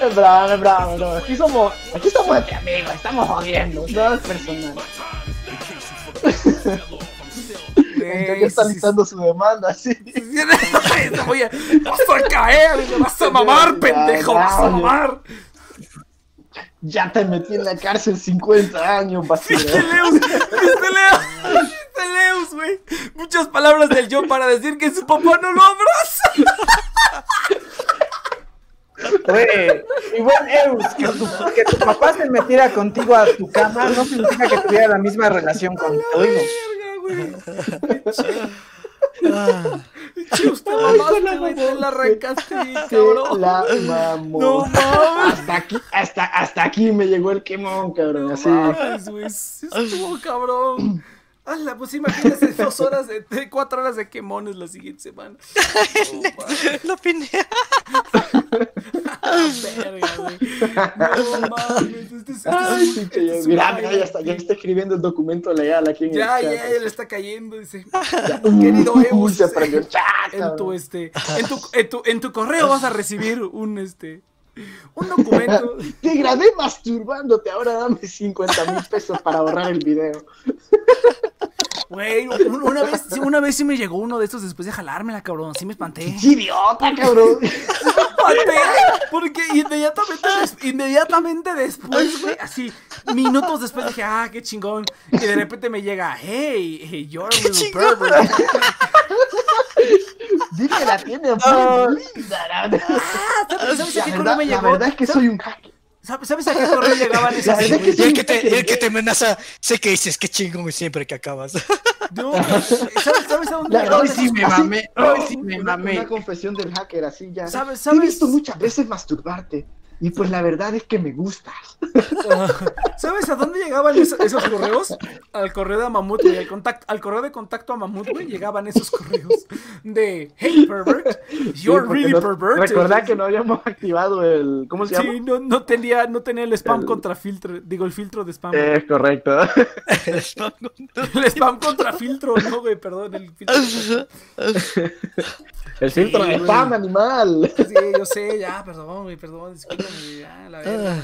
Es broma, es broma, no. Aquí somos, aquí estamos entre amigos, estamos jodiendo, no es personal. Ya está listando su demanda, sí. A- ¡Vas a caer! ¡Me vas a mamar, pendejo! ¡Vas a mamar! Ya te metí en la cárcel 50 años, basura. ¡Viste Leus! ¡Viste Leus! ¡Viste Leus, güey! Muchas palabras del yo para decir que su papá no lo abraza. Güey, buen Eus, que tu, que tu papá se metiera contigo a tu cama no significa que tuviera la misma relación contigo. Güey. Usted mamaste, güey. Te la arrancaste cabrón. la mamó. No mames. Hasta aquí, hasta, hasta aquí me llegó el quemón, cabrón. No Así. mames, güey. Estuvo cabrón. Hala, pues imagínate dos horas, de, de- cuatro horas de quemones la siguiente semana. No, mames, Lo. verga, güey. No mames. Este, es- Ay, este ya- mira, mira, ya está, ya está escribiendo el documento legal aquí en Ya, el ya, chat. ya le está cayendo, dice. Uy, Querido Eus, se chat, en tu este, en tu, en tu, en tu correo vas a recibir un este, un documento. Te grabé masturbándote, ahora dame 50 mil pesos para borrar el video. Güey, un- una vez, una vez sí me llegó uno de estos después de jalármela, cabrón. Sí me espanté. ¡Qué idiota, cabrón! espanté, Porque inmediatamente, inmediatamente después, güey, así, minutos después dije, ah, qué chingón. Y de repente me llega, hey, hey you're a little pervert. Dije la tiene Ah. Ah, ¿sabes, a qué verdad, correo me la llegó? verdad es que soy un hacker. ¿Sabes, sabes a qué correo llegaban La esas? verdad es que Y el que te, el que te amenaza, sé que dices, qué chingón siempre que acabas. No, ¿sabes, ¿Sabes a dónde La llegaban verdad sí me mamé, hoy sí me mamé. una confesión del hacker, así ya. ¿Sabes- Te He sabes? visto muchas veces masturbarte. Y pues la verdad es que me gustas. ¿Sabes a dónde llegaban esos, esos correos? Al correo de Mamut, güey. Al, contacto, al correo de contacto a Mamut, güey, llegaban esos correos de Hey pervert, you're Sí, really no- perverted. Recordá que no habíamos activado el. ¿Cómo se llama? Sí, no, no tenía, no tenía el spam El- contra filtro, digo el filtro de spam. Es correcto. El spam contra filtro, no, güey, perdón, el filtro. El filtro de spam, animal. Sí, yo sé, ya, perdón, güey, perdón, discúlpame, ya, la verga.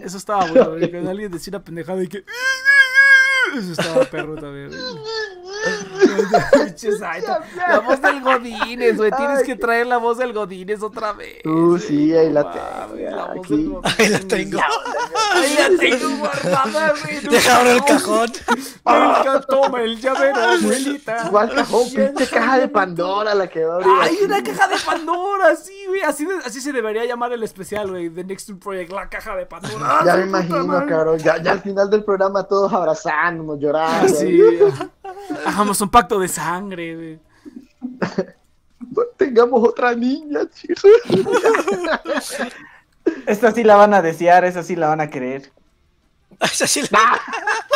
Eso estaba bueno, güey, cuando alguien decía una pendejada y que... Eso estaba perro también, güey. La voz del Godínez, güey. Tienes que traer la voz del Godínez otra vez. Uh, sí, ahí la tengo, La voz del. Ahí la tengo. Ahí la tengo guardada, güey. Deja ahora el cajón. Toma el llavero, abuelita. Igual cajón, pinche caja de Pandora la que va a abrir. ¡Ay, una caja de Pandora! Sí, güey. Así, así se debería llamar el especial, güey. The Next Project, la caja de Pandora. Ya ¡Ah, me imagino, cabrón. Ya, ya al final del programa todos abrazándonos, llorando. Sí. Hagamos un pacto de sangre, güey. Tengamos otra niña. Esta sí la van a desear, esa sí la van a querer. Esa sí la-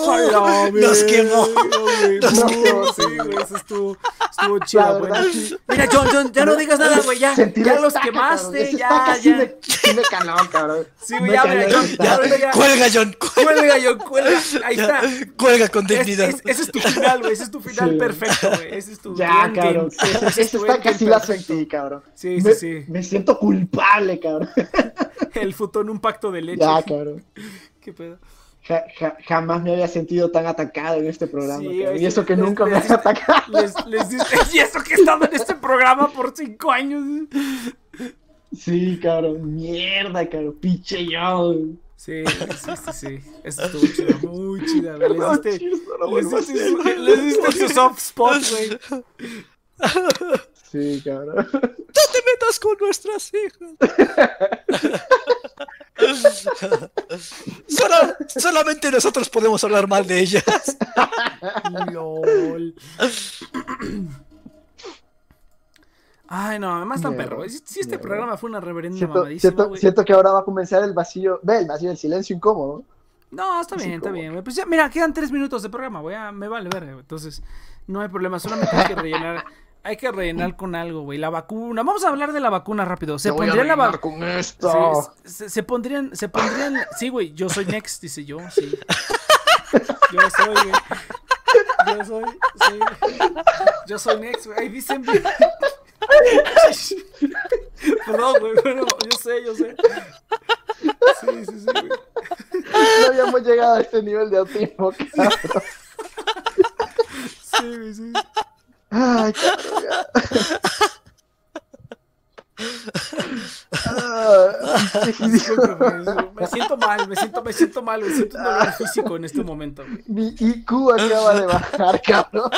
Ojalá, nos quemó. Nos No, quemó, Sí, güey, eso estuvo, estuvo chido, güey. sí. Mira, John, John, ya no digas nada, güey, ya. Ya los estaca, quemaste, ya, ya. me, sí me caló, cabrón. Sí, güey, ya, mira, John, ya, ya. Cuelga, John. Cuelga. John, cuelga. Ahí está. Cuelga con Es- dignidad. es- ese es tu final, güey. Ese es tu final Sí. perfecto, güey. Ese es tu Ya, cabrón. Ese es tu estaca endgame sí la sentí, cabrón. Sí, sí, me, sí. Me siento culpable, cabrón. El futón, un pacto de leche. Ya, cabrón. ¿Qué pedo? Ja- ja- jamás me había sentido tan atacado en este programa. Sí, y eso que les- nunca me has atacado. Les, y eso que he estado en este programa por cinco años. Sí, cabrón. Mierda, cabrón. Pinche yo. Sí, sí, sí, sí. Eso estuvo chido, muy chido. güey. Les No, diste, no lo les vuelvo a diste, hacer. su, les diste su soft spot, güey. Sí, cabrón. te metas con nuestras hijas. Solo- solamente nosotros podemos hablar mal de ellas. LOL. Ay, no, además tan perro. Si, si este mierda. programa fue una reverenda Siento, mamadísima, siento, que ahora va a comenzar el vacío. Ve, el vacío, el silencio incómodo. No, está bien, está bien. Pues ya, mira, quedan tres minutos de programa, güey. me vale verga. Entonces, no hay problema. Solamente hay que rellenar. Hay que rellenar con algo, güey. La vacuna. Vamos a hablar de la vacuna rápido. Se pondrían la vacuna. con esto. Se, se- se pondrían, se pondrían, sí, güey, yo soy next, dice yo, sí. Yo soy, güey. Yo soy, sí. Yo soy next, güey. Ahí dicen. Perdón, güey, bueno, yo sé, yo sé. Sí, sí, sí, güey. No habíamos llegado a este nivel de autismo, cabrón. Sí, güey, sí. Ay. Ah, Me siento mal, me siento, me siento mal, me siento un dolor físico en este momento, güey. Mi IQ acaba de bajar, cabrón.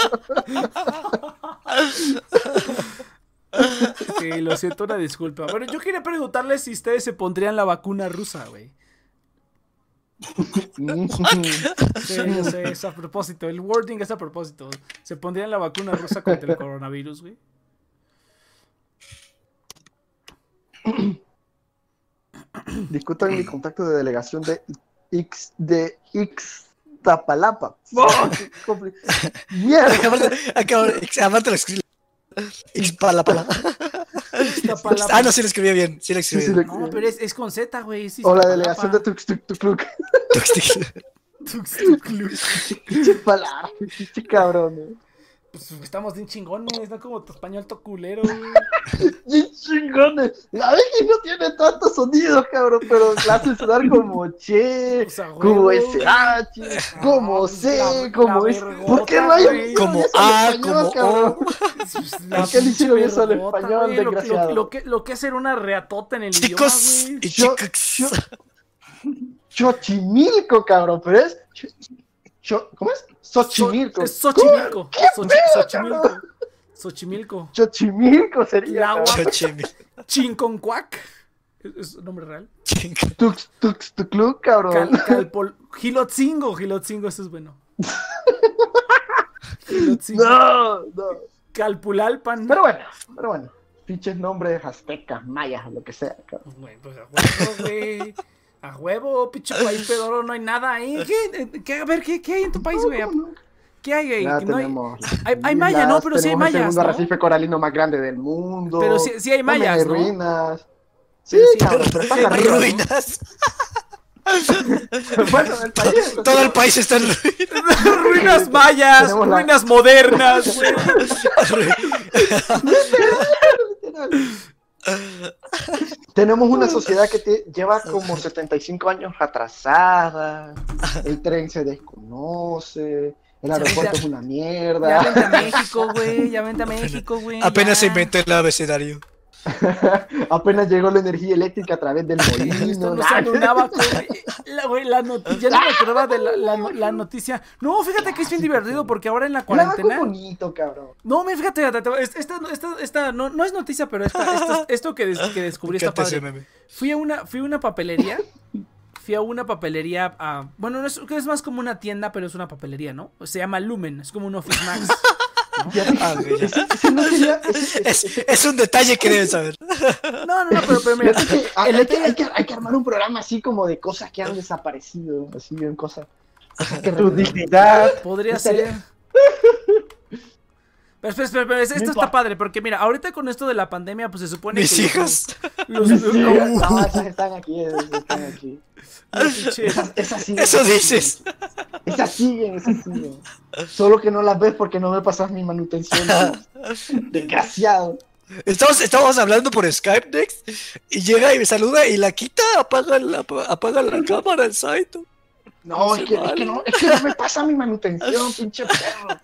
Sí, lo siento, una disculpa. Bueno, yo quería preguntarles si ustedes se pondrían la vacuna rusa, güey. Sí, yo sé, es a propósito. El wording es a propósito. Se pondrían la vacuna rusa contra el coronavirus, güey. Discutan mi contacto de delegación de X de Ixtapalapa. Fuck, qué compli- Mierda. Lo escribí. Ixpalapala. Ah, no, sí lo escribí bien. Sí lo escribí sí, bien. No, pero es, es con Z, güey. es O la delegación de Tuxtuctucluc. Tuxteclu. Pinche palabra, pinche cabrón. Pues estamos bien chingones, no como tu español to culero, güey. Bien chingones. La vez que no tiene tantos sonidos, cabrón, pero la hace sonar como che, Pues, como güey. SH, como Ah, C, la- como la es. vergota, ¿Por qué no hay güey. Como A, español, como cabrón? O. Pues, la ¿Por qué le hicieron eso al español, güey? Lo- lo- desgraciado? Lo, que, lo que es ser una reatota en el Chicos idioma, y Yo- chicas. yo- Xochimilco, cabrón, pero es. ¿Cómo es? Xochimilco. So- es Xochimilco. ¿Qué Xochi- pedo, Xochimilco. Xochimilco. Xochimilco sería. Chinconcuac. ¿Es, un nombre real? Tux, tux, tucluc, cabrón. Cal, calpol, Gilotzingo. Gilotzingo, eso es bueno. Gilotzingo. No, no. Calpulalpan. Pero bueno, pero bueno. Pinches nombres aztecas, mayas, lo que sea, cabrón. Güey, pues a huevo, güey. A huevo, pinche país pedoro, no hay nada ahí. ¿Qué? ¿Qué? A ver, ¿qué, qué hay en tu país, güey? ¿Qué hay, güey? No hay- tenemos. hay- hay maya, ¿no? Pero sí hay mayas, El segundo ¿no? arrecife coralino más grande del mundo. Pero sí- sí hay mayas, hay ¿no? ruinas. Sí, Pero sí, cabrón, pero están. ¿no? Ruinas. bueno, el país. Todo el país está en ruinas. ruinas mayas, la- ruinas modernas, güey. Tenemos una sociedad que te- lleva como 75 años atrasada. El tren se desconoce. El aeropuerto es una Ya mierda. vente a México, güey. Ya vente a México, güey. Apenas se ya. inventó el abecedario. Apenas llegó la energía eléctrica a través del Están molino. usando un abaco. La, la noticia, ya no me acordaba de la, la- la noticia. No, fíjate que es bien divertido porque ahora en la cuarentena. bonito, cabrón. No, me fíjate, esta, esta, esta, no, no es noticia, pero esta, esta- esto que, des- que descubrí está padre. Fui a una, fui a una papelería. Fui a una papelería. a- bueno, no es, es más como una tienda, pero es una papelería, ¿no? Se llama Lumen, es como un Office Max. Es, un detalle que deben saber. No, no, no, pero, pero mira. Que hay, el hay que, hay, que, hay que armar un programa así como de cosas que han desaparecido, así bien cosas. cosas que Tu dignidad. Podría Estaría- ser. Pero espera, espera, espera, esto está padre, porque mira, ahorita con esto de la pandemia, pues se supone Mis que. hijas. Los, Sí, los- no, esas están aquí, esas están aquí. los Esas, esas siguen, Eso esas dices. siguen. Esas siguen, esas siguen. Solo que no las ves porque no me pasas mi manutención. Desgraciado. Estamos, estamos hablando por Skype Next y llega y me saluda y la quita, apaga la, apaga la cámara, el site. No, es que, es, que no, es que no me pasa mi manutención, pinche perro.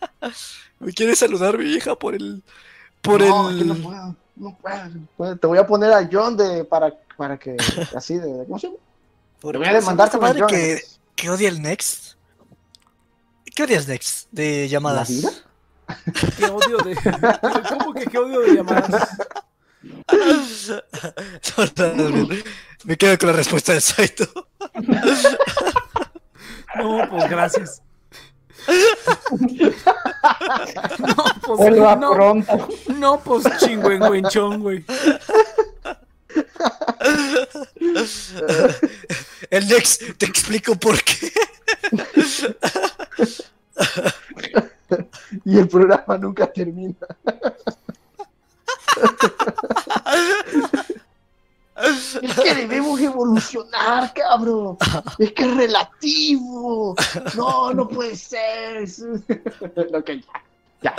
Me quiere saludar mi hija por el. Por no, el. es que no puedo, no puedo. Te voy a poner a John de, para, para que, así de, ¿cómo se llama? por Te voy a demandar madre John. que, que odia el Next. ¿Qué odias Next? De ¿La llamadas. vida? Qué odio de. ¿Cómo que qué odio de llamadas? Me quedo con la respuesta de Saito. No, pues gracias. No, pues Vuelva no, pronto. no, pues chingüengüenchón, güey. El Nex, te explico por qué. Y el programa nunca termina. Es que debemos evolucionar, cabrón. Es que es relativo. No, no puede ser. Ok, ya. Ya.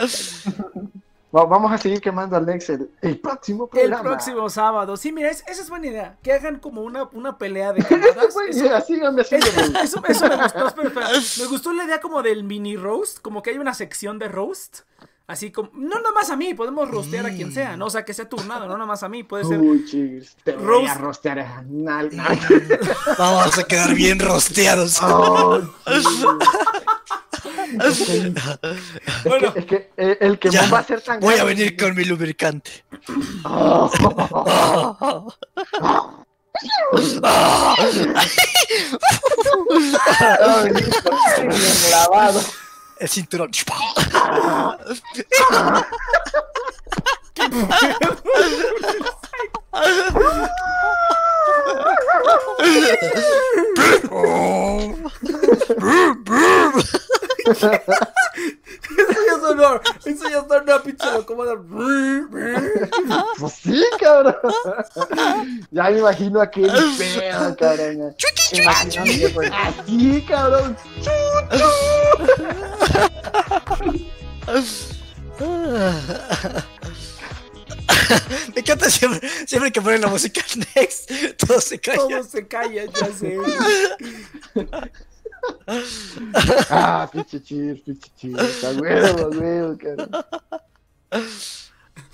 Va- Vamos a seguir quemando al Nex el, el próximo El programa. próximo sábado. Sí, mira, es- esa es buena idea. Que hagan como una, una pelea de camadas. Eso- me gustó, espera, espera. Me gustó la idea como del mini roast, como que hay una sección de roast. Así como, no nada más a mí, podemos rostear a quien sea, ¿no? O sea, que sea turnado, no nada más a mí, puede ser. Uy, chis, te voy a rostear a Vamos a quedar bien rosteados. Oh. Bueno, Es que eh, el que Ya, va a ser tan Voy a venir con mi lubricante. Oh. Bien lavado. El cinturón. eso ya sonó, eso ya sonó una pinche locomotora. Pues sí, cabrón. Ya me imagino aquel pedo, cabrón. Imaginando, pues, Así, cabrón. Me encanta siempre, siempre que ponen la música Next, todo se calla. Todo se calla, ya sé. Ah, pinche chis, pinche chis. A huevo, a huevo, cabrón.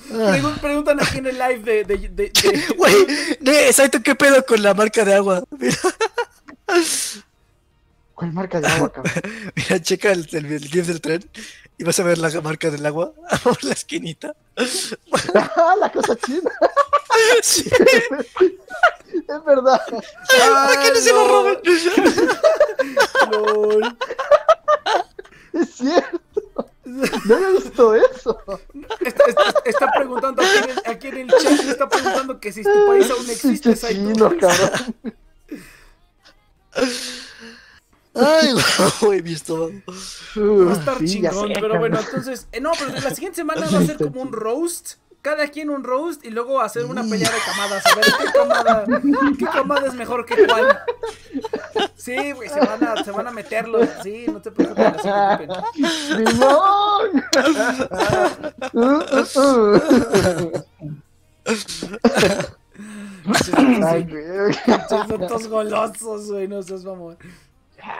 Pregun- preguntan aquí en el live de. de, de- de- Güey, ne, Saito, ¿qué pedo con la marca de agua? Mira, ¿Cuál marca de agua, cabrón? mira checa el, el, el GIF del tren y vas a ver la marca del agua por la esquinita. Ah, la cosa china. Sí, Es verdad. para que no se lo roben. Lol. Es cierto. No había visto eso. Está, está- está preguntando aquí en, el, aquí en el chat, está preguntando que si tu país aún existe, Saito. chino, cabrón. Ay, güey, mi estómago. Va a estar Sí, chingón, pero bueno, entonces, eh, no, pero la siguiente semana va a ser como un roast, cada quien un roast y luego hacer una pelea de camadas, a ver qué camada, qué camada es mejor que cuál. Sí, güey, se van a, se van a meterlos, sí, no te preocupes, no se preocupen. ¡Limón! Ay, güey. Son todos golosos, güey, no seas mamón.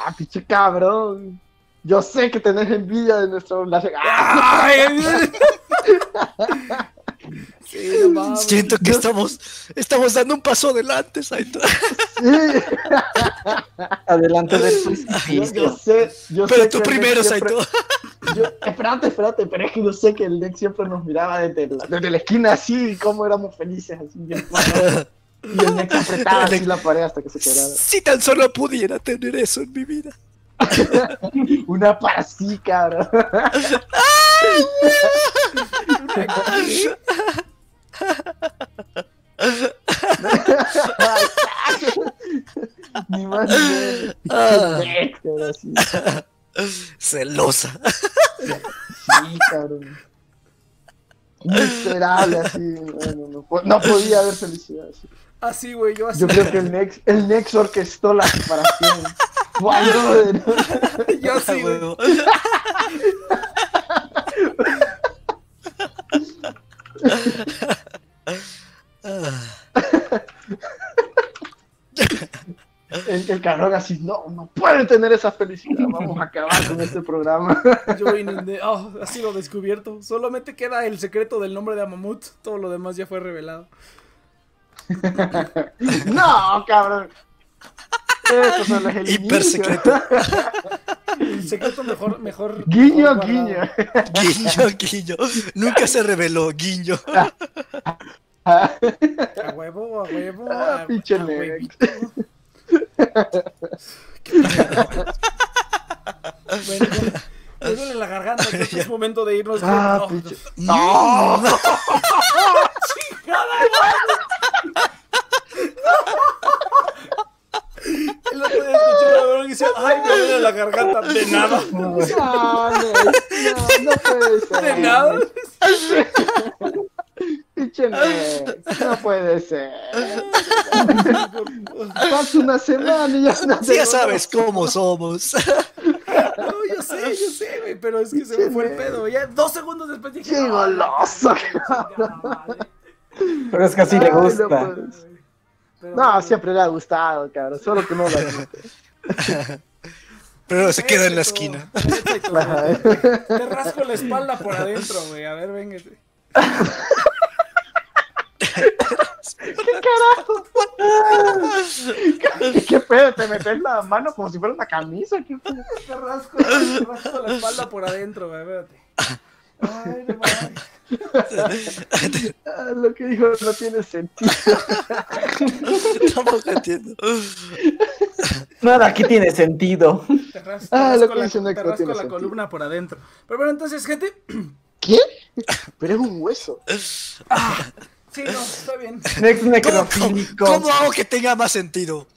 Ah, pinche cabrón. Yo sé que tenés envidia de nuestra relación. Ay, Sí, no mames. Siento que estamos, estamos dando un paso adelante, Saito. Sí, Adelante del yo, precipicio. yo sé. Yo Pero sé tú primero, siempre- Saito. yo- espérate, espérate, pero es que yo sé que el Dex siempre nos miraba desde la, desde la esquina así, y cómo éramos felices, así bien. Y el Dex apretaba así la pared hasta que se quebrara. Si tan solo pudiera tener eso en mi vida. Una para sí, cabrón. Ni más ni menos. Celosa. Sí, cabrón. Miserable, así. Bueno, no, no podía haber felicidad. así. Así, güey, yo así. Yo creo que el Nex, el Nex orquestó la separación. Brother. Yo así, güey. El, el cabrón así, no, no puede tener esa felicidad. Vamos a acabar con este programa. Yo vine de. Oh, ha sido descubierto. Solamente queda el secreto del nombre de Amamut. Todo lo demás ya fue revelado. no, cabrón. Eso solo es el Hiper secreto. El secreto mejor, mejor. Guiño, mejor guiño. Guiño, guiño. Nunca se reveló, guiño. A huevo, a huevo. Ah, a, pinche a bueno, me duele la garganta. Creo que es momento de irnos. Ah, No, pinche. ¡No! El otro día escuché broma y dice, ay, me duele la garganta. De nada. No, no, no puede ser. De nada. No puede ser. Pasa una semana y ya no Sí, ya sabes cómo somos. No, yo sé, yo sé, güey, pero es que se me fue el pedo. Ya dos segundos después dije, Qué "No, goloso. chingada madre". Pero es que así le Ay, no gusta. ser. Pero No, siempre le ha gustado, cabrón. Solo que no lo. Pero se queda en la esquina. Te rasco la espalda por adentro, güey. A ver, véngate. ¿Qué, qué pedo? ¿Te metes la mano como si fuera una camisa? ¿Qué pedo? Te rasco, te rasco la espalda por adentro, güey. Espérate. Ay, no mames. Ah, Lo que dijo no tiene sentido. Tampoco entiendo. Nada aquí tiene sentido. Te rasco, Ah, lo rasco que la, te rasco tiene la sentido. columna por adentro. Pero bueno, entonces, gente. ¿Qué? Pero es un hueso. Sí, no, está bien. Next ¿Cómo, necrofílico. cómo, cómo hago que tenga más sentido?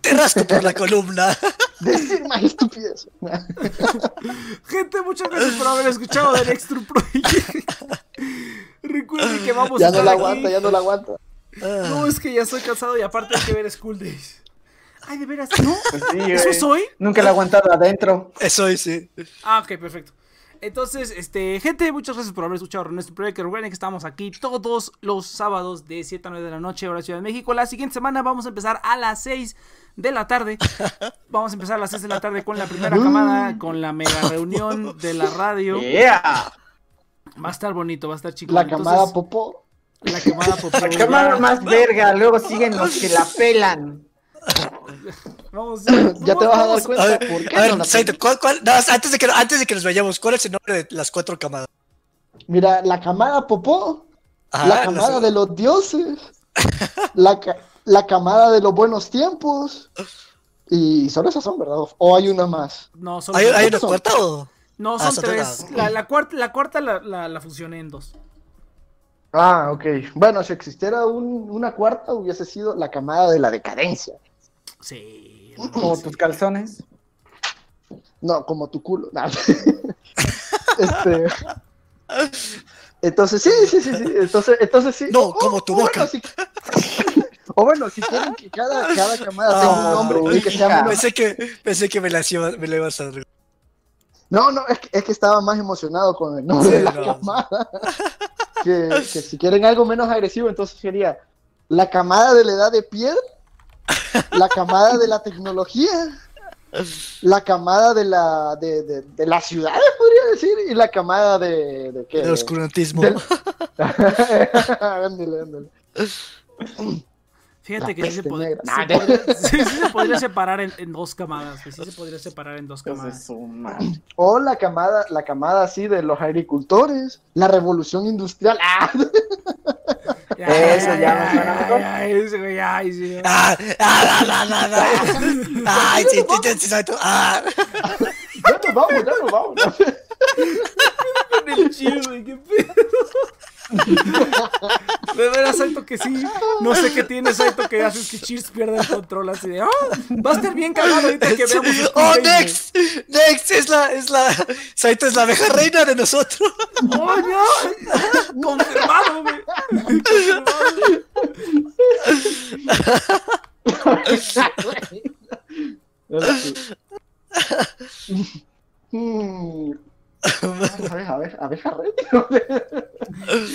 Te rasco por la columna. Decir más estupidez. Gente, muchas gracias por haber escuchado del Extra Project. Recuerden que vamos Ya a no estar la aguanta, ya no la aguanta. No, es que ya estoy cansado y aparte hay que ver School Days. Ay, de veras, ¿no? Pues sí, ¿Eso hoy? Nunca lo he aguantado adentro. Eso es, sí. Ah, ok, perfecto. Entonces, este, gente, muchas gracias por haber escuchado nuestro proyecto. Recuerden que estamos aquí todos los sábados de 7 a 9 de la noche, hora Ciudad de México. La siguiente semana vamos a empezar a las 6 de la tarde. Vamos a empezar a las 6 de la tarde con la primera camada, con la mega reunión de la radio. Yeah. Va a estar bonito, va a estar chico. La camada popó. La camada popó. La cámara más verga. Luego siguen los que la pelan. Vamos, Ya te vas a dar A cuenta ver, por qué a ver, no la Saito, ¿cuál- cuál- no, antes, de que, antes de que nos vayamos, ¿cuál es el nombre de las cuatro camadas? Mira, la camada popó, Ah, la no camada sé. de los dioses, la, la camada de los buenos tiempos. Y solo esas son, ¿verdad? ¿O hay una más? No, son ¿Hay, hay una son? cuarta o...? No, Ah, son tres. tres. La, la cuarta, la, cuarta la, la, la fusioné en dos. Ah, ok. Bueno, si existiera un- una cuarta, hubiese sido la camada de la decadencia. Sí. Como tus calzones. No, como tu culo. Nah. este. Entonces, sí, sí, sí, sí. Entonces, entonces sí. No, como tu o boca. Bueno, si... o bueno, si quieren que cada, cada camada tenga un Ah, nombre y que sea hija. menos- Pensé que, pensé que me la me la ibas a... No, no, es que, es que estaba más emocionado con el nombre Sí, de la no. camada. que, que si quieren algo menos agresivo, entonces sería la camada de la edad de piedra, la camada de la tecnología, la camada de la de, de, de las ciudades, podría decir, y la camada de, de qué? El oscurantismo. Del- ándale, ándale. Fíjate La que sí se, podría, sí, sí se podría separar en, en dos camadas. Sí se podría separar en dos camadas. O la camada, la camada así de los agricultores, la revolución industrial. ¡Ah! Ya, Eso ya me suena mejor. ya, ese güey, ay, sí. Ah, ah, ah, ah, ah, Ay, sí, sí, sí, sí, Saito. Ah. Ya nos vamos, ya nos vamos. Con el chido, güey, qué pedo. De veras, Saito, que sí. No sé qué tiene Saito que haces que Cheers pierda el control así de. "Ah, va a estar bien cagado ahorita que veamos. Squid Oh, Game, güey". Next, Next, es la, es la, Saito es la abeja reina de nosotros. ¡Oh, ya! Confirmado, güey. Confirmado. A ver, a ver, abeja red.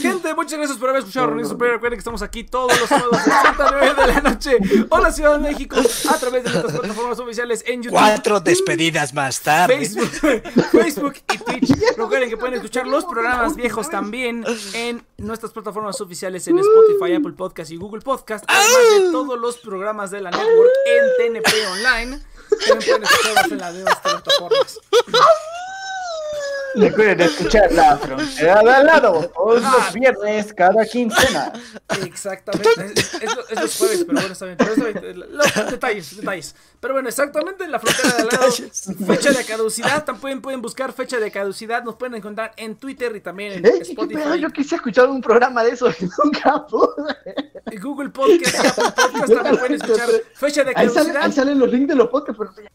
Gente, muchas gracias por haber escuchado Reunión Superior. Recuerden que estamos aquí todos los sábados a las 7 a 9 de la noche. Hola, Ciudad de México, a través de nuestras plataformas oficiales en YouTube. Cuatro despedidas más tarde. Facebook, Facebook y Twitch. Recuerden que pueden escuchar los programas viejos también en nuestras plataformas oficiales en Spotify, Apple Podcast y Google Podcast. Además de todos los programas de la network en TNP Online. pueden escuchar en las demás plataformas. Recuerden escuchar la frontera de al lado todos los viernes cada quincena. Exactamente. Es, es, lo- es los jueves, pero bueno, está bien. Pero está bien. Los detalles, detalles. Pero bueno, exactamente en la frontera de al lado. Fecha de caducidad. También pueden buscar fecha de caducidad. Nos pueden encontrar en Twitter y también en Ey, ¿qué pedo? Spotify, Yo quise escuchar un programa de eso y nunca pude. Google Podcast, Apple Podcast. También pueden escuchar fecha de Ahí, sale- caducidad. ahí salen los links de los podcasts, pero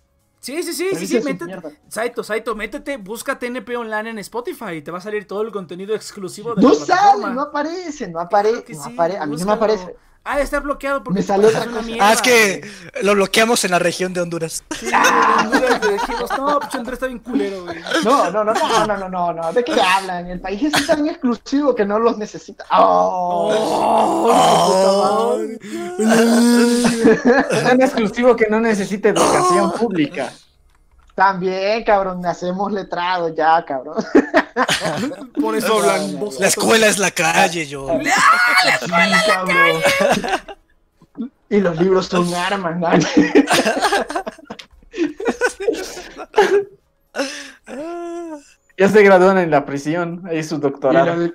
Sí, sí, sí, sí, sí, métete. Saito, Saito, métete, busca TNP online en Spotify y te va a salir todo el contenido exclusivo de no la sale, plataforma. no aparece, no aparece, Claro no sí, apare- a mí no me aparece. Ah, de estar bloqueado porque Me salió otra cosa. mierda, Ah, es que güey. lo bloqueamos en la región de Honduras. Sí, en Honduras le dijimos, no, pues Andrés está bien culero, güey. No, no, no, no, no, no, no, no, ¿de qué hablan? El país es tan exclusivo que no los necesita. Oh, Oh, Tan exclusivo que no necesita educación pública. También, cabrón, nacemos letrados ya, cabrón. Por eso hablan. La escuela es la calle, yo. Sí, cabrón. Y los libros son armas, ¿no? Ya se gradúan en la prisión, ahí su doctorado. los-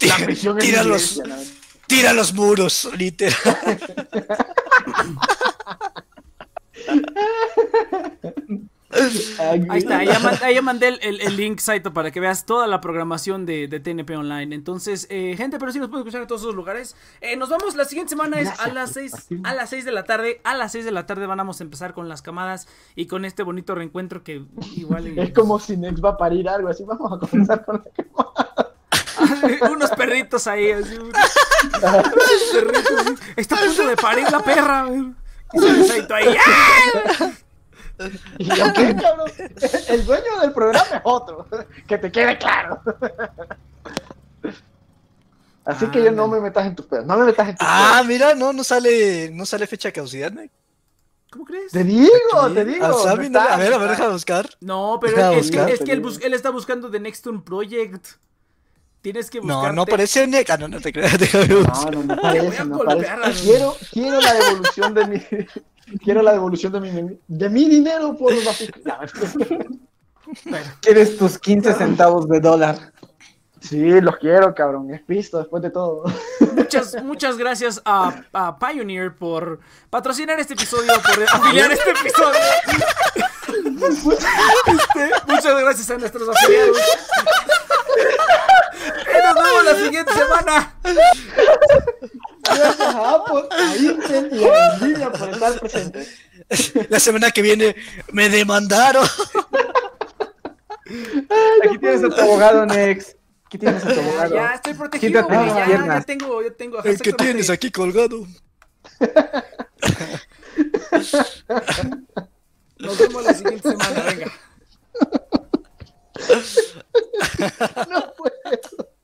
La prisión tira, los, iglesia, ¿no? tira los muros, literal. Ahí está, ahí ya, mandé el, el- el link, Saito, para que veas toda la programación de, de TNP Online. Entonces, eh, gente, pero sí nos pueden escuchar en todos esos lugares. Eh, nos vamos, la siguiente semana es a las por 6 compartir. a las 6 de la tarde. A las 6 de la tarde vamos a empezar con las camadas y con este bonito reencuentro que igual... Es como si Nex va a parir algo así. Vamos a comenzar con la unos perritos ahí, así. unos perritos, así. Está a punto de parir la perra. Y sale Saito ahí. ¡ah! Y yo, ¿qué, cabrón? El dueño del programa es otro. Que te quede claro. Así que yo no me metas en tus pedos. No me metas en tus Ah, pedos. mira, no, no sale, no sale fecha de caducidad, ¿no? ¿Cómo crees? Te digo, te digo. Ah, no ¿sabe? está, a ver, a ver, no deja de buscar. No, pero es, que, buscar, es que él, está buscando The Next Turn Project. Tienes que buscar. No, no parece NECA, no, no te creas. No, no, no parece, no Quiero, quiero la devolución de mi, quiero la devolución de mi, de mi dinero por una ¿Quieres tus 15 centavos de dólar? Sí, los quiero, cabrón. Es pisto después de todo. Muchas, muchas gracias a, a Pioneer por patrocinar este episodio, por afiliar este episodio. Este, muchas gracias a nuestros afiliados. Nos vemos la siguiente semana. Gracias a Apple, a Intel y a Nvidia por estar presentes. La semana que viene me demandaron. Aquí tienes a tu abogado, Nex. Aquí tienes a tu Ya, abogado. ya estoy protegido, güey. Ya, tengo, ya tengo. El que tienes aquí colgado. Nos vemos la siguiente semana, venga. no puedo.